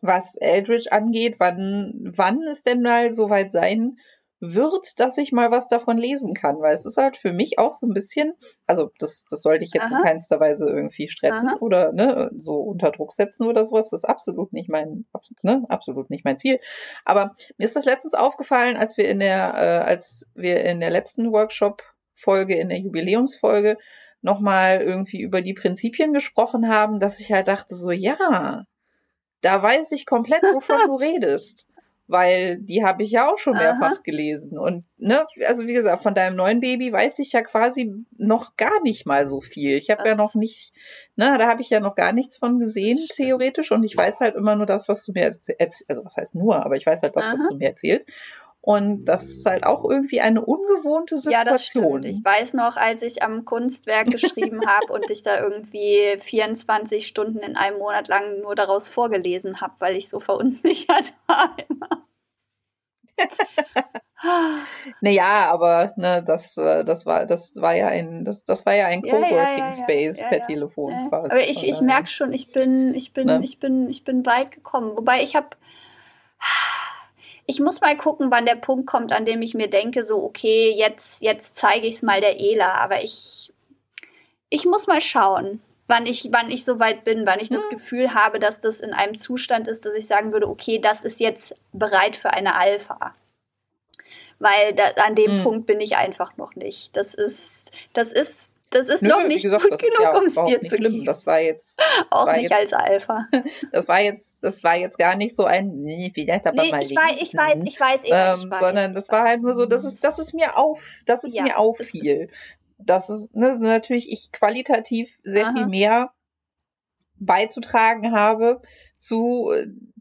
was Eldritch angeht, wann, wann es denn mal soweit sein wird, dass ich mal was davon lesen kann, weil es ist halt für mich auch so ein bisschen, also das, das sollte ich jetzt Aha. in keinster Weise irgendwie stressen Aha. oder ne, so unter Druck setzen oder sowas. Das ist absolut nicht mein, ne, absolut nicht mein Ziel. Aber mir ist das letztens aufgefallen, als wir in der, äh, als wir in der letzten Workshop-Folge, in der Jubiläumsfolge, nochmal irgendwie über die Prinzipien gesprochen haben, dass ich halt dachte, so, ja, da weiß ich komplett, wovon du [LAUGHS] redest weil die habe ich ja auch schon mehrfach Aha. gelesen. Und ne, also wie gesagt, von deinem neuen Baby weiß ich ja quasi noch gar nicht mal so viel. Ich habe ja noch nicht, ne, da habe ich ja noch gar nichts von gesehen, theoretisch. Und ich weiß halt immer nur das, was du mir erzählst. Also was heißt nur, aber ich weiß halt das, Aha. was du mir erzählst. Und das ist halt auch irgendwie eine ungewohnte Situation. Ja, das stimmt. Ich weiß noch, als ich am Kunstwerk geschrieben [LAUGHS] habe und ich da irgendwie 24 Stunden in einem Monat lang nur daraus vorgelesen habe, weil ich so verunsichert [LAUGHS] war immer. [LAUGHS] naja, aber ne, das, äh, das war, das war ja ein, das, das war ja ein Coworking ja, ja, ja, Space per Telefon quasi. Aber ich, ich merke schon, ich bin, ich bin, ne? ich bin, ich bin weit gekommen. Wobei ich habe ich muss mal gucken, wann der Punkt kommt, an dem ich mir denke, so, okay, jetzt, jetzt zeige ich es mal der Ela. Aber ich, ich muss mal schauen, wann ich, wann ich so weit bin, wann ich das Gefühl habe, dass das in einem Zustand ist, dass ich sagen würde, okay, das ist jetzt bereit für eine Alpha. Weil da, an dem mhm. Punkt bin ich einfach noch nicht. Das ist, das ist das ist Nö, noch nicht gesagt, gut das ist genug, ja um es dir zu schlimm. geben. Das war jetzt, [LAUGHS] das Auch war nicht jetzt, als Alpha. [LAUGHS] das war jetzt, das war jetzt gar nicht so ein, nee, vielleicht aber Nee, mal ich weiß, ich weiß, ich weiß, Ela, ich ähm, weiß. sondern das war halt nur so, dass es, dass es mir auf, dass es Ja, mir auffiel. Das ist, ne, natürlich ich qualitativ sehr Aha. viel mehr beizutragen habe zu,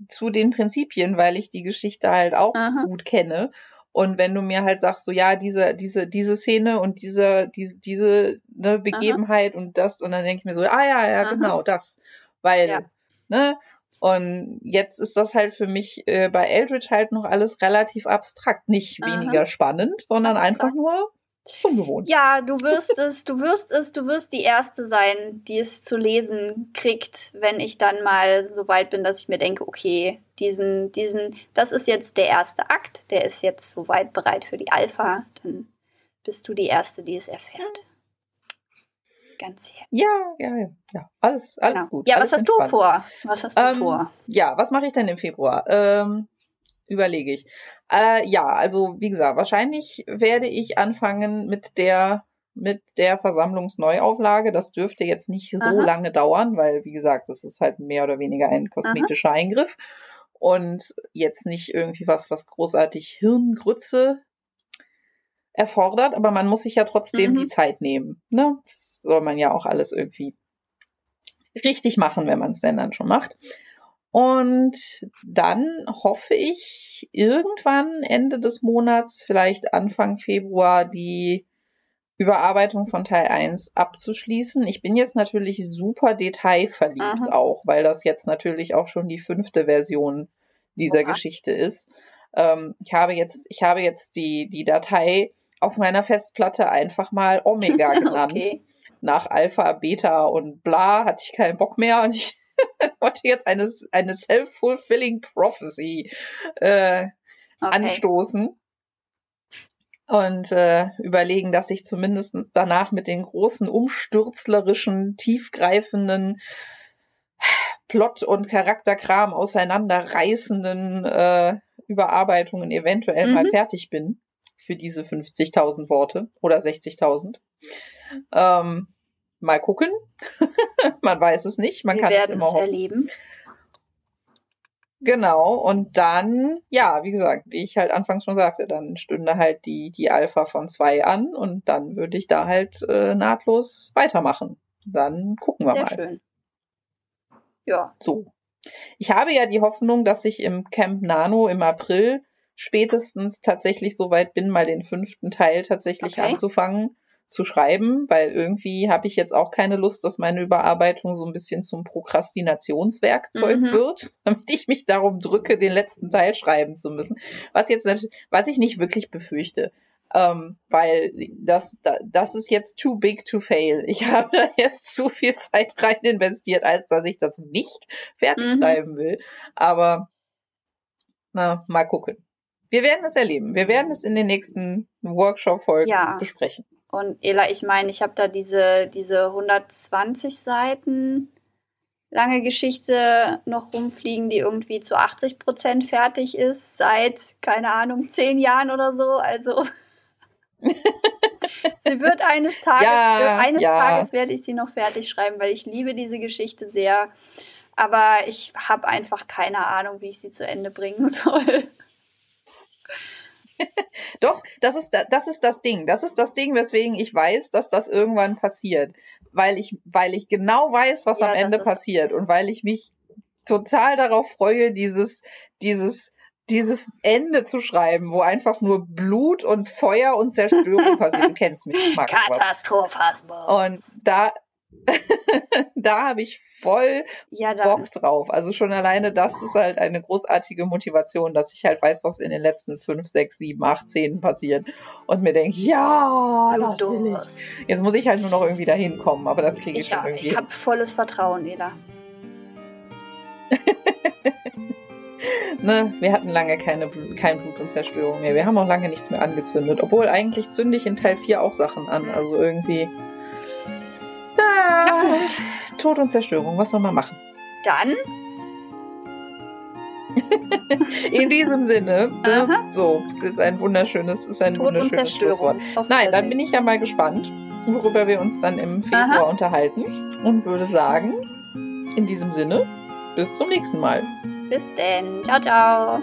zu den Prinzipien, weil ich die Geschichte halt auch Aha. gut kenne. Und wenn du mir halt sagst, so ja, diese, diese, diese Szene und diese, diese, diese ne, Begebenheit und das, und dann denke ich mir so, ah ja, ja, Aha. genau, das. Weil, Ja. ne, und jetzt ist das halt für mich äh, bei Eldritch halt noch alles relativ abstrakt. Nicht Aha. weniger spannend, sondern Abstrakt. einfach nur ungewohnt. Ja, du wirst es, du wirst es, du wirst die Erste sein, die es zu lesen kriegt, wenn ich dann mal so weit bin, dass ich mir denke, okay, diesen, diesen, das ist jetzt der erste Akt, der ist jetzt soweit bereit für die Alpha, dann bist du die Erste, die es erfährt. Ganz her. Ja, ja, ja, ja. Alles, alles Genau. gut. Ja, alles was hast du entspannt. vor? Was hast du Ähm, vor? Ja, was mache ich denn im Februar? Ähm, überlege ich. Äh, ja, also wie gesagt, wahrscheinlich werde ich anfangen mit der mit der Versammlungsneuauflage. Das dürfte jetzt nicht so Aha. lange dauern, weil wie gesagt, das ist halt mehr oder weniger ein kosmetischer Eingriff und jetzt nicht irgendwie was, was großartig Hirngrütze erfordert. Aber man muss sich ja trotzdem Mhm. die Zeit nehmen. Ne? Das soll man ja auch alles irgendwie richtig machen, wenn man es denn dann schon macht. Und dann hoffe ich, irgendwann Ende des Monats, vielleicht Anfang Februar, die Überarbeitung von Teil 1 abzuschließen. Ich bin jetzt natürlich super detailverliebt Aha. auch, weil das jetzt natürlich auch schon die fünfte Version dieser Oha. Geschichte ist. Ähm, ich habe jetzt, ich habe jetzt die, die Datei auf meiner Festplatte einfach mal [LAUGHS] Omega genannt Okay. nach Alpha, Beta und bla hatte ich keinen Bock mehr und ich wollte jetzt eine, eine self-fulfilling prophecy äh, okay. anstoßen und äh, überlegen, dass ich zumindest danach mit den großen umstürzlerischen, tiefgreifenden Plot- und Charakterkram auseinanderreißenden äh, Überarbeitungen eventuell mal Mhm. fertig bin für diese 50.000 Worte oder 60.000. Ähm, mal gucken. [LAUGHS] Man weiß es nicht. Man Wir kann es immer es hoffen. erleben. Genau, und dann, ja, wie gesagt, wie ich halt anfangs schon sagte, dann stünde halt die, die Alpha von zwei an und dann würde ich da halt äh, nahtlos weitermachen. Dann gucken wir Sehr mal. schön. Ja. So. Ich habe ja die Hoffnung, dass ich im Camp Nano im April spätestens tatsächlich so weit bin, mal den fünften Teil tatsächlich Okay. anzufangen zu schreiben, weil irgendwie habe ich jetzt auch keine Lust, dass meine Überarbeitung so ein bisschen zum Prokrastinationswerkzeug Mhm. wird, [LAUGHS] damit ich mich darum drücke, den letzten Teil schreiben zu müssen. Was jetzt was ich nicht wirklich befürchte. Ähm, weil das, da- das ist jetzt too big to fail. Ich [LAUGHS] habe da jetzt zu viel Zeit rein investiert, als dass ich das nicht fertig Mhm. schreiben will. Aber na, mal gucken. Wir werden es erleben. Wir werden es in den nächsten Workshop-Folgen Ja. besprechen. Und Ela, ich meine, ich habe da diese, diese 120 Seiten lange Geschichte noch rumfliegen, die irgendwie zu 80 Prozent fertig ist, seit, keine Ahnung, zehn Jahren oder so. Also [LAUGHS] sie wird eines Tages, Ja, eines ja. Tages werde ich sie noch fertig schreiben, weil ich liebe diese Geschichte sehr. Aber ich habe einfach keine Ahnung, wie ich sie zu Ende bringen [LAUGHS] soll. Doch, das ist, da- das ist das Ding. Das ist das Ding, weswegen ich weiß, dass das irgendwann passiert. Weil ich, weil ich genau weiß, was Ja, am Ende passiert. Und weil ich mich total darauf freue, dieses, dieses, dieses Ende zu schreiben, wo einfach nur Blut und Feuer und Zerstörung [LAUGHS] passiert. Du kennst mich. Katastrophasmus. Und da, [LAUGHS] da habe ich voll ja. Bock drauf. Also schon alleine das ist halt eine großartige Motivation, dass ich halt weiß, was in den letzten fünf, sechs, sieben, acht, zehn passiert. Und mir denke, ja, das will ich. Jetzt muss ich halt nur noch irgendwie dahin kommen, aber das kriege ich, Ich, schon irgendwie. ich habe volles Vertrauen, Ela. [LAUGHS] ne, wir hatten lange keine Blut, kein Blut und Zerstörung mehr. Wir haben auch lange nichts mehr angezündet. Obwohl eigentlich zünde ich in Teil 4 auch Sachen an. Mhm. Also irgendwie. Na gut. Tod und Zerstörung, was soll man machen? Dann, [LAUGHS] In diesem Sinne, ne, Aha. so, es ist ein wunderschönes, es ist ein Tod und wunderschönes Schlusswort. Nein, dann bin ich ja mal gespannt, worüber wir uns dann im Februar Aha. unterhalten. Und würde sagen, in diesem Sinne, bis zum nächsten Mal. Bis denn. Ciao, ciao.